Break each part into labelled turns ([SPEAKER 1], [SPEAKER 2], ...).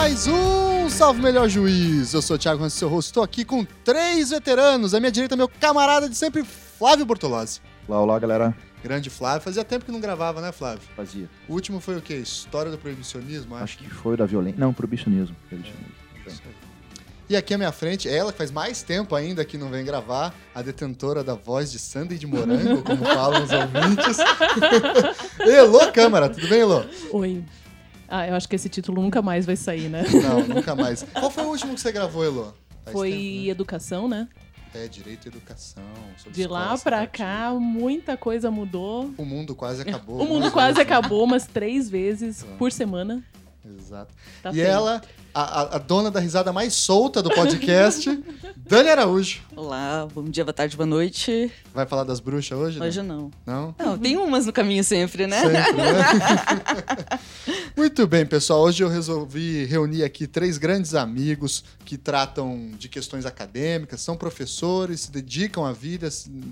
[SPEAKER 1] Mais um Salve Melhor Juiz. Eu sou o Thiago Hans, seu host. Estou aqui com três veteranos. À minha direita, meu camarada de sempre, Flávio Bortolozzi.
[SPEAKER 2] Olá, olá, galera.
[SPEAKER 1] Grande Flávio. Fazia tempo que não gravava, né, Flávio?
[SPEAKER 2] Fazia.
[SPEAKER 1] O último foi o quê? História do proibicionismo?
[SPEAKER 2] Acho que foi da violência. Não, proibicionismo. proibicionismo.
[SPEAKER 1] E aqui à minha frente, ela que faz mais tempo ainda que não vem gravar, a detentora da voz de Sandy de Morango, como falam os ouvintes. Elô Câmara, tudo bem, Elô?
[SPEAKER 3] Oi. Ah, eu acho que esse título nunca mais vai sair, né?
[SPEAKER 1] Não, nunca mais. Qual foi o último que você gravou, Elô? Faz
[SPEAKER 3] Foi
[SPEAKER 1] tempo, né?
[SPEAKER 3] educação, né?
[SPEAKER 1] É, direito e educação.
[SPEAKER 3] De lá pra
[SPEAKER 1] sabatina.
[SPEAKER 3] cá, muita coisa mudou.
[SPEAKER 1] O mundo quase acabou.
[SPEAKER 3] O mundo
[SPEAKER 1] né?
[SPEAKER 3] quase acabou umas três vezes por semana.
[SPEAKER 1] Exato.
[SPEAKER 3] Tá
[SPEAKER 1] e
[SPEAKER 3] feio.
[SPEAKER 1] ela, a, a- dona da risada mais solta do podcast, Dani Araújo.
[SPEAKER 4] Olá, bom dia, boa tarde, boa noite.
[SPEAKER 1] Vai falar das bruxas hoje? né?
[SPEAKER 4] Hoje não.
[SPEAKER 1] Não?
[SPEAKER 4] Não, tem umas no caminho sempre, né?
[SPEAKER 1] Sempre, né? Muito bem, pessoal. Hoje eu resolvi reunir aqui três grandes amigos que tratam de questões acadêmicas, são professores, se dedicam a vida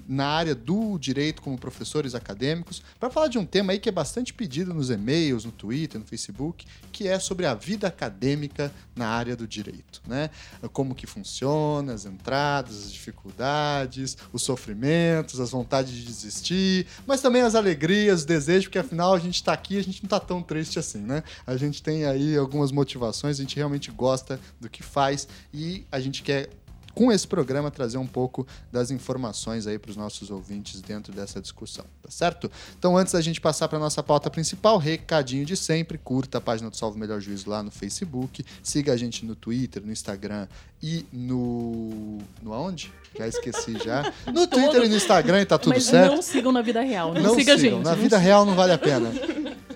[SPEAKER 1] na área do direito como professores acadêmicos, para falar de um tema aí que é bastante pedido nos e-mails, no Twitter, no Facebook, que é sobre a vida acadêmica na área do direito, né? Como que funciona, as entradas, as dificuldades, os sofrimentos, as vontades de desistir, mas também as alegrias, os desejos, porque afinal a gente está aqui, a gente não tá tão triste assim, né? A gente tem aí algumas motivações, a gente realmente gosta do que faz e a gente quer com esse programa trazer um pouco das informações aí para os nossos ouvintes dentro dessa discussão, tá certo? Então, antes da gente passar para nossa pauta principal, recadinho de sempre, curta a página do Salve Melhor Juízo lá no Facebook, siga a gente no Twitter, no Instagram e no no aonde? Já esqueci já. No Twitter e no Instagram e tá tudo
[SPEAKER 3] Mas
[SPEAKER 1] certo.
[SPEAKER 3] não sigam na vida real. Não,
[SPEAKER 1] Não
[SPEAKER 3] siga a
[SPEAKER 1] sigam,
[SPEAKER 3] gente.
[SPEAKER 1] Na vida real não vale a pena.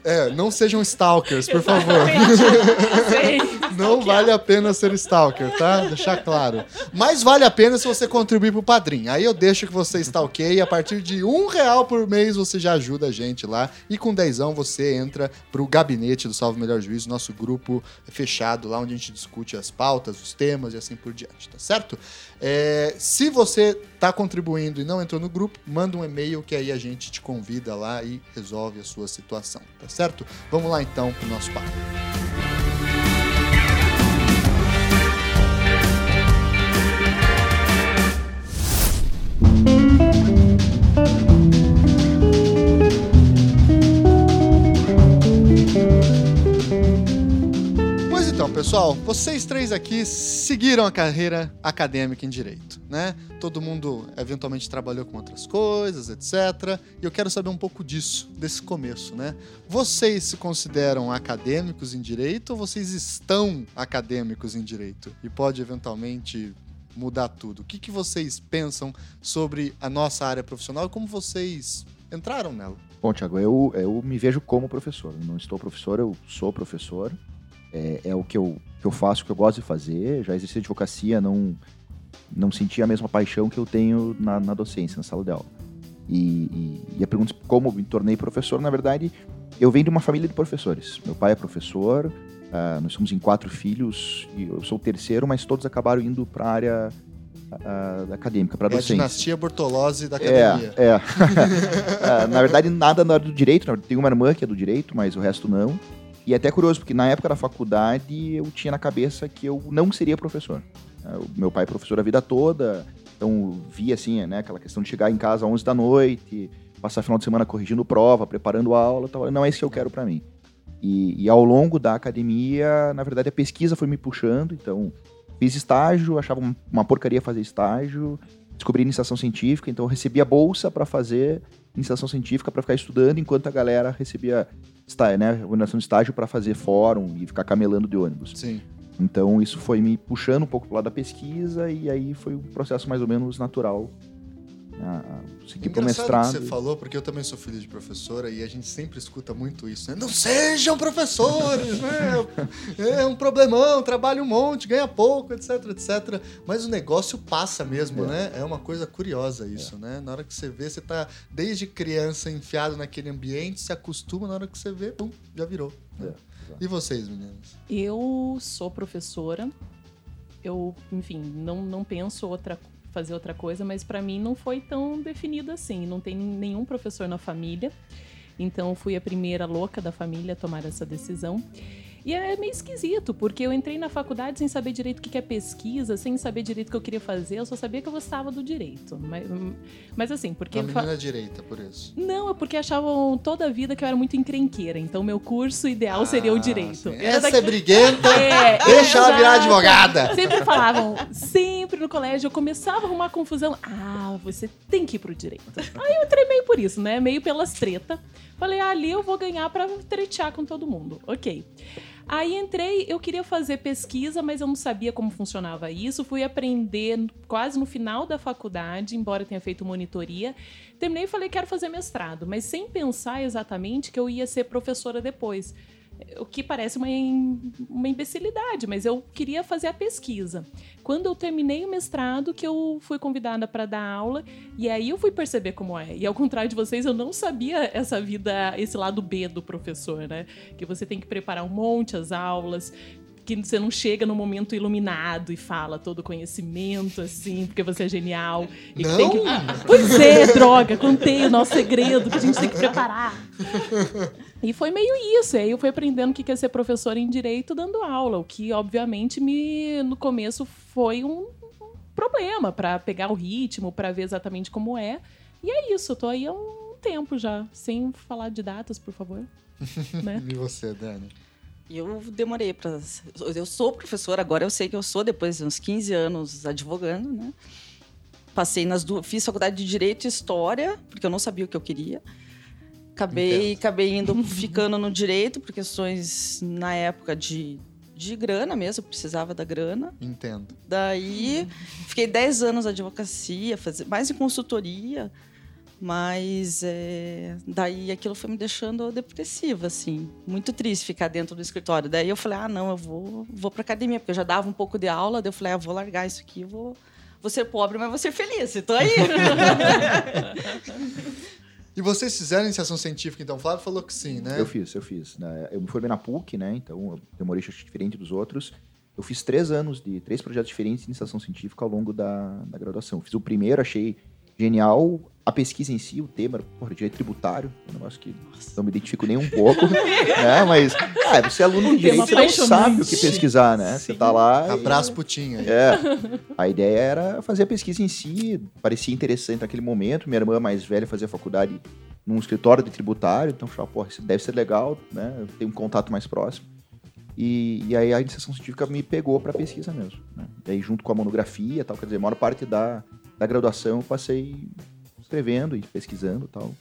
[SPEAKER 1] É, não sejam stalkers, por favor. Não vale a pena ser stalker, tá? Deixar claro. Mas vale a pena se você contribuir pro padrinho. Aí eu deixo que você stalkeie. A partir de um real por mês você já ajuda a gente lá. E com dezão você entra pro gabinete do Salve Melhor Juízo, nosso grupo fechado lá onde a gente discute as pautas, os temas e assim por diante, tá certo? É, se você tá contribuindo e não entrou no grupo, manda um e-mail que aí a gente te convida lá e resolve a sua situação, tá certo? Vamos lá então pro nosso papo. Pessoal, vocês três aqui seguiram a carreira acadêmica em direito, né? Todo mundo eventualmente trabalhou com outras coisas, etc. E eu quero saber um pouco disso, desse começo, né? Vocês se consideram acadêmicos em direito ou vocês estão acadêmicos em direito? E pode eventualmente mudar tudo. O que, que vocês pensam sobre a nossa área profissional e como vocês entraram nela?
[SPEAKER 2] Bom, Thiago, eu, eu me vejo como professor. Eu não estou professor, eu sou professor. É, é o que eu, que eu faço, o que eu gosto de fazer. Já exerci advocacia, não, não senti a mesma paixão que eu tenho na, na docência, na sala de aula. E, e, e a pergunta é como me tornei professor, na verdade, eu venho de uma família de professores. Meu pai é professor, ah, nós somos em quatro filhos, e eu sou o terceiro, mas todos acabaram indo para a área ah, acadêmica, para
[SPEAKER 1] É a
[SPEAKER 2] docência.
[SPEAKER 1] dinastia Bortolozzi da academia.
[SPEAKER 2] É, é. Ah, na verdade, nada na área do direito. Tem uma irmã que é do direito, mas o resto não. E é até curioso, porque na época da faculdade eu tinha na cabeça que eu não seria professor. Ah, o Meu pai é professor a vida toda, então via assim, né, aquela questão de chegar em casa às 11 da noite, passar final de semana corrigindo prova, preparando aula, tal. não é isso que eu quero para mim. E, e ao longo da academia, na verdade, a pesquisa foi me puxando, então fiz estágio, achava um- uma porcaria fazer estágio, descobri iniciação científica, então recebia bolsa para fazer iniciação científica para ficar estudando, enquanto a galera recebia está, né, remuneração de estágio para fazer fórum e ficar camelando de ônibus.
[SPEAKER 1] Sim.
[SPEAKER 2] Então isso foi me puxando um pouco pro lado da pesquisa e aí foi um processo mais ou menos natural. A, seguir pro
[SPEAKER 1] Engraçado
[SPEAKER 2] mestrado.
[SPEAKER 1] que você falou, porque eu também sou filho de professora e a gente sempre escuta muito isso, né? Não sejam professores, né? É um problemão, trabalha um monte, ganha pouco, etc, etc. Mas o negócio passa mesmo,
[SPEAKER 2] É.
[SPEAKER 1] né? É uma coisa curiosa isso, né? Na hora que você vê, você tá desde criança enfiado naquele ambiente, se acostuma, na hora que você vê, pum, já virou. né?
[SPEAKER 2] É.
[SPEAKER 1] E vocês, meninas?
[SPEAKER 3] Eu sou professora. Eu, enfim, não, não penso outra fazer outra coisa, mas para mim não foi tão definido assim. Não tem nenhum professor na família. Então fui a primeira louca da família a tomar essa decisão. E é meio esquisito, porque eu entrei na faculdade sem saber direito o que é pesquisa, sem saber direito o que eu queria fazer, eu só sabia que eu gostava do direito. Mas, mas assim, porque.
[SPEAKER 1] A menina fa... direita, por isso.
[SPEAKER 3] Não, é porque achavam toda a vida que eu era muito encrenqueira. Então, meu curso ideal ah, seria o direito.
[SPEAKER 1] Essa daqui... é briguenta, é, deixa ela virar advogada.
[SPEAKER 3] Sempre falavam, sempre no colégio, eu começava a arrumar confusão. Ah, você tem que ir pro direito. Aí eu entrei meio por isso, né? Meio pelas treta. Falei, ah, ali eu vou ganhar para tretear com todo mundo. Ok. Aí entrei, eu queria fazer pesquisa, mas eu não sabia como funcionava isso. Fui aprender quase no final da faculdade, embora tenha feito monitoria. Terminei e falei, quero fazer mestrado, mas sem pensar exatamente que eu ia ser professora depois o que parece uma, uma imbecilidade, mas eu queria fazer a pesquisa. Quando eu terminei o mestrado, que eu fui convidada para dar aula, e aí eu fui perceber como é. E ao contrário de vocês, eu não sabia essa vida, esse lado B do professor, né? Que você tem que preparar um monte as aulas, que você não chega no momento iluminado e fala todo o conhecimento, assim, porque você é genial. E
[SPEAKER 1] não?
[SPEAKER 3] Que... Pois é, droga, contei o nosso segredo que a gente tem que preparar. E foi meio isso. Aí eu fui aprendendo o que é ser professora em direito dando aula, o que obviamente me no começo foi um problema para pegar o ritmo, para ver exatamente como é. E é isso, eu tô aí há um tempo já, sem falar de datas, por favor. né?
[SPEAKER 1] E você, Dani?
[SPEAKER 4] Eu demorei para. Eu sou professora, agora eu sei que eu sou, depois de uns 15 anos advogando, né? Passei nas duas. Fiz faculdade de Direito e História, porque eu não sabia o que eu queria. Acabei, acabei indo ficando no direito por questões na época de, de grana mesmo, eu precisava da grana.
[SPEAKER 1] Entendo.
[SPEAKER 4] Daí fiquei 10 anos na advocacia, mais em consultoria, mas é, daí aquilo foi me deixando depressiva, assim, muito triste ficar dentro do escritório. Daí eu falei, ah, não, eu vou, vou para academia, porque eu já dava um pouco de aula, daí eu falei, ah, vou largar isso aqui, vou, vou ser pobre, mas vou ser feliz, então aí.
[SPEAKER 1] E vocês fizeram iniciação científica, então? O Flávio falou que sim, né?
[SPEAKER 2] Eu fiz, eu fiz. Eu me formei na PUC, né? Então eu demorei diferente dos outros. Eu fiz três anos de três projetos diferentes de iniciação científica ao longo da, da graduação. Fiz o primeiro, achei genial a pesquisa em si, o tema, porra, direito tributário, um negócio que não me identifico nem um pouco, né? Mas, ah, você é aluno de direito, você não sabe o que pesquisar, né? Sim. Você tá lá...
[SPEAKER 1] Abraço e... putinha.
[SPEAKER 2] É. A ideia era fazer a pesquisa em si, parecia interessante naquele momento, minha irmã mais velha fazia faculdade num escritório de tributário, então, falei, porra, isso deve ser legal, né? Tem um contato mais próximo. E, e aí a iniciação científica me pegou para pesquisa mesmo. Né? E aí, junto com a monografia tal, quer dizer, a maior parte da, da graduação eu passei escrevendo e pesquisando tal.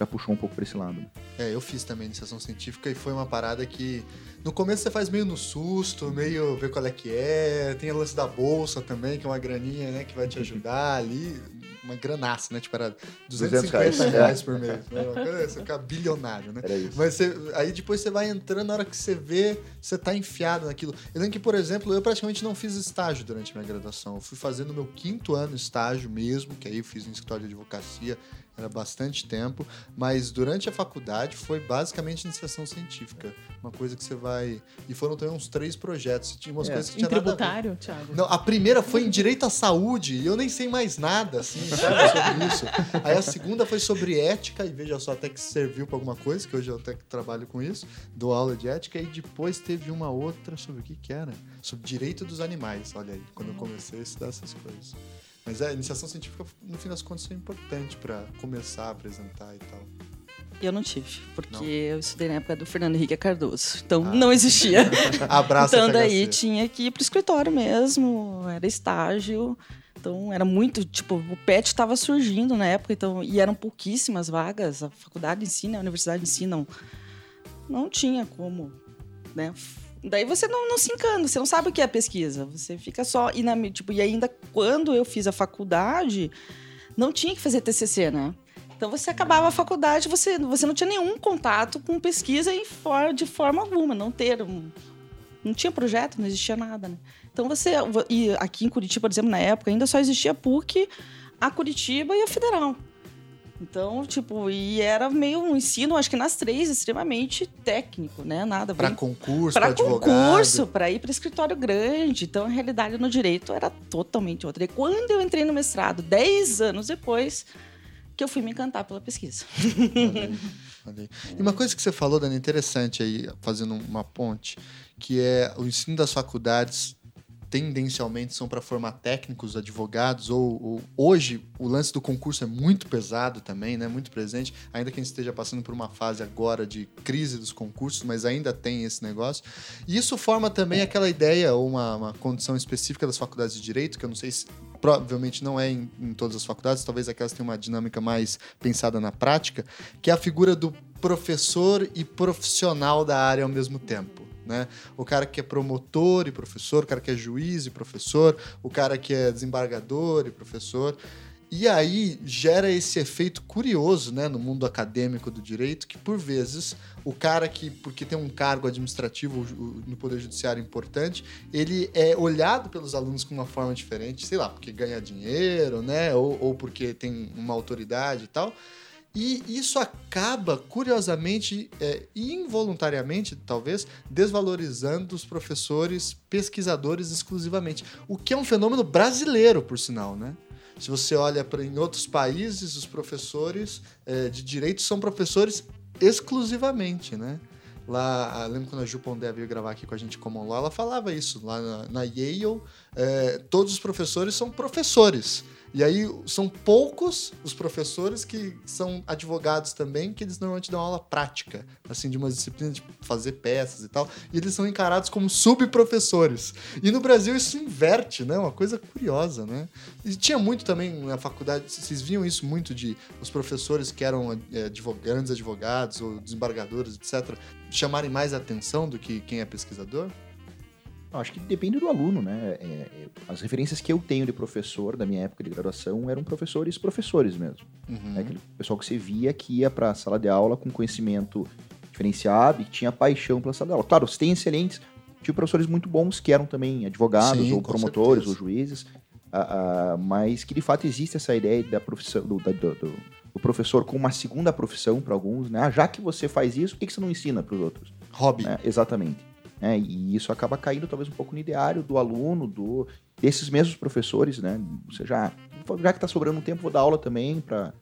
[SPEAKER 2] Já puxou um pouco para esse lado.
[SPEAKER 1] É, eu fiz também iniciação científica e foi uma parada que no começo você faz meio no susto, meio ver qual é que é. Tem a lance da bolsa também, que é uma graninha, né, que vai te ajudar ali. Uma granaça, né? Tipo, era 250 reais, reais por mês. Né? Você fica bilionário, né?
[SPEAKER 2] Era isso.
[SPEAKER 1] Mas você, aí depois você vai entrando, na hora que você vê, você tá enfiado naquilo. Eu lembro que, por exemplo, eu praticamente não fiz estágio durante minha graduação. Eu fui fazendo meu quinto ano estágio mesmo, que aí eu fiz no escritório de advocacia era bastante tempo, mas durante a faculdade foi basicamente iniciação científica, uma coisa que você vai e foram também uns três projetos, tinha umas é. coisas que tinha
[SPEAKER 3] em tributário, Thiago.
[SPEAKER 1] Não, a primeira foi em direito à saúde e eu nem sei mais nada assim sobre isso. Aí a segunda foi sobre ética e veja só até que serviu para alguma coisa, que hoje eu até trabalho com isso, dou aula de ética e depois teve uma outra sobre o que que era, sobre direito dos animais. Olha aí, quando eu comecei a estudar essas coisas. Mas é, a iniciação científica, no fim das contas, é importante para começar a apresentar e tal.
[SPEAKER 4] Eu não tive, porque não. eu estudei na época do Fernando Henrique Cardoso, então ah. não existia.
[SPEAKER 1] Abraço
[SPEAKER 4] Então daí tinha que ir pro escritório mesmo, era estágio. Então era muito, tipo, o PET estava surgindo na época, então e eram pouquíssimas vagas, a faculdade ensina, a universidade ensina, não, não tinha como, né, Daí você não, não se encanta, você não sabe o que é pesquisa. Você fica só. E, na, tipo, e ainda quando eu fiz a faculdade, não tinha que fazer TCC, né? Então você acabava a faculdade, você, você não tinha nenhum contato com pesquisa em for, de forma alguma, não ter um, não tinha projeto, não existia nada, né? Então você e aqui em Curitiba, por exemplo, na época ainda só existia a PUC, a Curitiba e a Federal. Então, tipo, e era meio um ensino, acho que nas três, extremamente técnico, né? Nada.
[SPEAKER 1] Para concurso, para concurso,
[SPEAKER 4] para ir para escritório grande. Então, a realidade no direito era totalmente outra. E quando eu entrei no mestrado, dez anos depois, que eu fui me encantar pela pesquisa.
[SPEAKER 1] Olha aí. E uma coisa que você falou, Dani, interessante aí, fazendo uma ponte, que é o ensino das faculdades tendencialmente são para formar técnicos, advogados, ou, ou, hoje o lance do concurso é muito pesado também, né? Muito presente, ainda que a gente esteja passando por uma fase agora de crise dos concursos, mas ainda tem esse negócio. E isso forma também aquela ideia, ou uma, uma condição específica das faculdades de direito, que eu não sei se provavelmente não é em, em todas as faculdades, talvez aquelas tenham uma dinâmica mais pensada na prática, que é a figura do professor e profissional da área ao mesmo tempo. Né? O cara que é promotor e professor, o cara que é juiz e professor, o cara que é desembargador e professor. E aí gera esse efeito curioso né, no mundo acadêmico do direito, que por vezes o cara que, porque tem um cargo administrativo no Poder Judiciário importante, ele é olhado pelos alunos com uma forma diferente, sei lá, porque ganha dinheiro, né? Ou, ou porque tem uma autoridade e tal. E isso acaba, curiosamente é, involuntariamente, talvez, desvalorizando os professores pesquisadores exclusivamente. O que é um fenômeno brasileiro, por sinal, né? Se você olha para em outros países, os professores é, de direito são professores exclusivamente, né? Lá, ah, lembro quando a Ju Pondé veio gravar aqui com a gente como lá, ela falava isso. Lá na, na Yale, é, todos os professores são professores. E aí são poucos os professores que são advogados também, que eles normalmente dão aula prática, assim, de uma disciplina de fazer peças e tal, e eles são encarados como subprofessores. E no Brasil isso inverte, né? Uma coisa curiosa, né? E tinha muito também na faculdade, vocês viam isso muito de os professores que eram é, grandes advogados ou desembargadores, etc., chamarem mais atenção do que quem é pesquisador?
[SPEAKER 2] Acho que depende do aluno, né? É, é, as referências que eu tenho de professor da minha época de graduação eram professores, professores mesmo. Uhum. É aquele pessoal que você via que ia para a sala de aula com conhecimento diferenciado e tinha paixão pela sala de aula. Claro, você tem excelentes, tive professores muito bons que eram também advogados Sim, ou promotores certeza. ou juízes, uh, uh, mas que de fato existe essa ideia da profissão do, do, do, do professor como uma segunda profissão para alguns, né? Ah, já que você faz isso, por que, que você não ensina para os outros?
[SPEAKER 1] Hobby.
[SPEAKER 2] Né? Exatamente. Né? E isso acaba caindo talvez um pouco no ideário do aluno, do desses mesmos professores, né? Você já, já que está sobrando um tempo, vou dar aula também para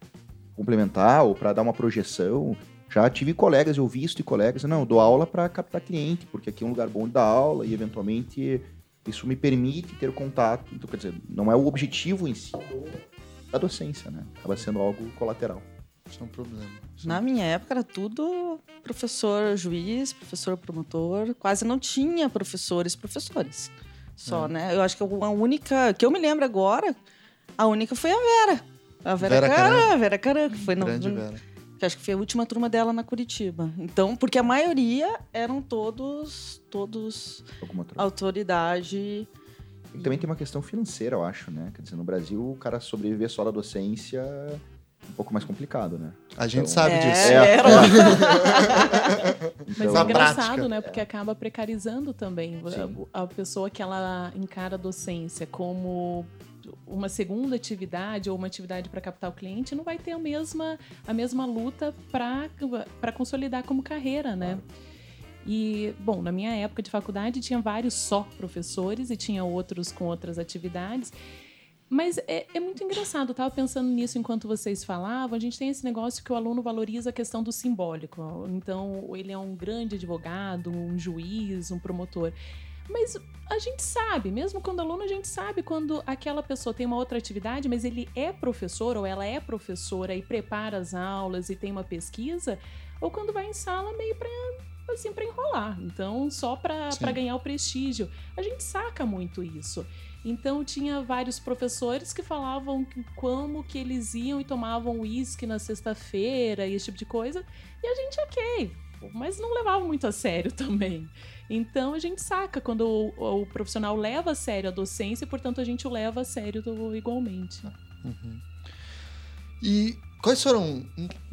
[SPEAKER 2] complementar ou para dar uma projeção. Já tive colegas, eu visto de colegas, não, dou aula para captar cliente, porque aqui é um lugar bom de dar aula e eventualmente isso me permite ter contato. Então, quer dizer, não é o objetivo em si da docência, né? Acaba sendo algo colateral.
[SPEAKER 1] Isso é um problema.
[SPEAKER 4] Isso Na minha época era tudo professor juiz, professor promotor. Quase não tinha professores professores. Só, é. né? Eu acho que a única que eu me lembro agora, a única foi a Vera. A Vera, Vera Caran. Vera Caran, que foi no, Grande Vera. Que acho que foi a última turma dela na Curitiba. Então, porque a maioria eram todos todos autoridade.
[SPEAKER 2] E também tem uma questão financeira, eu acho, né? Quer dizer, no Brasil, o cara sobreviver só da docência um pouco mais complicado, né?
[SPEAKER 1] A gente então, sabe
[SPEAKER 3] é,
[SPEAKER 1] disso.
[SPEAKER 3] É. É. Mas então, é engraçado, prática. né? Porque acaba precarizando também Sim. a, pessoa que ela encara a docência como uma segunda atividade ou uma atividade para captar o cliente não vai ter a mesma, a mesma luta para consolidar como carreira, né? E, bom, na minha época de faculdade tinha vários só professores e tinha outros com outras atividades. Mas é, é, muito engraçado, eu tava pensando nisso enquanto vocês falavam. A gente tem esse negócio que o aluno valoriza a questão do simbólico. Então, ele é um grande advogado, um juiz, um promotor. Mas a gente sabe, mesmo quando aluno, a gente sabe quando aquela pessoa tem uma outra atividade, mas ele é professor ou ela é professora e prepara as aulas e tem uma pesquisa, ou quando vai em sala meio para assim para enrolar. Então, só para ganhar o prestígio. A gente saca muito isso. Então tinha vários professores que falavam como que eles iam e tomavam uísque na sexta-feira e esse tipo de coisa. E a gente, ok, mas não levava muito a sério também. Então a gente saca quando o, o profissional leva a sério a docência e, portanto, a gente o leva a sério do, igualmente.
[SPEAKER 1] Uhum. E quais foram,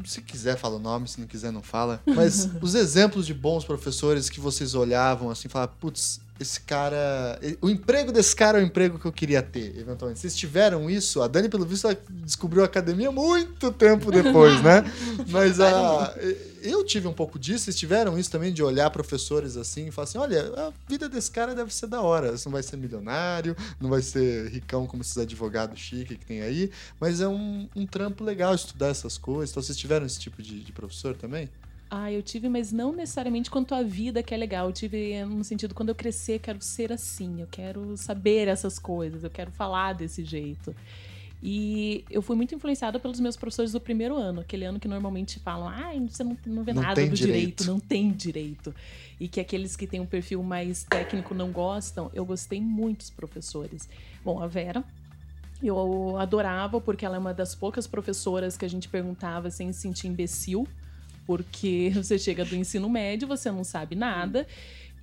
[SPEAKER 1] se quiser fala o nome, se não quiser não fala, mas os exemplos de bons professores que vocês olhavam assim, falavam, putz, esse cara. O emprego desse cara é o emprego que eu queria ter, eventualmente. Vocês tiveram isso? A Dani, pelo visto, descobriu a academia muito tempo depois, né? Mas a, eu tive um pouco disso. Vocês tiveram isso também de olhar professores assim e falar assim: olha, a vida desse cara deve ser da hora. Você não vai ser milionário, não vai ser ricão como esses advogados chique que tem aí, mas é um, um trampo legal estudar essas coisas. Então, vocês tiveram esse tipo de, de professor também?
[SPEAKER 3] Ah, eu tive, mas não necessariamente quanto à vida que é legal. Eu tive no sentido, quando eu crescer, quero ser assim, eu quero saber essas coisas, eu quero falar desse jeito. E eu fui muito influenciada pelos meus professores do primeiro ano, aquele ano que normalmente falam, ah, você não, não vê não nada do direito. direito, não tem direito. E que aqueles que têm um perfil mais técnico não gostam. Eu gostei muito dos professores. Bom, a Vera, eu adorava, porque ela é uma das poucas professoras que a gente perguntava sem se sentir imbecil porque você chega do ensino médio, você não sabe nada.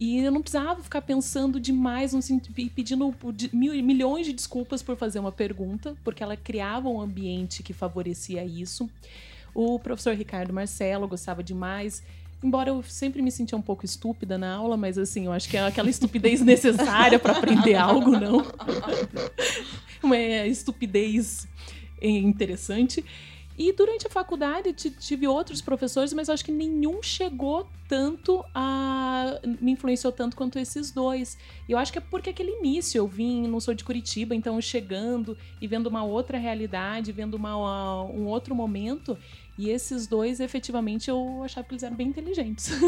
[SPEAKER 3] E eu não precisava ficar pensando demais, e pedindo milhões de desculpas por fazer uma pergunta, porque ela criava um ambiente que favorecia isso. O professor Ricardo Marcelo gostava demais. Embora eu sempre me sentia um pouco estúpida na aula, mas assim, eu acho que é aquela estupidez necessária para aprender algo, não. Uma estupidez interessante. E durante a faculdade tive outros professores, mas acho que nenhum chegou tanto a. me influenciou tanto quanto esses dois. E eu acho que é porque aquele início eu vim, não sou de Curitiba, então chegando e vendo uma outra realidade, vendo uma, um outro momento. E esses dois, efetivamente, eu achava que eles eram bem inteligentes.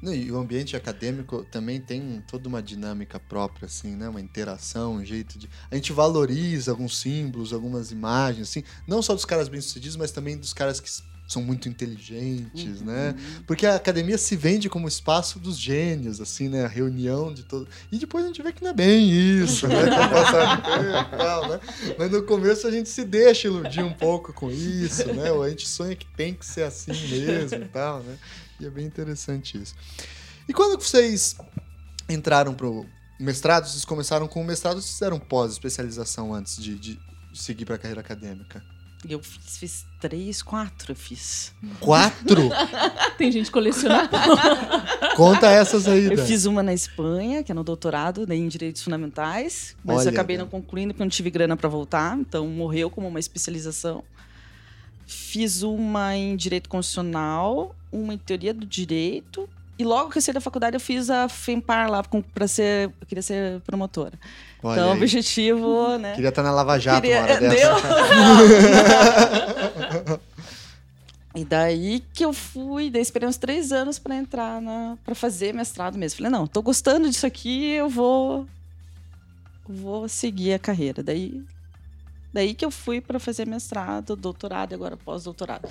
[SPEAKER 1] E o ambiente acadêmico também tem toda uma dinâmica própria, assim, né? Uma interação, um jeito de. A gente valoriza alguns símbolos, algumas imagens, assim, não só dos caras bem-sucedidos, mas também dos caras que são muito inteligentes, uhum. né? Porque a academia se vende como espaço dos gênios, assim, né? A reunião de todo. E depois a gente vê que não é bem isso, né? e tal, né? Mas no começo a gente se deixa iludir um pouco com isso, né? Ou a gente sonha que tem que ser assim mesmo e tal, né? E é bem interessante isso. E quando vocês entraram pro mestrado, vocês começaram com o mestrado ou vocês fizeram pós-especialização antes de, de seguir para a carreira acadêmica?
[SPEAKER 4] Eu fiz, fiz, três, quatro, eu fiz.
[SPEAKER 1] Quatro?
[SPEAKER 3] Tem gente colecionando.
[SPEAKER 1] Conta essas aí,
[SPEAKER 4] Eu fiz uma na Espanha, que é no doutorado, em Direitos Fundamentais, mas Olha, eu acabei não concluindo porque eu não tive grana para voltar, então morreu como uma especialização. Fiz uma em Direito Constitucional, uma em Teoria do Direito, e logo que eu saí da faculdade eu fiz a FEMPAR lá para ser, eu queria ser promotora. Olha então, o objetivo, né?
[SPEAKER 1] Queria estar na Lava Jato queria,
[SPEAKER 4] uma. Deu? e daí que eu fui, daí esperei uns três anos para entrar na, para fazer mestrado mesmo. Falei, não, tô gostando disso aqui, eu vou, vou seguir a carreira. Daí, daí que eu fui para fazer mestrado, doutorado e agora pós-doutorado.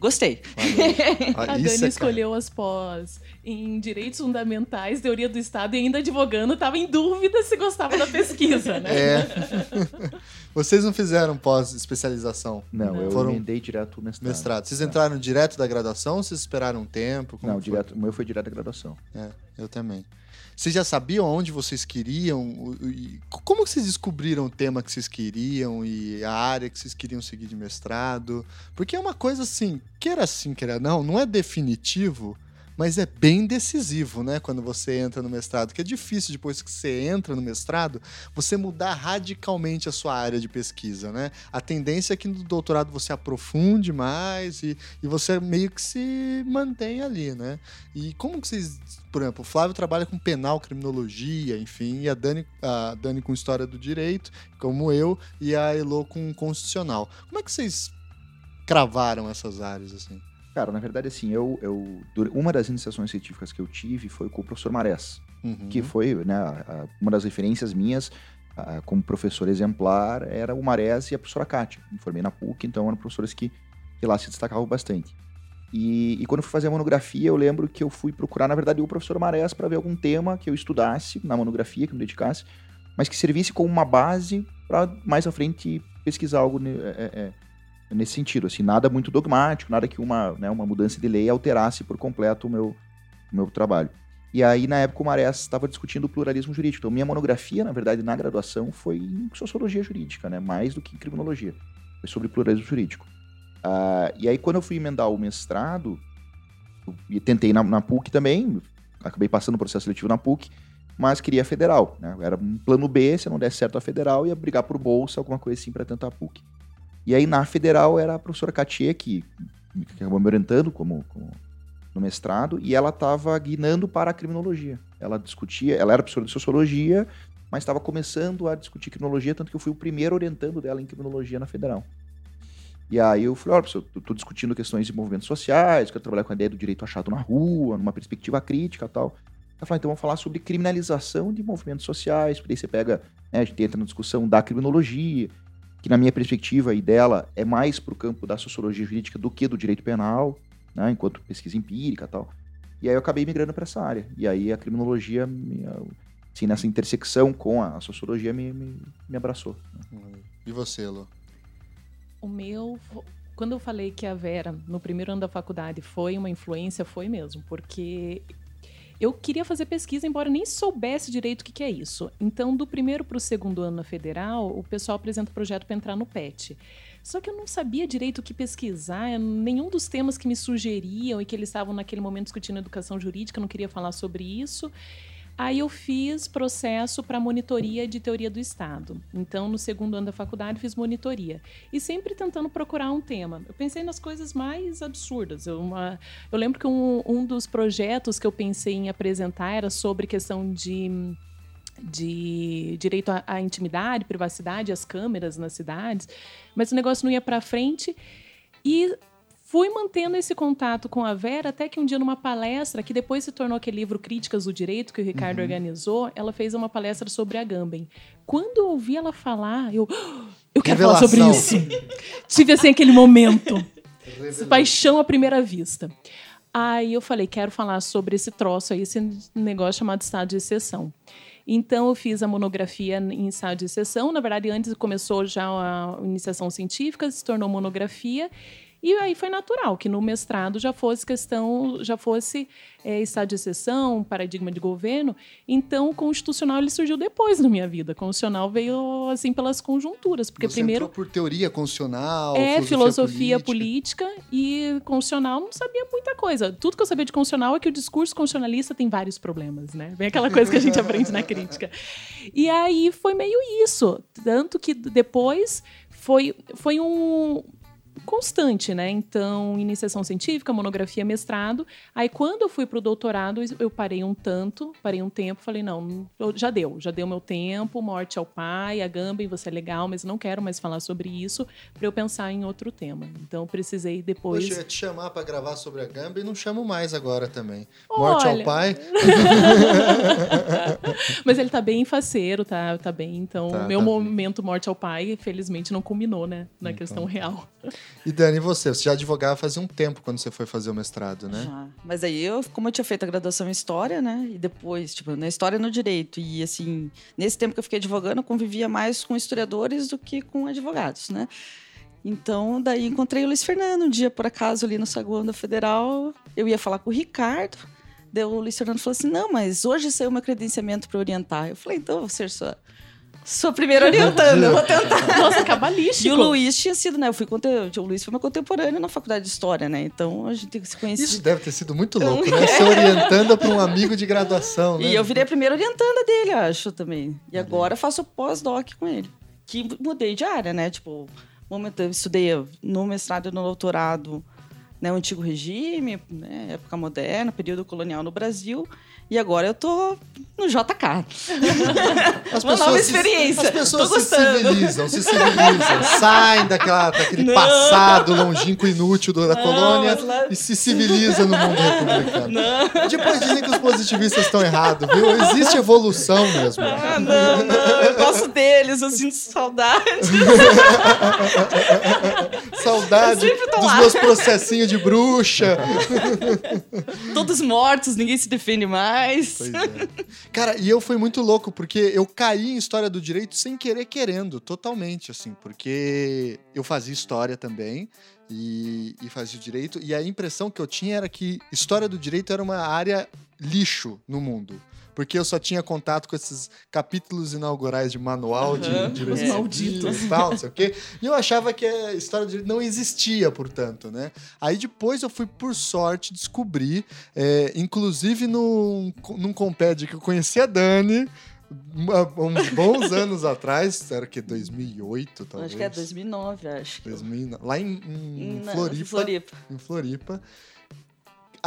[SPEAKER 4] Gostei.
[SPEAKER 3] a Dani é escolheu as pós em Direitos Fundamentais, Teoria do Estado e ainda advogando, estava em dúvida se gostava da pesquisa, né?
[SPEAKER 1] É. Vocês não fizeram pós-especialização?
[SPEAKER 2] Não, não, eu Foram emendei direto mestrado.
[SPEAKER 1] mestrado. Vocês entraram direto da graduação ou vocês esperaram um tempo?
[SPEAKER 2] Como não, direto, o meu foi direto da graduação.
[SPEAKER 1] É, eu também. Vocês já sabiam onde vocês queriam? Como vocês descobriram o tema que vocês queriam e a área que vocês queriam seguir de mestrado? Porque é uma coisa assim, queira sim, queira não, não é definitivo, mas é bem decisivo, né? Quando você entra no mestrado, que é difícil depois que você entra no mestrado, você mudar radicalmente a sua área de pesquisa, né? A tendência é que no doutorado você aprofunde mais e, e você meio que se mantém ali, né? E como que vocês, por exemplo, o Flávio trabalha com penal, criminologia, enfim, e a Dani, a Dani com história do direito, como eu, e a Elo com constitucional. Como é que vocês cravaram essas áreas assim?
[SPEAKER 2] Cara, na verdade, assim, eu, eu uma das iniciações científicas que eu tive foi com o professor Marés, uhum. que foi né, uma das referências minhas como professor exemplar era o Marés e a professora Kátia. Me formei na PUC, então eram professores que, que lá se destacavam bastante. E, e, quando eu fui fazer a monografia, eu lembro que eu fui procurar, na verdade, o professor Marés para ver algum tema que eu estudasse na monografia, que eu me dedicasse, mas que servisse como uma base para mais à frente pesquisar algo né, é, é, nesse sentido, assim, nada muito dogmático, nada que uma, né, uma mudança de lei alterasse por completo o meu, o meu trabalho. E aí, na época, o Marés estava discutindo o pluralismo jurídico. Então, minha monografia, na verdade, na graduação, foi em sociologia jurídica, né? Mais do que em criminologia. Foi sobre pluralismo jurídico. Uh, e aí, quando eu fui emendar o mestrado, e tentei na, na, PUC também, acabei passando o processo seletivo na PUC, mas queria a federal. Né? Era um plano B, se não desse certo a federal, ia brigar por bolsa, alguma coisa assim para tentar a PUC. E aí na federal era a professora Katia, que, que acabou me orientando como, como no mestrado, e ela estava guinando para a criminologia. Ela discutia, ela era professora de sociologia, mas estava começando a discutir criminologia, tanto que eu fui o primeiro orientando dela em criminologia na federal. E aí eu falei, olha, professor, eu tô discutindo questões de movimentos sociais, quero trabalhar com a ideia do direito achado na rua, numa perspectiva crítica e tal. Ela falou, então vamos falar sobre criminalização de movimentos sociais, porque aí você pega, né, a gente entra na discussão da criminologia, que na minha perspectiva e dela é mais para o campo da sociologia jurídica do que do direito penal, né, enquanto pesquisa empírica e tal. E aí eu acabei migrando para essa área. E aí a criminologia, assim, nessa intersecção com a sociologia, me, me, me abraçou.
[SPEAKER 1] E você, Lu?
[SPEAKER 3] O meu, quando eu falei que a Vera, no primeiro ano da faculdade, foi uma influência, foi mesmo, porque eu queria fazer pesquisa, embora nem soubesse direito o que, que é isso. Então, do primeiro para o segundo ano na federal, o pessoal apresenta o projeto para entrar no PET. Só que eu não sabia direito o que pesquisar, nenhum dos temas que me sugeriam e que eles estavam naquele momento discutindo educação jurídica, eu não queria falar sobre isso. Aí eu fiz processo para monitoria de teoria do Estado. Então, no segundo ano da faculdade, fiz monitoria. E sempre tentando procurar um tema. Eu pensei nas coisas mais absurdas. Eu, uma, eu lembro que um, um dos projetos que eu pensei em apresentar era sobre questão de de direito à, à intimidade, privacidade, as câmeras nas cidades, mas o negócio não ia para frente. E fui mantendo esse contato com a Vera até que um dia numa palestra, que depois se tornou aquele livro Críticas do Direito que o Ricardo uhum. organizou, ela fez uma palestra sobre a Gamben. Quando eu ouvi ela falar, eu eu quero Revelação. falar sobre isso. Tive assim aquele momento. Paixão à primeira vista. Aí eu falei, quero falar sobre esse troço aí, esse negócio chamado estado de exceção. Então, eu fiz a monografia em estado de exceção. Na verdade, antes começou já a iniciação científica, se tornou monografia. E aí foi natural que no mestrado já fosse questão, já fosse é, estado de exceção, paradigma de governo. Então, o constitucional ele surgiu depois na minha vida. O constitucional veio assim pelas conjunturas, porque
[SPEAKER 1] Você
[SPEAKER 3] primeiro
[SPEAKER 1] por teoria constitucional,
[SPEAKER 3] é filosofia, filosofia política. política. e constitucional não sabia muita coisa. Tudo que eu sabia de constitucional é que o discurso constitucionalista tem vários problemas, né? Vem aquela coisa que a gente aprende na crítica. E aí foi meio isso, tanto que depois foi, foi um, constante, né? Então, iniciação científica, monografia, mestrado. Aí, quando eu fui para o doutorado, eu parei um tanto, parei um tempo, falei, não, já deu, já deu meu tempo, morte ao pai, a Gamben, você é legal, mas não quero mais falar sobre isso, para eu pensar em outro tema. Então, precisei depois...
[SPEAKER 1] Poxa, eu ia te chamar para gravar sobre a Gamben, não chamo mais agora também. Morte Olha... ao pai...
[SPEAKER 3] mas ele tá bem faceiro, tá, tá bem, então, tá, meu tá momento bem. morte ao pai, felizmente, não culminou, né, na então. questão real.
[SPEAKER 1] E Dani, você? Você já advogava fazia um tempo quando você foi fazer o mestrado, né?
[SPEAKER 4] Já. Mas aí eu, como eu tinha feito a graduação em História, né? E depois, tipo, na História e no Direito. E assim, nesse tempo que eu fiquei advogando, eu convivia mais com historiadores do que com advogados, né? Então, daí encontrei o Luiz Fernando um dia, por acaso, ali no saguão da Federal. Eu ia falar com o Ricardo. Daí o Luiz Fernando falou assim: não, mas hoje saiu meu credenciamento para orientar. Eu falei, então, vou ser sua Sou primeiro orientando, eu vou tentar.
[SPEAKER 3] Nossa, cabalístico.
[SPEAKER 4] E o Luiz tinha sido, né? Eu fui o Luiz foi meu contemporâneo na faculdade de História, né? Então a gente se conhecia.
[SPEAKER 1] Isso deve ter sido muito louco, né? Ser orientando para um amigo de graduação, né?
[SPEAKER 4] E eu virei a primeira orientanda dele, acho, também. E agora faço pós-doc com ele. Que mudei de área, né? Tipo, momento eu estudei no mestrado e no doutorado, né? O antigo regime, né? época moderna, período colonial no Brasil. E agora eu tô no JK.
[SPEAKER 1] As Uma nova experiência. Se, as pessoas se civilizam, se civilizam, saem daquela, daquele Não. passado longínquo e inútil da Não, colônia lá... e se civilizam no mundo republicano. Não. Depois dizem que os positivistas estão errados, viu? Existe evolução mesmo.
[SPEAKER 4] Ah, não, não. Eu gosto deles, eu sinto saudade.
[SPEAKER 1] saudade dos lá. meus processinhos de bruxa.
[SPEAKER 4] Todos mortos, ninguém se defende mais.
[SPEAKER 1] É. Cara, e eu fui muito louco, porque eu caí em história do direito sem querer querendo, totalmente, assim, porque eu fazia história também. E, e fazia direito, e a impressão que eu tinha era que história do direito era uma área lixo no mundo. Porque eu só tinha contato com esses capítulos inaugurais de manual de,
[SPEAKER 4] Aham.
[SPEAKER 1] de
[SPEAKER 3] Os
[SPEAKER 1] medicina
[SPEAKER 3] malditos.
[SPEAKER 1] e tal, não sei o quê. E eu achava que a história de não existia, portanto, né? Aí depois eu fui, por sorte, descobrir, é, inclusive num, num compédio que eu conheci a Dani, uns bons anos atrás, era que, 2008, talvez?
[SPEAKER 4] Acho que é 2009, acho. que-
[SPEAKER 1] 2009, lá em, em
[SPEAKER 4] Na-
[SPEAKER 1] Floripa,
[SPEAKER 4] Floripa.
[SPEAKER 1] em Floripa,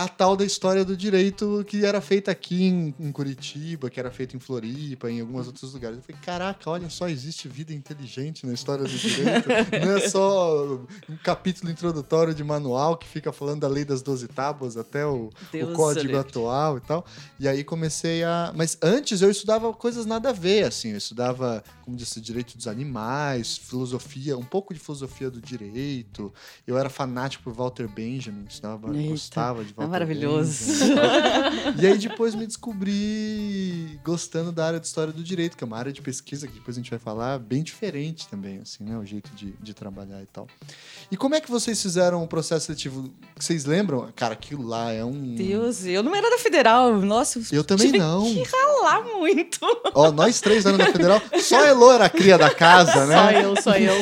[SPEAKER 1] a tal da história do direito que era feita aqui em, em Curitiba, que era feita em Floripa, em alguns outros lugares. Eu falei, caraca, olha só, existe vida inteligente na história do direito. Não é só um capítulo introdutório de manual que fica falando da lei das 12 tábuas até o, o código
[SPEAKER 4] livre.
[SPEAKER 1] atual e tal. E aí comecei a. Mas antes eu estudava coisas nada a ver, assim. Eu estudava, como disse, direito dos animais, filosofia, um pouco de filosofia do direito. Eu era fanático por Walter Benjamin, estudava,
[SPEAKER 4] Eita,
[SPEAKER 1] gostava de Walter
[SPEAKER 4] maravilhoso.
[SPEAKER 1] E aí depois me descobri gostando da área de história do direito, que é uma área de pesquisa que depois a gente vai falar, bem diferente também, assim, né? O jeito de, de trabalhar e tal. E como é que vocês fizeram o processo seletivo? Vocês lembram? Cara, aquilo lá é um.
[SPEAKER 4] Deus, eu não era da federal. Nossa, eu
[SPEAKER 1] Eu também
[SPEAKER 4] tive
[SPEAKER 1] não.
[SPEAKER 4] que ralar muito.
[SPEAKER 1] Ó, nós três anos da Federal, só a Elô era a cria da casa,
[SPEAKER 3] Só
[SPEAKER 1] né?
[SPEAKER 3] eu, só eu.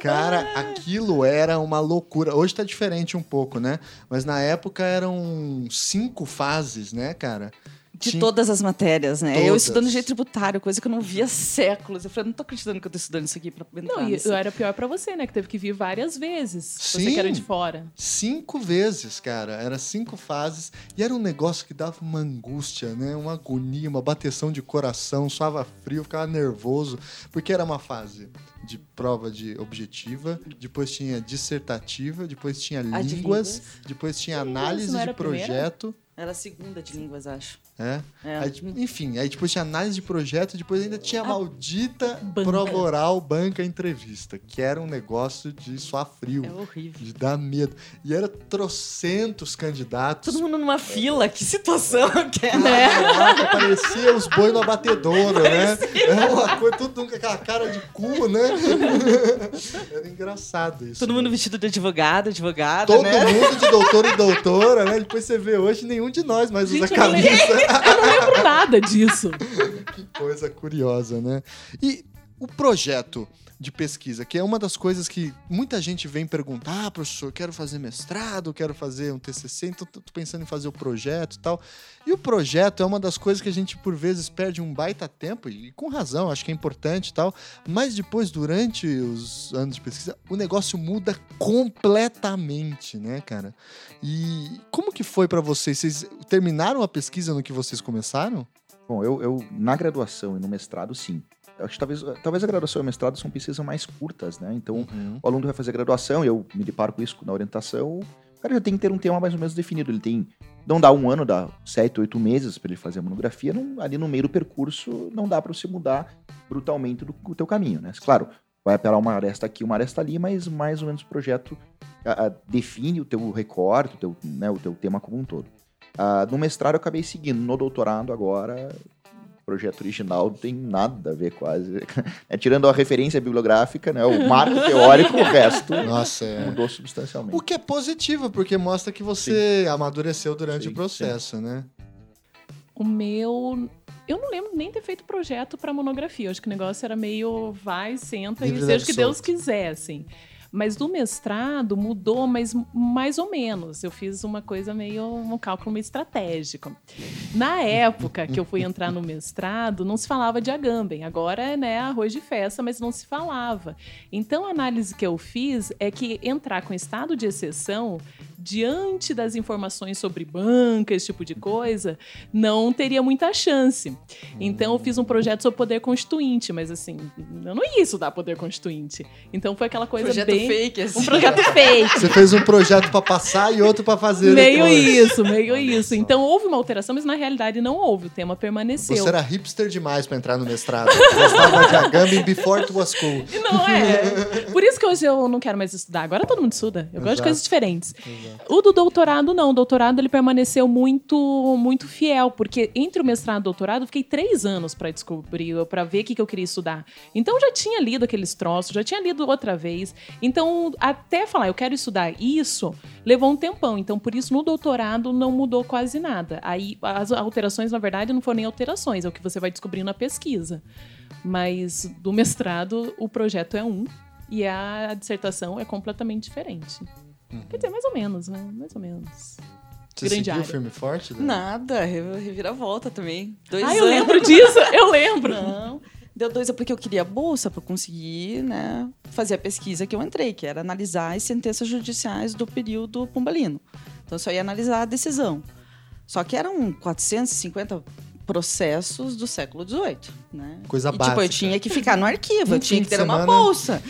[SPEAKER 1] Cara, aquilo era uma loucura. Hoje tá diferente um pouco, né? Mas na época eram cinco fases, né, cara?
[SPEAKER 4] De
[SPEAKER 1] Tinha-
[SPEAKER 4] todas as matérias, né? Eu
[SPEAKER 1] Todas.
[SPEAKER 4] estudando direito tributário, coisa que eu não via há séculos. Eu falei, não tô acreditando que eu tô estudando isso aqui pra entrar
[SPEAKER 3] Não, e era pior pra você, né? Que teve que vir várias vezes. Você
[SPEAKER 1] Sim.
[SPEAKER 3] que era de fora.
[SPEAKER 1] Cinco vezes, cara. Era cinco fases. E era um negócio que dava uma angústia, né? Uma agonia, uma bateção de coração, suava frio, ficava nervoso. Porque era uma fase de prova de objetiva, depois tinha dissertativa, depois tinha
[SPEAKER 4] A de
[SPEAKER 1] línguas,
[SPEAKER 4] línguas.
[SPEAKER 1] depois tinha análise de projeto.
[SPEAKER 4] Era a segunda de línguas, acho.
[SPEAKER 1] É.
[SPEAKER 4] É.
[SPEAKER 1] Aí, tipo, enfim, aí depois tinha análise de projeto, depois ainda tinha a maldita
[SPEAKER 3] banca.
[SPEAKER 1] prova oral, banca entrevista, que era um negócio de suar frio,
[SPEAKER 4] É horrível.
[SPEAKER 1] de dar medo. E era trocentos candidatos.
[SPEAKER 4] Todo mundo numa fila, que situação que é.
[SPEAKER 3] Né?
[SPEAKER 1] Caraca, parecia os boi no abatedouro, né? Era uma coisa, tudo com aquela cara de cu, né? Era engraçado isso.
[SPEAKER 4] Todo mundo
[SPEAKER 1] né?
[SPEAKER 4] vestido de advogado, advogada,
[SPEAKER 1] Todo
[SPEAKER 4] né?
[SPEAKER 1] mundo de doutor e doutora, né? Depois você vê hoje, nenhum de nós mais usa
[SPEAKER 3] Gente, não
[SPEAKER 1] camisa.
[SPEAKER 3] Eu não lembro nada disso.
[SPEAKER 1] Que coisa curiosa, né? E o projeto de pesquisa, que é uma das coisas que muita gente vem perguntar, ah, professor, quero fazer mestrado, quero fazer um TCC, então tô pensando em fazer o projeto e tal. E o projeto é uma das coisas que a gente, por vezes, perde um baita tempo, e com razão, acho que é importante e tal, mas depois, durante os anos de pesquisa, o negócio muda completamente, né, cara? E como que foi pra vocês? Vocês terminaram a pesquisa no que vocês começaram?
[SPEAKER 2] Bom, eu, eu na graduação e no mestrado, sim. Acho que talvez, talvez a graduação e o mestrado são pesquisas mais curtas, né? Então,
[SPEAKER 1] Uhum.
[SPEAKER 2] o aluno vai fazer graduação, e eu me deparo com isso na orientação, o cara já tem que ter um tema mais ou menos definido. Ele tem. Não dá um ano, dá sete, oito meses para ele fazer a monografia. não- ali no meio do percurso, não dá para você mudar brutalmente do, o teu caminho, né? Claro, vai operar uma aresta aqui, uma aresta ali, mas mais ou menos o projeto ah, ah, define o teu recorte, o teu, né, o teu tema como um todo. Ah, no mestrado eu acabei seguindo. No doutorado agora, projeto original tem nada a ver quase. É, tirando a referência bibliográfica, né, o marco teórico, o resto
[SPEAKER 1] Nossa, é.
[SPEAKER 2] mudou substancialmente.
[SPEAKER 1] O que é positivo, porque mostra que você amadureceu durante
[SPEAKER 2] Sim,
[SPEAKER 1] o processo, né?
[SPEAKER 3] O meu. Eu não lembro nem ter feito projeto pra monografia. Eu acho que o negócio era meio vai, senta
[SPEAKER 1] Livre,
[SPEAKER 3] e seja o que Deus quiser, assim. Mas do mestrado mudou, mas mais ou menos. Eu fiz uma coisa meio. um cálculo meio estratégico. Na época que eu fui entrar no mestrado, não se falava de Agamben. Agora é né, arroz de festa, mas não se falava. Então a análise que eu fiz é que entrar com estado de exceção diante das informações sobre banca, esse tipo de coisa, não teria muita chance. Então eu fiz um projeto sobre poder constituinte, mas assim, eu não ia estudar poder constituinte. Então foi aquela coisa
[SPEAKER 4] Projeto
[SPEAKER 3] bem
[SPEAKER 4] fake, assim.
[SPEAKER 3] um projeto fake.
[SPEAKER 1] Você fez um projeto pra passar e outro pra fazer
[SPEAKER 3] Meio
[SPEAKER 1] depois.
[SPEAKER 3] isso, meio
[SPEAKER 1] Olha
[SPEAKER 3] isso.
[SPEAKER 1] só.
[SPEAKER 3] Então houve uma alteração, mas na realidade não houve. O tema permaneceu.
[SPEAKER 1] Você era hipster demais pra entrar no mestrado. Gostava de Agamben before it was cool.
[SPEAKER 3] Não é. Por isso que hoje eu não quero mais estudar. Agora todo mundo estuda. Eu gosto de
[SPEAKER 1] Exato.
[SPEAKER 3] coisas diferentes. O do doutorado, não. O doutorado ele permaneceu muito muito fiel, porque entre o mestrado e o doutorado eu fiquei três anos para descobrir, para ver o que, que eu queria estudar. Então já tinha lido aqueles troços, já tinha lido outra vez. Então, até falar, eu quero estudar isso, levou um tempão. Então, por isso, no doutorado não mudou quase nada. Aí, as alterações, na verdade, não foram nem alterações, é o que você vai descobrir na pesquisa. Mas do mestrado, o projeto é um e a dissertação é completamente diferente.
[SPEAKER 1] Uhum.
[SPEAKER 3] Quer dizer, mais ou menos, né? Mais ou menos.
[SPEAKER 1] Você
[SPEAKER 3] Grande
[SPEAKER 1] seguiu
[SPEAKER 3] área.
[SPEAKER 1] firme e forte? Dani?
[SPEAKER 4] Nada, re- reviravolta também. Dois
[SPEAKER 3] Ah, eu
[SPEAKER 4] anos.
[SPEAKER 3] lembro disso, eu lembro.
[SPEAKER 4] Não. Deu dois, é porque eu queria bolsa para conseguir né, fazer a pesquisa que eu entrei, que era analisar as sentenças judiciais do período pombalino. Então, eu só ia analisar a decisão. Só que eram 450 processos do século XVIII, né?
[SPEAKER 1] Coisa
[SPEAKER 4] e, Tipo, eu
[SPEAKER 1] básica.
[SPEAKER 4] tinha que ficar no arquivo, eu tinha que ter uma
[SPEAKER 1] semana.
[SPEAKER 4] bolsa.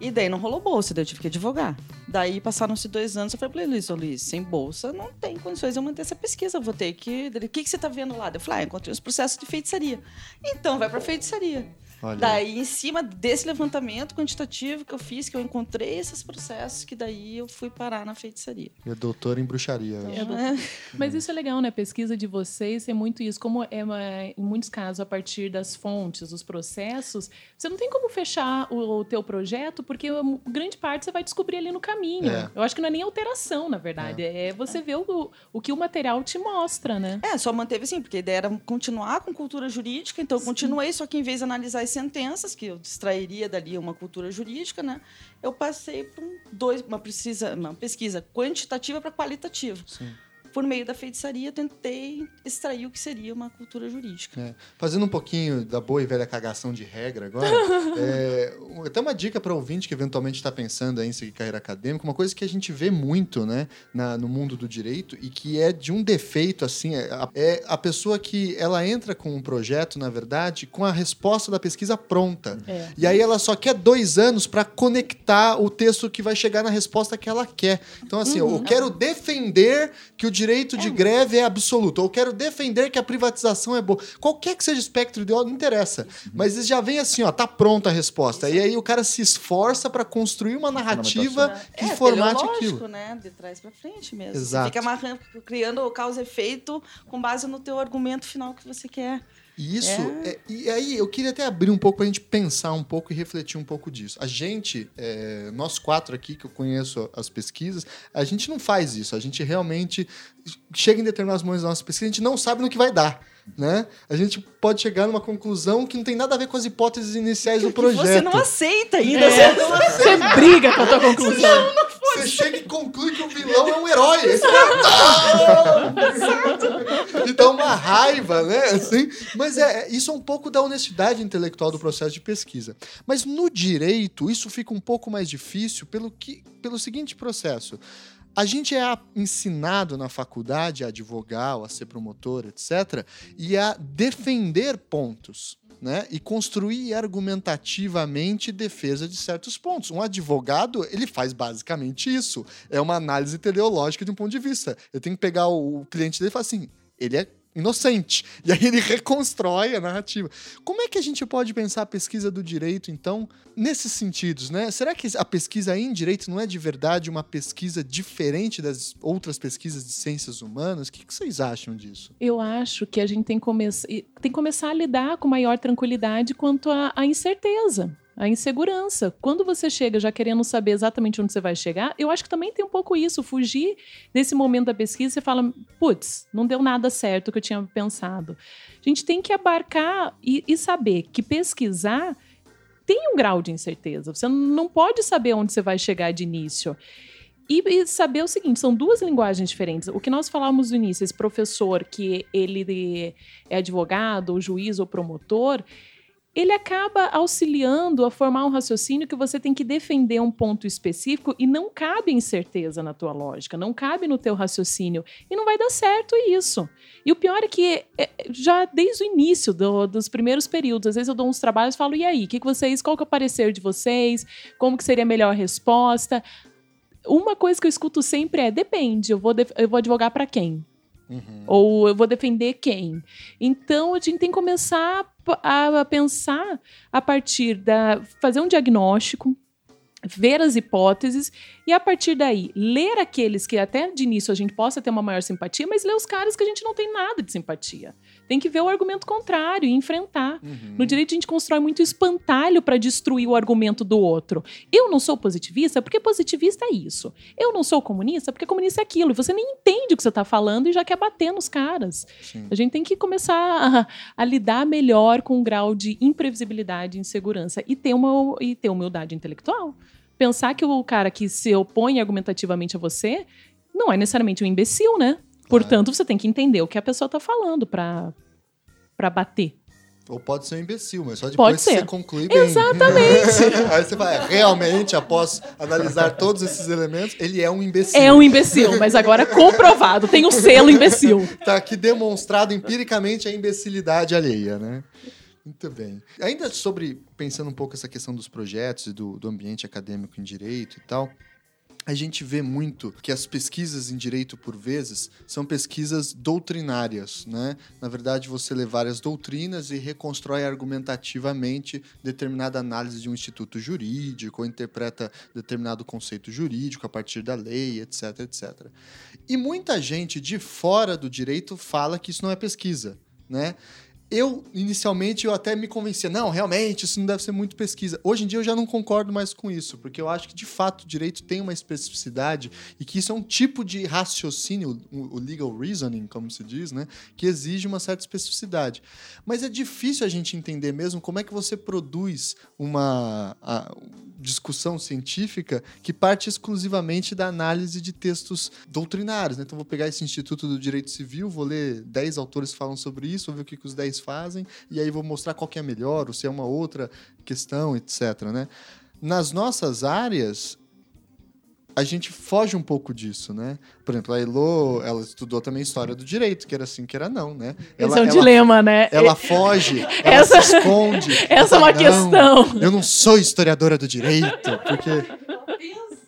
[SPEAKER 4] E daí não rolou bolsa, daí eu tive que advogar. Daí passaram-se dois anos, eu falei Luiz, Luiz, sem bolsa não tem condições de eu manter essa pesquisa, vou ter que... O que, que você tá vendo lá? Eu falei, ah, encontrei os processos de feitiçaria. Então, vai pra feitiçaria.
[SPEAKER 1] Olha.
[SPEAKER 4] Daí, em cima desse levantamento quantitativo que eu fiz, que eu encontrei esses processos, que daí eu fui parar na feitiçaria.
[SPEAKER 1] E é doutora em bruxaria.
[SPEAKER 3] É,
[SPEAKER 4] É.
[SPEAKER 3] Mas isso é legal, né? A pesquisa de vocês é muito isso. Como é, uma- em muitos casos, a partir das fontes, dos processos, você não tem como fechar o, o teu projeto, porque grande parte você vai descobrir ali no caminho.
[SPEAKER 1] É.
[SPEAKER 3] Eu acho que não é nem alteração, na verdade. É, você ver o, o que o material te mostra, né?
[SPEAKER 4] É, só manteve assim, porque a ideia era continuar com cultura jurídica, então eu continuei, só que em vez de analisar sentenças, que eu distrairia dali uma cultura jurídica, né? Eu passei por um, dois, uma, precisa, uma pesquisa quantitativa para qualitativa.
[SPEAKER 1] Sim.
[SPEAKER 4] Por meio da feitiçaria, tentei extrair o que seria uma cultura jurídica.
[SPEAKER 1] É. Fazendo um pouquinho da boa e velha cagação de regra agora, é, até uma dica para ouvinte que eventualmente está pensando em seguir carreira acadêmica, uma coisa que a gente vê muito né, na- no mundo do direito e que é de um defeito, assim, é a, é a pessoa que ela entra com um projeto, na verdade, com a resposta da pesquisa pronta.
[SPEAKER 3] É.
[SPEAKER 1] E aí ela só quer dois anos para conectar o texto que vai chegar na resposta que ela quer. Então, assim, eu quero defender que o direito de greve é absoluto. Ou eu quero defender que a privatização é boa. Qualquer que seja o espectro ideológico, não interessa. Mas eles já vem assim, ó, tá pronta a resposta. E aí o cara se esforça para construir uma narrativa que
[SPEAKER 4] é,
[SPEAKER 1] formate aquilo.
[SPEAKER 4] né? De trás para frente mesmo.
[SPEAKER 1] Exato.
[SPEAKER 4] Você fica amarrando, criando causa e efeito com base no teu argumento final que você quer.
[SPEAKER 1] E isso,
[SPEAKER 4] É.
[SPEAKER 1] é- e aí eu queria até abrir um pouco pra gente pensar um pouco e refletir um pouco disso. A gente, é, nós quatro aqui que eu conheço as pesquisas, a gente não faz isso. A gente realmente chega em determinados momentos da nossa pesquisa, a gente não sabe no que vai dar. Né? A gente pode chegar numa conclusão que não tem nada a ver com as hipóteses iniciais do
[SPEAKER 4] Que
[SPEAKER 1] projeto.
[SPEAKER 4] você não aceita ainda.
[SPEAKER 3] É.
[SPEAKER 4] Você não
[SPEAKER 3] Você briga com a tua conclusão.
[SPEAKER 1] Você chega e conclui que o vilão é um herói. E dá uma raiva, né? Assim, mas é, é- isso é um pouco da honestidade intelectual do processo de pesquisa. Mas no direito, isso fica um pouco mais difícil pelo, que, pelo seguinte processo. A gente é ensinado na faculdade a advogar, a ser promotor, etc., e a defender pontos. Né? E construir argumentativamente defesa de certos pontos. Um advogado, ele faz basicamente isso. É uma análise teleológica de um ponto de vista. Eu tenho que pegar o cliente dele e falar assim: ele é inocente. E aí ele reconstrói a narrativa. Como é que a gente pode pensar a pesquisa do direito, então, nesses sentidos, né? Será que a pesquisa em direito não é de verdade uma pesquisa diferente das outras pesquisas de ciências humanas? O que vocês acham disso?
[SPEAKER 3] Eu acho que a gente tem que, tem que começar a lidar com maior tranquilidade quanto à incerteza. A insegurança. Quando você chega já querendo saber exatamente onde você vai chegar, eu acho que também tem um pouco isso, fugir desse momento da pesquisa e fala, putz, não deu nada certo que eu tinha pensado. A gente tem que abarcar e, e saber que pesquisar tem um grau de incerteza. Você não pode saber onde você vai chegar de início. E, saber o seguinte, são duas linguagens diferentes. O que nós falávamos no início, esse professor que ele é advogado, ou juiz, ou promotor, ele acaba auxiliando a formar um raciocínio que você tem que defender um ponto específico e não cabe incerteza na tua lógica, não cabe no teu raciocínio e não vai dar certo isso. E o pior é que é, já desde o início do- dos primeiros períodos, às vezes eu dou uns trabalhos e falo, e aí, o que, que vocês, qual que é o parecer de vocês? Como que seria a melhor resposta? Uma coisa que eu escuto sempre é, depende, eu vou, eu vou advogar para quem? Ou eu vou defender quem? Então a gente tem que começar a, a pensar a partir da. fazer um diagnóstico. ver as hipóteses e, a partir daí, ler aqueles que até de início a gente possa ter uma maior simpatia, mas ler os caras que a gente não tem nada de simpatia. Tem que ver o argumento contrário e enfrentar.
[SPEAKER 1] Uhum.
[SPEAKER 3] No direito, a gente constrói muito espantalho para destruir o argumento do outro. Eu não sou positivista porque positivista é isso. Eu não sou comunista porque comunista é aquilo. E você nem entende o que você está falando e já quer bater nos caras.
[SPEAKER 1] Sim.
[SPEAKER 3] A gente tem que começar a, a lidar melhor com o grau de imprevisibilidade e insegurança e ter, uma, e ter humildade intelectual. Pensar que o cara que se opõe argumentativamente a você não é necessariamente um imbecil, né? Portanto, você tem que entender o que a pessoa está falando para para bater.
[SPEAKER 1] Ou pode ser um imbecil, mas só
[SPEAKER 3] Pode
[SPEAKER 1] depois que
[SPEAKER 3] ser.
[SPEAKER 1] você conclui bem.
[SPEAKER 3] Exatamente.
[SPEAKER 1] Aí você vai, realmente, após analisar todos esses elementos, ele é um imbecil.
[SPEAKER 3] É um imbecil, mas agora comprovado, tem o selo imbecil.
[SPEAKER 1] Tá aqui demonstrado empiricamente a imbecilidade alheia, né? Muito bem. Ainda sobre, pensando um pouco essa questão dos projetos e do, do ambiente acadêmico em direito e tal, a gente vê muito que as pesquisas em direito, por vezes, são pesquisas doutrinárias, né? Na verdade, você lê várias doutrinas e reconstrói argumentativamente determinada análise de um instituto jurídico, ou interpreta determinado conceito jurídico a partir da lei, etc, etc. E muita gente de fora do direito fala que isso não é pesquisa, né? Eu, inicialmente, eu até me convencia, não, realmente, isso não deve ser muito pesquisa. Hoje em dia eu já não concordo mais com isso, porque eu acho que, de fato, o direito tem uma especificidade e que isso é um tipo de raciocínio, o legal reasoning, como se diz, né, que exige uma certa especificidade. Mas é difícil a gente entender mesmo como é que você produz uma discussão científica que parte exclusivamente da análise de textos doutrinários. Né? Então, vou pegar esse Instituto do Direito Civil, vou ler 10 autores que falam sobre isso, vou ver o que, que os 10 fazem, e aí vou mostrar qual que é melhor, ou se é uma outra questão, etc. Né? Nas nossas áreas, a gente foge um pouco disso, né? Por exemplo, a Elo, ela estudou também história do direito, que era assim, que era não, né?
[SPEAKER 3] Esse é um dilema, né?
[SPEAKER 1] Ela foge, ela
[SPEAKER 3] Essa-
[SPEAKER 1] se esconde.
[SPEAKER 3] Essa é uma
[SPEAKER 1] Não,
[SPEAKER 3] questão.
[SPEAKER 1] Eu não sou historiadora do direito, porque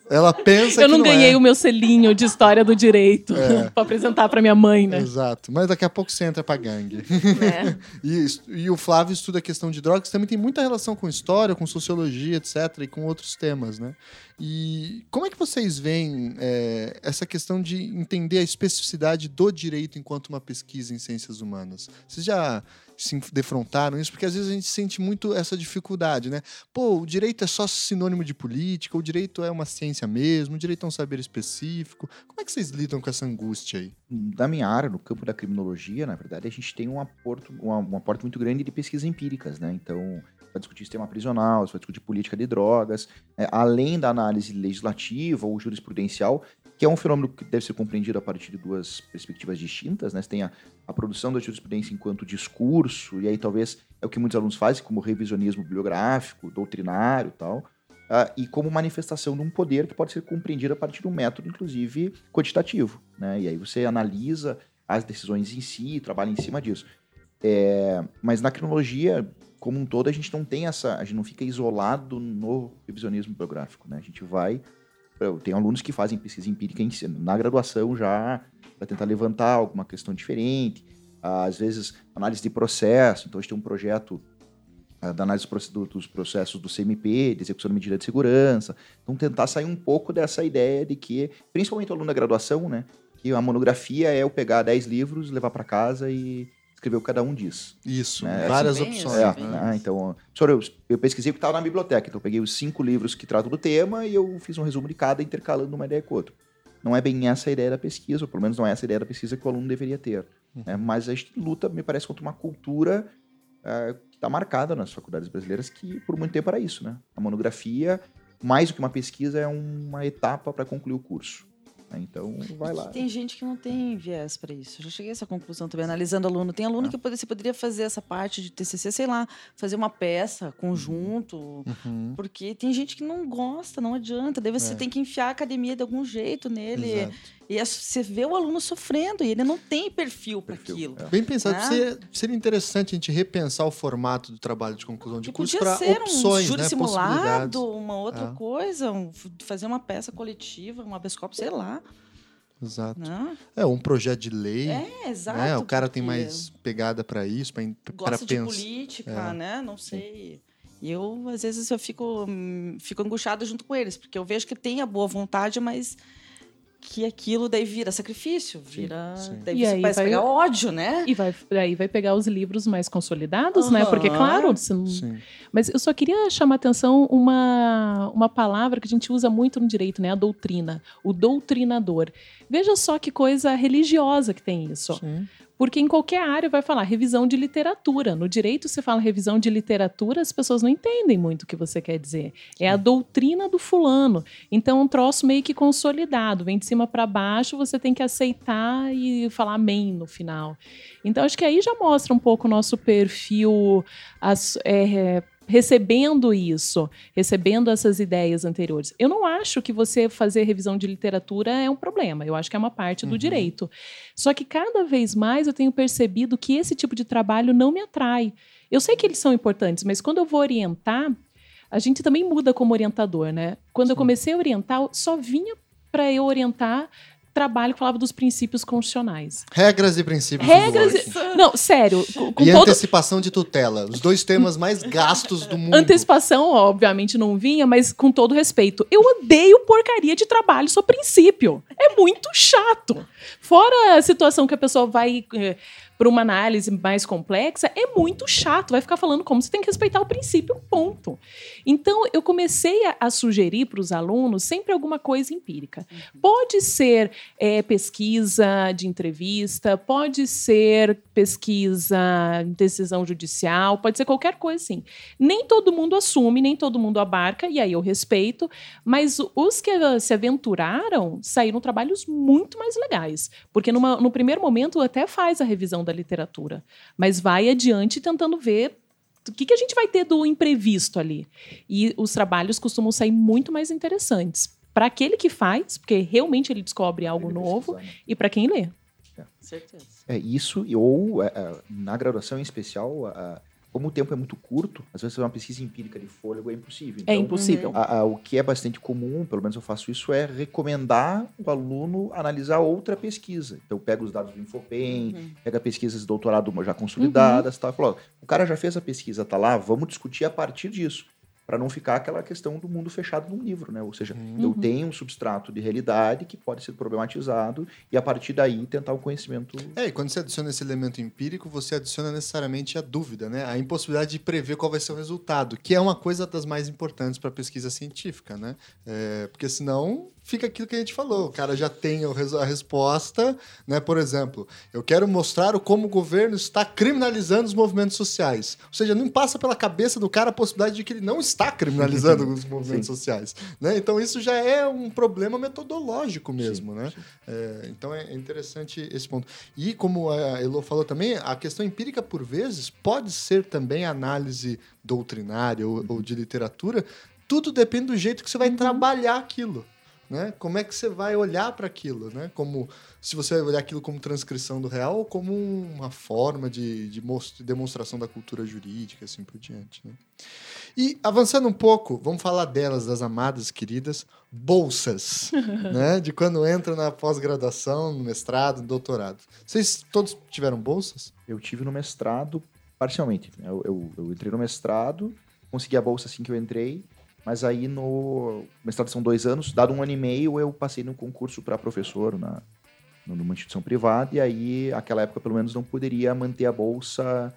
[SPEAKER 1] ela pensa
[SPEAKER 3] Eu
[SPEAKER 1] que
[SPEAKER 3] não ganhei
[SPEAKER 1] é.
[SPEAKER 3] o meu selinho de história do direito
[SPEAKER 1] É.
[SPEAKER 3] pra apresentar pra minha mãe, né?
[SPEAKER 1] Exato. Mas daqui a pouco você entra pra gangue.
[SPEAKER 3] É.
[SPEAKER 1] E, e o Flávio estuda a questão de drogas, também tem muita relação com história, com sociologia, etc., e com outros temas, né? E como é que vocês veem é, essa questão de entender a especificidade do direito enquanto uma pesquisa em ciências humanas? Vocês já se defrontaram isso? Porque às vezes a gente sente muito essa dificuldade, né? Pô, o direito é só sinônimo de política, o direito é uma ciência mesmo, o direito é um saber específico. Como é que vocês lidam com essa angústia aí?
[SPEAKER 2] Da minha área, no campo da criminologia, na verdade, a gente tem um aporte, um, um aporte muito grande de pesquisas empíricas, né? Então, vai discutir sistema prisional, vai discutir política de drogas, é, além da análise legislativa ou jurisprudencial, que é um fenômeno que deve ser compreendido a partir de duas perspectivas distintas, né? Você tem a, a produção da jurisprudência enquanto discurso, e aí talvez é o que muitos alunos fazem, como revisionismo bibliográfico, doutrinário e tal, ah, e como manifestação de um poder que pode ser compreendido a partir de um método, inclusive, quantitativo. Né? E aí você analisa as decisões em si, trabalha em cima disso. É, mas na criminologia, como um todo, a gente não tem essa. A gente não fica isolado no revisionismo biográfico. Né? A gente vai. Tenho alunos que fazem pesquisa empírica na graduação já, para tentar levantar alguma questão diferente. Às vezes, análise de processo. Então, a gente tem um projeto ah, da análise dos processos do CMP, de execução de medida de segurança. Então, tentar sair um pouco dessa ideia de que, principalmente o aluno da graduação, né? Que a monografia é eu pegar 10 livros, levar para casa e escrever o que cada um diz.
[SPEAKER 1] Isso,
[SPEAKER 2] É,
[SPEAKER 1] várias
[SPEAKER 4] assim,
[SPEAKER 1] opções.
[SPEAKER 2] É,
[SPEAKER 1] né?
[SPEAKER 2] então, professor, eu, eu pesquisei o que estava na biblioteca, então eu peguei os cinco livros que tratam do tema e eu fiz um resumo de cada, intercalando uma ideia com outra. Não é bem essa a ideia da pesquisa, ou pelo menos não é essa a ideia da pesquisa que o aluno deveria ter. né? Mas a gente luta, me parece, contra uma cultura ah, que está marcada nas faculdades brasileiras, que por muito tempo era isso, né? A monografia, mais do que uma pesquisa, é uma etapa para concluir o curso. Né? Então, vai lá.
[SPEAKER 4] Tem gente que não tem viés para isso. Eu já cheguei a essa conclusão também, analisando aluno. Tem aluno
[SPEAKER 2] Ah.
[SPEAKER 4] que você poderia fazer essa parte de TCC, sei lá, fazer uma peça conjunto.
[SPEAKER 1] Uhum,
[SPEAKER 4] Porque tem gente que não gosta, não adianta. Daí você
[SPEAKER 1] É.
[SPEAKER 4] tem que enfiar a academia de algum jeito nele.
[SPEAKER 1] exato.
[SPEAKER 4] E é- você vê o aluno sofrendo e ele não tem perfil para aquilo.
[SPEAKER 2] é.
[SPEAKER 1] Bem pensado.
[SPEAKER 4] Né?
[SPEAKER 1] Seria, seria interessante a gente repensar o formato do trabalho de conclusão de curso
[SPEAKER 4] podia
[SPEAKER 1] para
[SPEAKER 4] ser
[SPEAKER 1] opções,
[SPEAKER 4] um júri
[SPEAKER 1] né?
[SPEAKER 4] simulado, uma outra
[SPEAKER 1] É.
[SPEAKER 4] coisa, um- fazer uma peça coletiva, um habeas corpus, sei lá.
[SPEAKER 1] Exato.
[SPEAKER 4] Né?
[SPEAKER 1] É, um projeto de lei.
[SPEAKER 4] É, exato.
[SPEAKER 1] né? O cara tem mais pegada para isso, para
[SPEAKER 4] Gosta de
[SPEAKER 1] pensar.
[SPEAKER 4] política,
[SPEAKER 1] É.
[SPEAKER 4] né? Não sei. E eu, às vezes, eu fico, hum, fico angustiada junto com eles, porque eu vejo que tem a boa vontade, mas que aquilo daí vira sacrifício, vira.
[SPEAKER 1] sim.
[SPEAKER 4] Daí
[SPEAKER 3] E
[SPEAKER 4] você
[SPEAKER 3] aí
[SPEAKER 4] vai pegar ódio, né?
[SPEAKER 3] E vai, aí vai pegar os livros mais consolidados, né? Porque, claro, não-
[SPEAKER 1] Sim.
[SPEAKER 3] Mas eu só queria chamar a atenção uma, uma palavra que a gente usa muito no direito, né? A doutrina. O doutrinador. Veja só que coisa religiosa que tem isso.
[SPEAKER 1] Sim.
[SPEAKER 3] Porque em qualquer área vai falar revisão de literatura. No direito, você fala revisão de literatura, as pessoas não entendem muito o que você quer dizer. É a doutrina do fulano. Então, é um troço meio que consolidado. Vem de cima para baixo, você tem que aceitar e falar amém no final. Então, acho que aí já mostra um pouco o nosso perfil as- é, recebendo isso, recebendo essas ideias anteriores. Eu não acho que você fazer revisão de literatura é um problema. Eu acho que é uma parte do direito. Só que cada vez mais eu tenho percebido que esse tipo de trabalho não me atrai. Eu sei que eles são importantes, mas quando eu vou orientar, a gente também muda como orientador, né? Quando eu comecei a orientar, só vinha para eu orientar trabalho que falava dos princípios constitucionais.
[SPEAKER 1] Regras e princípios
[SPEAKER 3] Regras e-. Não, sério, com,
[SPEAKER 1] E
[SPEAKER 3] todo
[SPEAKER 1] antecipação de tutela. Os dois temas mais gastos do mundo.
[SPEAKER 3] Antecipação, obviamente, não vinha, mas com todo respeito. Eu odeio porcaria de trabalho só princípio. É muito chato. Fora a situação que a pessoa vai para uma análise mais complexa, é muito chato. Vai ficar falando como você tem que respeitar o princípio, ponto. Então, eu comecei a, a sugerir para os alunos sempre alguma coisa empírica. Pode ser é, pesquisa de entrevista, pode ser pesquisa decisão judicial, pode ser qualquer coisa assim. Nem todo mundo assume, nem todo mundo abarca, e aí eu respeito, mas os que eh, se aventuraram saíram trabalhos muito mais legais. Porque numa- no primeiro momento até faz a revisão da literatura, mas vai adiante tentando ver o que, que a gente vai ter do imprevisto ali. E os trabalhos costumam sair muito mais interessantes. Para aquele que faz, porque realmente ele descobre algo
[SPEAKER 2] Ele
[SPEAKER 3] novo,
[SPEAKER 2] pesquisar, né?
[SPEAKER 3] e para quem lê.
[SPEAKER 4] Certeza.
[SPEAKER 2] É isso, ou é, é, na graduação em especial, a- como o tempo é muito curto, às vezes fazer uma pesquisa empírica de fôlego é impossível.
[SPEAKER 3] É
[SPEAKER 2] Então,
[SPEAKER 3] impossível.
[SPEAKER 2] a- a- o que é bastante comum, pelo menos eu faço isso, é recomendar o aluno analisar outra pesquisa. Então, pega os dados do Infopem,
[SPEAKER 4] Uhum.
[SPEAKER 2] pega pesquisas de doutorado já consolidadas, tal, e fala, ó, o cara já fez a pesquisa, tá lá, vamos discutir a partir disso. Para não ficar aquela questão do mundo fechado num livro, né? Ou seja, eu
[SPEAKER 3] Uhum.
[SPEAKER 2] tenho um substrato de realidade que pode ser problematizado e a partir daí tentar o conhecimento
[SPEAKER 1] É, e quando você adiciona esse elemento empírico, você adiciona necessariamente a dúvida, né? A impossibilidade de prever qual vai ser o resultado, que é uma coisa das mais importantes para a pesquisa científica, né? É, porque senão fica aquilo que a gente falou, o cara já tem a resposta, né? Por exemplo, eu quero mostrar o como o governo está criminalizando os movimentos sociais. Ou seja, não passa pela cabeça do cara a possibilidade de que ele não está criminalizando os movimentos sociais, né? Então isso já é um problema metodológico mesmo,
[SPEAKER 2] Sim,
[SPEAKER 1] né?
[SPEAKER 2] sim.
[SPEAKER 1] É, então é interessante esse ponto. E como a Elo falou também, a questão empírica, por vezes, pode ser também análise doutrinária ou, ou de literatura. Tudo depende do jeito que você vai trabalhar aquilo. Né? Como é que você vai olhar para aquilo? Né? Como se você vai olhar aquilo como transcrição do real ou como uma forma de, de demonstração da cultura jurídica, assim por diante. Né? E avançando um pouco, vamos falar delas, das amadas, queridas, bolsas, né? De quando entra na pós-graduação, no mestrado, no doutorado. Vocês todos tiveram bolsas?
[SPEAKER 2] Eu tive no mestrado parcialmente. né? Eu, eu- eu entrei no mestrado, consegui a bolsa assim que eu entrei, mas aí no mestrado são dois anos, dado um ano e meio, eu passei no concurso para professor na, numa instituição privada, e aí, aquela época, pelo menos, não poderia manter a bolsa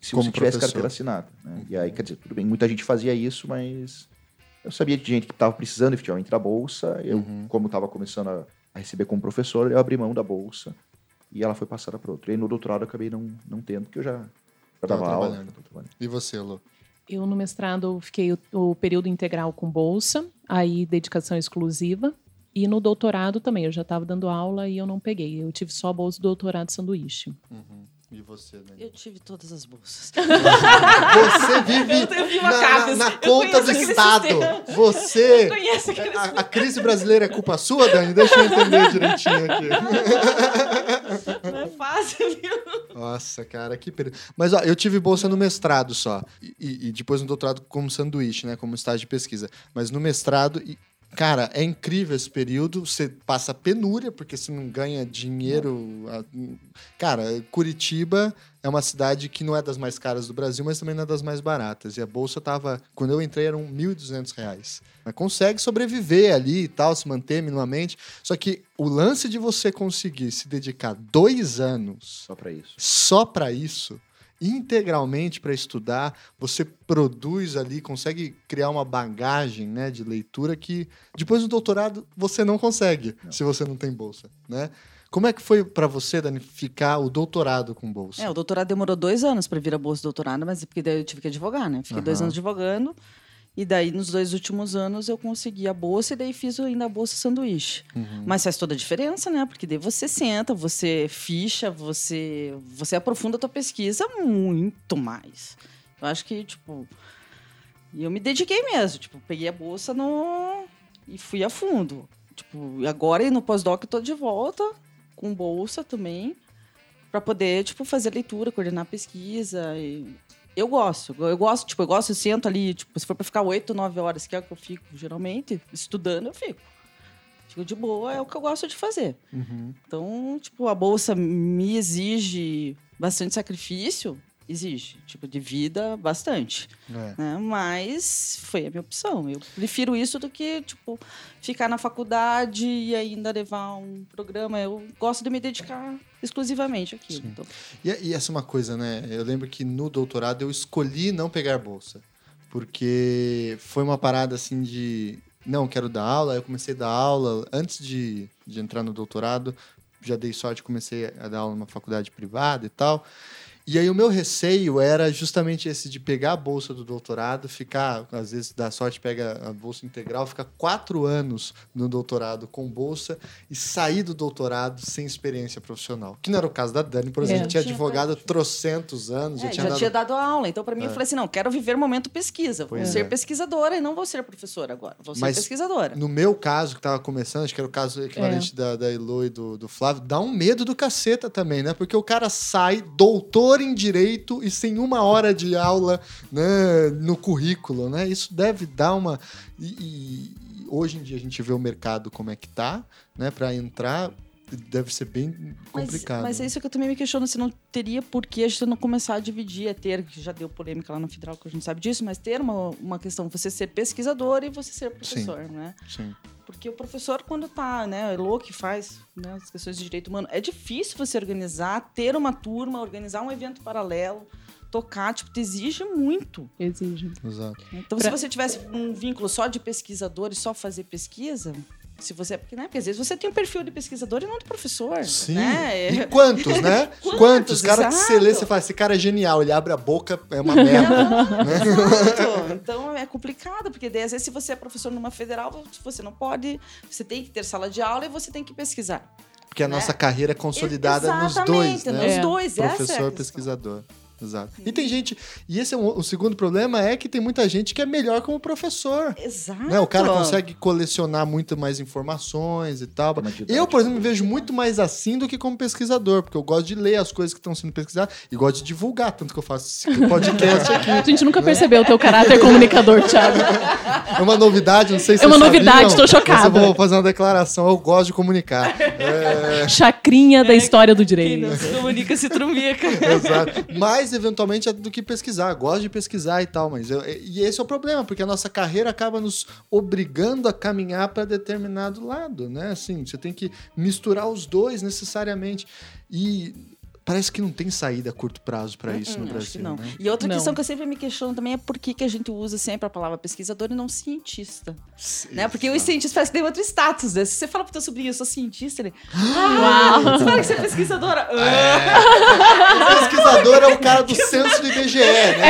[SPEAKER 2] se
[SPEAKER 1] Como
[SPEAKER 2] você tivesse
[SPEAKER 1] professor.
[SPEAKER 2] carteira assinada. né? E aí, quer dizer, tudo bem, muita gente fazia isso, mas eu sabia de gente que estava precisando efetivamente da bolsa, eu,
[SPEAKER 1] Uhum.
[SPEAKER 2] como estava começando a, a receber como professor, eu abri mão da bolsa e ela foi passada para outro. E aí, no doutorado eu acabei não, não tendo, porque eu já, já
[SPEAKER 1] Tava
[SPEAKER 2] dava aula.
[SPEAKER 1] trabalhando.
[SPEAKER 2] trabalhando.
[SPEAKER 1] E você, Lu?
[SPEAKER 3] Eu, no mestrado, fiquei o, o período integral com bolsa, aí dedicação exclusiva. E no doutorado também, eu já estava dando aula e eu não peguei. Eu tive só a bolsa do doutorado sanduíche.
[SPEAKER 1] E você, Dani?
[SPEAKER 4] Eu tive todas as bolsas.
[SPEAKER 1] Você vive
[SPEAKER 4] Eu tenho viva
[SPEAKER 1] na, na
[SPEAKER 4] Eu
[SPEAKER 1] conta do Estado.
[SPEAKER 4] sistema.
[SPEAKER 1] Você... A, a crise brasileira é culpa sua, Dani? Deixa eu entender direitinho aqui.
[SPEAKER 4] Não é fácil, viu?
[SPEAKER 1] Nossa, cara, que período. Mas ó, eu tive bolsa no mestrado só. E, e- depois no doutorado como sanduíche, né? Como estágio de pesquisa. Mas no mestrado, e Cara, é incrível esse período. Você passa penúria, porque você não ganha dinheiro. Cara, Curitiba é uma cidade que não é das mais caras do Brasil, mas também não é das mais baratas. E a bolsa tava. Quando eu entrei, eram 1.200 reais. Mas consegue sobreviver ali e tal, se manter minimamente. Só que o lance de você conseguir se dedicar dois anos
[SPEAKER 2] Só pra isso.
[SPEAKER 1] só para isso, integralmente para estudar, você produz ali, consegue criar uma bagagem né, de leitura que depois do doutorado você não consegue, se você não tem bolsa, né? Como é que foi para você, Dani, ficar o doutorado com bolsa?
[SPEAKER 4] É, o doutorado demorou dois anos para vir a bolsa de doutorado, mas porque daí eu tive que advogar, né? Fiquei dois
[SPEAKER 1] Aham.
[SPEAKER 4] anos advogando. E daí, nos dois últimos anos, eu consegui a bolsa e daí fiz ainda a bolsa sanduíche.
[SPEAKER 1] Uhum.
[SPEAKER 4] Mas faz toda a diferença, né? Porque daí você senta, você ficha, você, você aprofunda a tua pesquisa muito mais. Eu acho que, tipo... E eu me dediquei mesmo. Tipo, peguei a bolsa no... e fui a fundo. Tipo, agora, no pós-doc, eu tô de volta com bolsa também para poder, tipo, fazer leitura, coordenar pesquisa. E... Eu gosto. Eu gosto, tipo, eu gosto, eu sento ali, tipo, se for para ficar oito, nove horas, que é o que eu fico geralmente, estudando, eu fico. Fico de boa, é o que eu gosto de fazer.
[SPEAKER 1] Uhum.
[SPEAKER 4] Então, tipo, a bolsa me exige bastante sacrifício, exige, tipo, de vida, bastante.
[SPEAKER 1] É.
[SPEAKER 4] Né? Mas foi a minha opção. Eu prefiro isso do que, tipo, ficar na faculdade e ainda levar um programa. Eu gosto de me dedicar exclusivamente.
[SPEAKER 1] Sim.
[SPEAKER 4] Então,
[SPEAKER 1] E, e essa é uma coisa, né? Eu lembro que no doutorado eu escolhi não pegar bolsa. Porque foi uma parada assim de. Não, quero dar aula. Eu comecei a dar aula. Antes de, de entrar no doutorado, já dei sorte, comecei a dar aula numa faculdade privada e tal. E aí o meu receio era justamente esse de pegar a bolsa do doutorado, ficar, às vezes dá sorte, pega a bolsa integral, ficar quatro anos no doutorado com bolsa e sair do doutorado sem experiência profissional. Que não era o caso da Dani, por exemplo,
[SPEAKER 3] É.
[SPEAKER 1] tinha
[SPEAKER 4] Tinha
[SPEAKER 1] advogado trocentos anos, já
[SPEAKER 4] é,
[SPEAKER 1] tinha
[SPEAKER 4] já
[SPEAKER 1] dado...
[SPEAKER 4] tinha dado aula. Então, para mim,
[SPEAKER 1] É.
[SPEAKER 4] eu falei assim: não, quero viver o momento pesquisa. Vou
[SPEAKER 1] Pois
[SPEAKER 4] ser
[SPEAKER 1] é.
[SPEAKER 4] pesquisadora e não vou ser professora agora. Vou ser
[SPEAKER 1] Mas
[SPEAKER 4] pesquisadora.
[SPEAKER 1] No meu caso, que estava começando, acho que era o caso equivalente da, da Elo e do, do Flávio, dá um medo do caceta também, né? Porque o cara sai doutor em direito e sem uma hora de aula né, no currículo, né? Isso deve dar uma. E, e- hoje em dia a gente vê o mercado como é que tá, né? Para entrar, deve ser bem
[SPEAKER 4] Mas,
[SPEAKER 1] complicado.
[SPEAKER 4] mas é isso que eu também me questiono, se não teria por que a gente não começar a dividir, a ter, que já deu polêmica lá no Federal, que a gente sabe disso, mas ter uma, uma questão, você ser pesquisador e você ser professor, né?
[SPEAKER 1] Sim.
[SPEAKER 4] Porque o professor, quando tá, né, é louco que faz né, as questões de direito humano, é difícil você organizar, ter uma turma, organizar um evento paralelo, tocar, tipo, te exige muito.
[SPEAKER 3] Exige.
[SPEAKER 1] Exato.
[SPEAKER 4] Então,
[SPEAKER 3] Pra-
[SPEAKER 4] se você tivesse um vínculo só de pesquisador e só fazer pesquisa, se você. Porque, né, porque às vezes você tem um perfil de pesquisador e não de professor.
[SPEAKER 1] Sim.
[SPEAKER 4] Né?
[SPEAKER 1] E quantos, né?
[SPEAKER 4] Quantos,
[SPEAKER 1] Quantos? Cara que você
[SPEAKER 4] exato.
[SPEAKER 1] lê, você fala, esse cara é genial, ele abre a boca, é uma merda.
[SPEAKER 4] Exato. Então é complicado, porque daí, às vezes, se você é professor numa federal, você não pode. Você tem que ter sala de aula e você tem que pesquisar.
[SPEAKER 1] Porque a
[SPEAKER 4] Né?
[SPEAKER 1] nossa carreira é consolidada nos dois,
[SPEAKER 4] Exatamente,
[SPEAKER 1] né?
[SPEAKER 4] Nos
[SPEAKER 3] É.
[SPEAKER 4] dois, é
[SPEAKER 1] Professor,
[SPEAKER 4] questão.
[SPEAKER 1] pesquisador. Exato. E tem gente. E esse é um- o segundo problema é que tem muita gente que é melhor como professor.
[SPEAKER 4] Exato.
[SPEAKER 1] Né? O cara consegue colecionar muito mais informações e tal. Eu, por exemplo, me vejo muito mais assim do que como pesquisador, porque eu gosto de ler as coisas que estão sendo pesquisadas e gosto de divulgar, tanto que eu faço esse podcast aqui.
[SPEAKER 3] A gente nunca percebeu o teu caráter comunicador, Thiago.
[SPEAKER 1] É uma novidade, não sei se
[SPEAKER 3] É uma novidade, tô chocada.
[SPEAKER 1] Mas eu vou fazer uma declaração, eu gosto de comunicar. É,
[SPEAKER 3] Chacrinha da história do
[SPEAKER 4] Quem
[SPEAKER 3] direito.
[SPEAKER 4] não se comunica se trumbica.
[SPEAKER 1] Exato. Mais eventualmente é do que pesquisar. Gosto de pesquisar e tal, mas eu- e esse é o problema, porque a nossa carreira acaba nos obrigando a caminhar para determinado lado, né? Assim, você tem que misturar os dois necessariamente. E parece que não tem saída a curto prazo para isso no
[SPEAKER 4] Hum, acho que
[SPEAKER 1] Brasil,
[SPEAKER 4] não.
[SPEAKER 1] né?
[SPEAKER 4] E outra
[SPEAKER 3] Não.
[SPEAKER 4] questão que eu sempre me questiono também é por que, que a gente usa sempre a palavra pesquisador e não cientista. Né? Porque o cientista parece que tem outro status. Né? Se você fala pro teu sobrinho, eu sou cientista, ele. Ah, você fala que você é pesquisadora. Ah,
[SPEAKER 1] O pesquisador é o cara do censo do IBGE, né?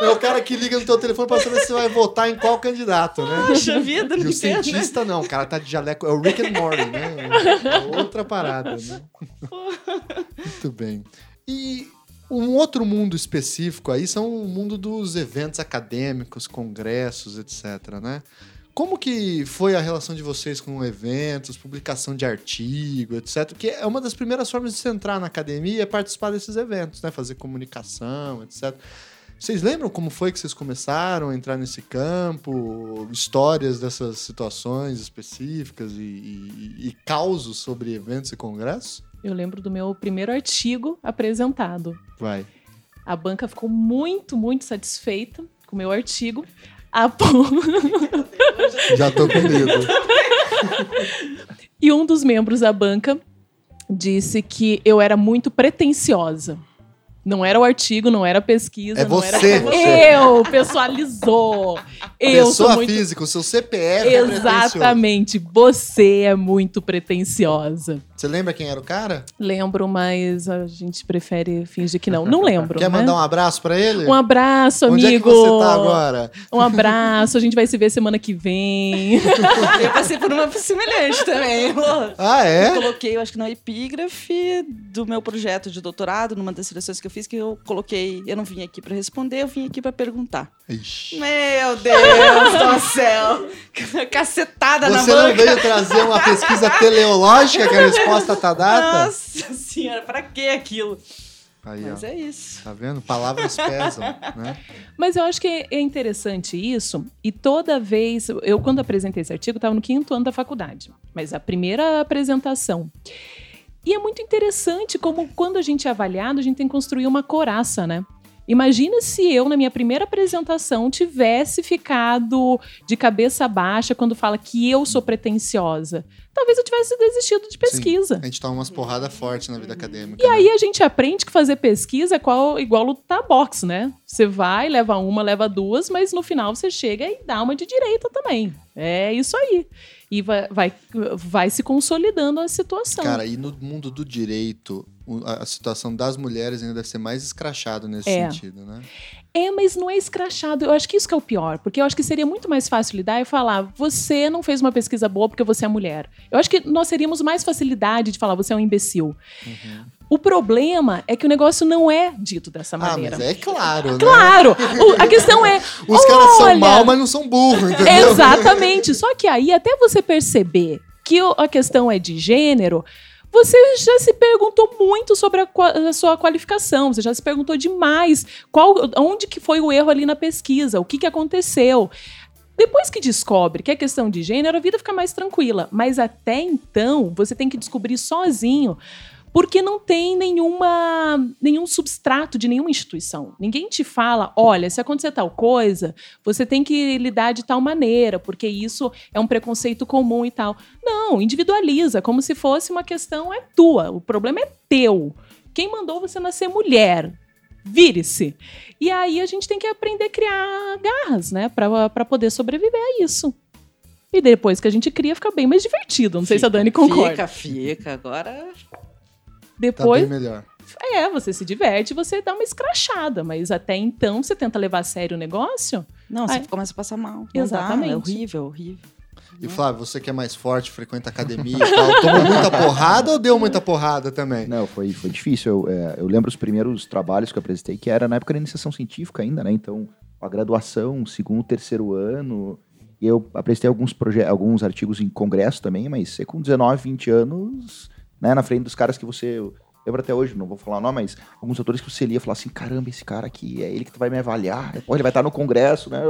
[SPEAKER 1] É. o cara que liga no teu telefone para saber se você vai votar em qual candidato, né?
[SPEAKER 4] Puxa vida,
[SPEAKER 1] E
[SPEAKER 4] não
[SPEAKER 1] o
[SPEAKER 4] entendo. né?
[SPEAKER 1] cientista não, o cara tá de jaleco. É o Rick and Morty, né? É outra parada, né? Muito bem. E um outro mundo específico aí são o mundo dos eventos acadêmicos, congressos, etc, né? Como que foi a relação de vocês com eventos, publicação de artigo, etc? Que é uma das primeiras formas de você entrar na academia é participar desses eventos, né? Fazer comunicação, etc. Vocês lembram como foi que vocês começaram a entrar nesse campo? Histórias dessas situações específicas e, e, e causos sobre eventos e congressos?
[SPEAKER 3] Eu lembro do meu primeiro artigo apresentado.
[SPEAKER 1] Vai.
[SPEAKER 3] A banca ficou muito, muito satisfeita com o meu artigo. A
[SPEAKER 1] Já tô com medo.
[SPEAKER 3] E um dos membros da banca disse que eu era muito pretensiosa. Não era o artigo, não era a pesquisa.
[SPEAKER 1] É
[SPEAKER 3] não
[SPEAKER 1] você.
[SPEAKER 3] Era... Eu, pessoalizou. Eu sou
[SPEAKER 1] Pessoa
[SPEAKER 3] muito.
[SPEAKER 1] física, o seu CPF é.
[SPEAKER 3] Exatamente. Você é muito pretensiosa.
[SPEAKER 1] Você lembra quem era o cara?
[SPEAKER 3] Lembro, mas a gente prefere fingir que não. Não lembro.
[SPEAKER 1] Quer
[SPEAKER 3] né?
[SPEAKER 1] mandar um abraço pra ele?
[SPEAKER 3] Um abraço,
[SPEAKER 1] Onde
[SPEAKER 3] amigo.
[SPEAKER 1] é que você tá agora?
[SPEAKER 3] Um abraço. A gente vai se ver semana que vem.
[SPEAKER 4] Eu passei por uma semelhante também.
[SPEAKER 1] Ah,
[SPEAKER 4] Eu
[SPEAKER 1] é?
[SPEAKER 4] coloquei, eu acho que na epígrafe do meu projeto de doutorado, numa das seleções que eu fiz, que eu coloquei, eu não vim aqui para responder, eu vim aqui para perguntar.
[SPEAKER 1] Ixi.
[SPEAKER 4] Meu Deus do céu! Cacetada na
[SPEAKER 1] Você não veio trazer uma pesquisa teleológica que a resposta tá dada?
[SPEAKER 4] Nossa senhora, pra que aquilo?
[SPEAKER 1] Aí, ó.
[SPEAKER 4] Mas é isso.
[SPEAKER 1] Tá vendo? Palavras pesam, né?
[SPEAKER 3] Mas eu acho que é interessante isso. E toda vez. Eu, quando apresentei esse artigo, estava no quinto ano da faculdade. Mas a primeira apresentação. E é muito interessante como, quando a gente é avaliado, a gente tem que construir uma coraça, né? Imagina se eu, na minha primeira apresentação, tivesse ficado de cabeça baixa quando fala que eu sou pretensiosa. Talvez eu tivesse desistido de pesquisa.
[SPEAKER 1] A gente toma umas porradas fortes na vida acadêmica.
[SPEAKER 3] E
[SPEAKER 1] né?
[SPEAKER 3] aí a gente aprende que fazer pesquisa é qual, igual lutar boxe, né? Você vai, leva uma, leva duas, mas no final você chega e dá uma de direita também. É isso aí. E vai, vai, vai se consolidando a situação.
[SPEAKER 1] Cara, e no mundo do direito, a situação das mulheres ainda deve ser mais escrachado nesse
[SPEAKER 3] É.
[SPEAKER 1] sentido, né?
[SPEAKER 3] É, mas não é escrachado. Eu acho que isso que é o pior. Porque eu acho que seria muito mais fácil lidar e falar: você não fez uma pesquisa boa porque você é mulher. Eu acho que nós teríamos mais facilidade de falar: você é um imbecil. O problema é que o negócio não é dito dessa
[SPEAKER 1] Ah,
[SPEAKER 3] maneira.
[SPEAKER 1] mas é claro, né?
[SPEAKER 3] Claro! O- a questão é.
[SPEAKER 1] Os caras são
[SPEAKER 3] olha,
[SPEAKER 1] mal, mas não são burros, entendeu?
[SPEAKER 3] Exatamente. Só que aí, até você perceber que a questão é de gênero, você já se perguntou muito sobre a, a sua qualificação, você já se perguntou demais qual, onde que foi o erro ali na pesquisa, o que, que aconteceu. Depois que descobre que é questão de gênero, a vida fica mais tranquila. Mas até então, você tem que descobrir sozinho. Porque não tem nenhuma, nenhum substrato de nenhuma instituição. Ninguém te fala, olha, se acontecer tal coisa, você tem que lidar de tal maneira, porque isso é um preconceito comum e tal. Não, individualiza, como se fosse uma questão é tua, o problema é teu. Quem mandou você nascer mulher? Vire-se. E aí a gente tem que aprender a criar garras, né, pra poder sobreviver a isso. E depois que a gente cria, fica bem mais divertido. Não sei se a Dani concorda.
[SPEAKER 4] Fica, fica. Agora.
[SPEAKER 1] Tá
[SPEAKER 3] Depois,
[SPEAKER 1] bem melhor.
[SPEAKER 3] é, você se diverte, você dá uma escrachada, mas até então você tenta levar a sério o negócio.
[SPEAKER 4] Não, você
[SPEAKER 3] Ai.
[SPEAKER 4] começa a passar mal. Não dá,
[SPEAKER 3] Exatamente.
[SPEAKER 4] é horrível, horrível.
[SPEAKER 1] E Flávio, você que é mais forte, frequenta academia e tal, tomou muita porrada ou deu muita porrada também?
[SPEAKER 2] Não, foi, foi difícil. Eu, é, eu lembro os primeiros trabalhos que eu apresentei, que era na época da iniciação científica ainda, né? Então, a graduação, segundo, terceiro ano. E eu apresentei alguns, alguns artigos em congresso também, mas você com 19, 20 anos, né? Na frente dos caras que você... Lembro até hoje, não vou falar o nome, mas alguns autores que você lia e falava assim, caramba, esse cara aqui, é ele que vai me avaliar. Pô, ele vai estar no congresso, né?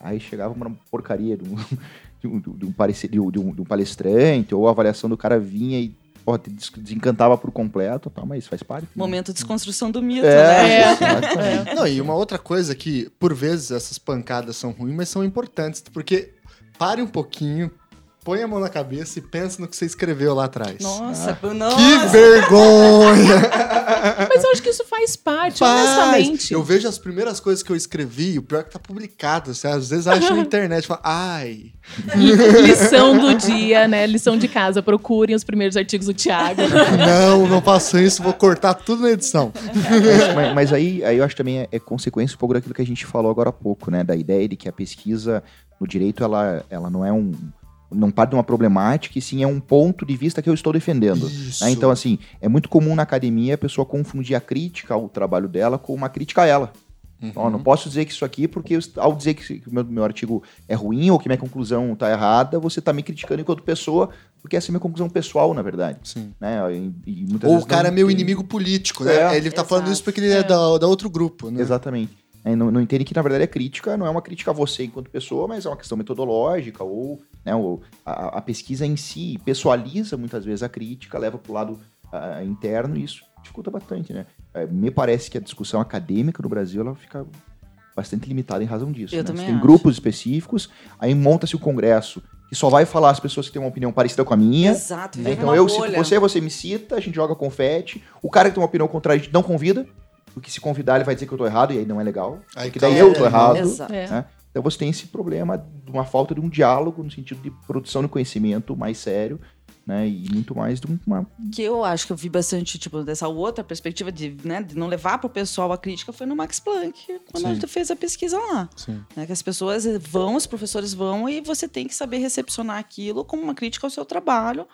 [SPEAKER 2] Aí chegava uma porcaria de um, de um, de um, parece- de um- de um- palestrante, ou a avaliação do cara vinha e porra, desencantava por completo, tal, mas faz parte. né?
[SPEAKER 4] Momento de desconstrução do mito,
[SPEAKER 2] É,
[SPEAKER 4] né?
[SPEAKER 3] É.
[SPEAKER 1] Não, e uma outra coisa que, por vezes, essas pancadas são ruins, mas são importantes, porque pare um pouquinho, põe a mão na cabeça e pensa no que você escreveu lá atrás.
[SPEAKER 4] Nossa,
[SPEAKER 1] Que
[SPEAKER 4] nossa.
[SPEAKER 1] vergonha!
[SPEAKER 3] Mas eu acho que isso faz parte,
[SPEAKER 1] Faz.
[SPEAKER 3] honestamente.
[SPEAKER 1] Eu vejo as primeiras coisas que eu escrevi, o pior é que tá publicado. Você às vezes acha na internet fala, ai.
[SPEAKER 3] Lição do dia, né? Lição de casa. Procurem os primeiros artigos do Thiago.
[SPEAKER 1] Não, não faço isso, vou cortar tudo na edição.
[SPEAKER 2] mas, mas- aí, aí eu acho que também é, é consequência um pouco daquilo que a gente falou agora há pouco, né? Da ideia de que a pesquisa no direito, ela, ela não é um. Não parte de uma problemática, e sim é um ponto de vista que eu estou defendendo. Né? Então, assim, é muito comum na academia a pessoa confundir a crítica ao trabalho dela com uma crítica a ela.
[SPEAKER 1] Uhum.
[SPEAKER 2] Ó, não posso dizer que isso aqui, porque eu- ao dizer que o meu, meu artigo é ruim ou que minha conclusão está errada, você está me criticando enquanto pessoa, porque essa é minha conclusão pessoal, na verdade.
[SPEAKER 1] Sim.
[SPEAKER 2] Né? E, e muitas
[SPEAKER 1] Ou
[SPEAKER 2] vezes
[SPEAKER 1] o cara é meu
[SPEAKER 2] tem-
[SPEAKER 1] inimigo político, né?
[SPEAKER 2] É.
[SPEAKER 1] Ele tá falando isso porque ele é, da, da outro grupo, né?
[SPEAKER 2] Exatamente. né, não, não entendem que, na verdade, a crítica não é uma crítica a você enquanto pessoa, mas é uma questão metodológica, ou né, o- a, a pesquisa em si pessoaliza muitas vezes a crítica, leva para o lado ah, interno, e isso dificulta bastante, né? Eh, me parece que a discussão acadêmica no Brasil, ela fica bastante limitada em razão disso.
[SPEAKER 4] Eu
[SPEAKER 2] né?
[SPEAKER 4] também
[SPEAKER 2] Você tem
[SPEAKER 4] acho.
[SPEAKER 2] grupos específicos, aí monta-se o congresso, que só vai falar as pessoas que têm uma opinião parecida com a minha,
[SPEAKER 4] Exato,
[SPEAKER 2] né? Então eu cito você, você me cita, a gente joga confete. O cara que tem uma opinião contrária, a gente não convida. Porque se convidar, ele vai dizer que eu tô errado, e aí não é legal.
[SPEAKER 1] Aí
[SPEAKER 2] Porque daí eu tô errado.
[SPEAKER 4] Exato.
[SPEAKER 3] É.
[SPEAKER 2] né? Então você tem esse problema de uma falta de um diálogo no sentido de produção de conhecimento mais sério, né? E muito mais de uma.
[SPEAKER 4] que eu acho que eu vi bastante, tipo, dessa outra perspectiva de, né, de não levar para o pessoal a crítica foi no Max Planck, quando
[SPEAKER 1] Sim.
[SPEAKER 4] ele fez a pesquisa lá.
[SPEAKER 1] Sim.
[SPEAKER 4] Né, que as pessoas vão, os professores vão, e você tem que saber recepcionar aquilo como uma crítica ao seu trabalho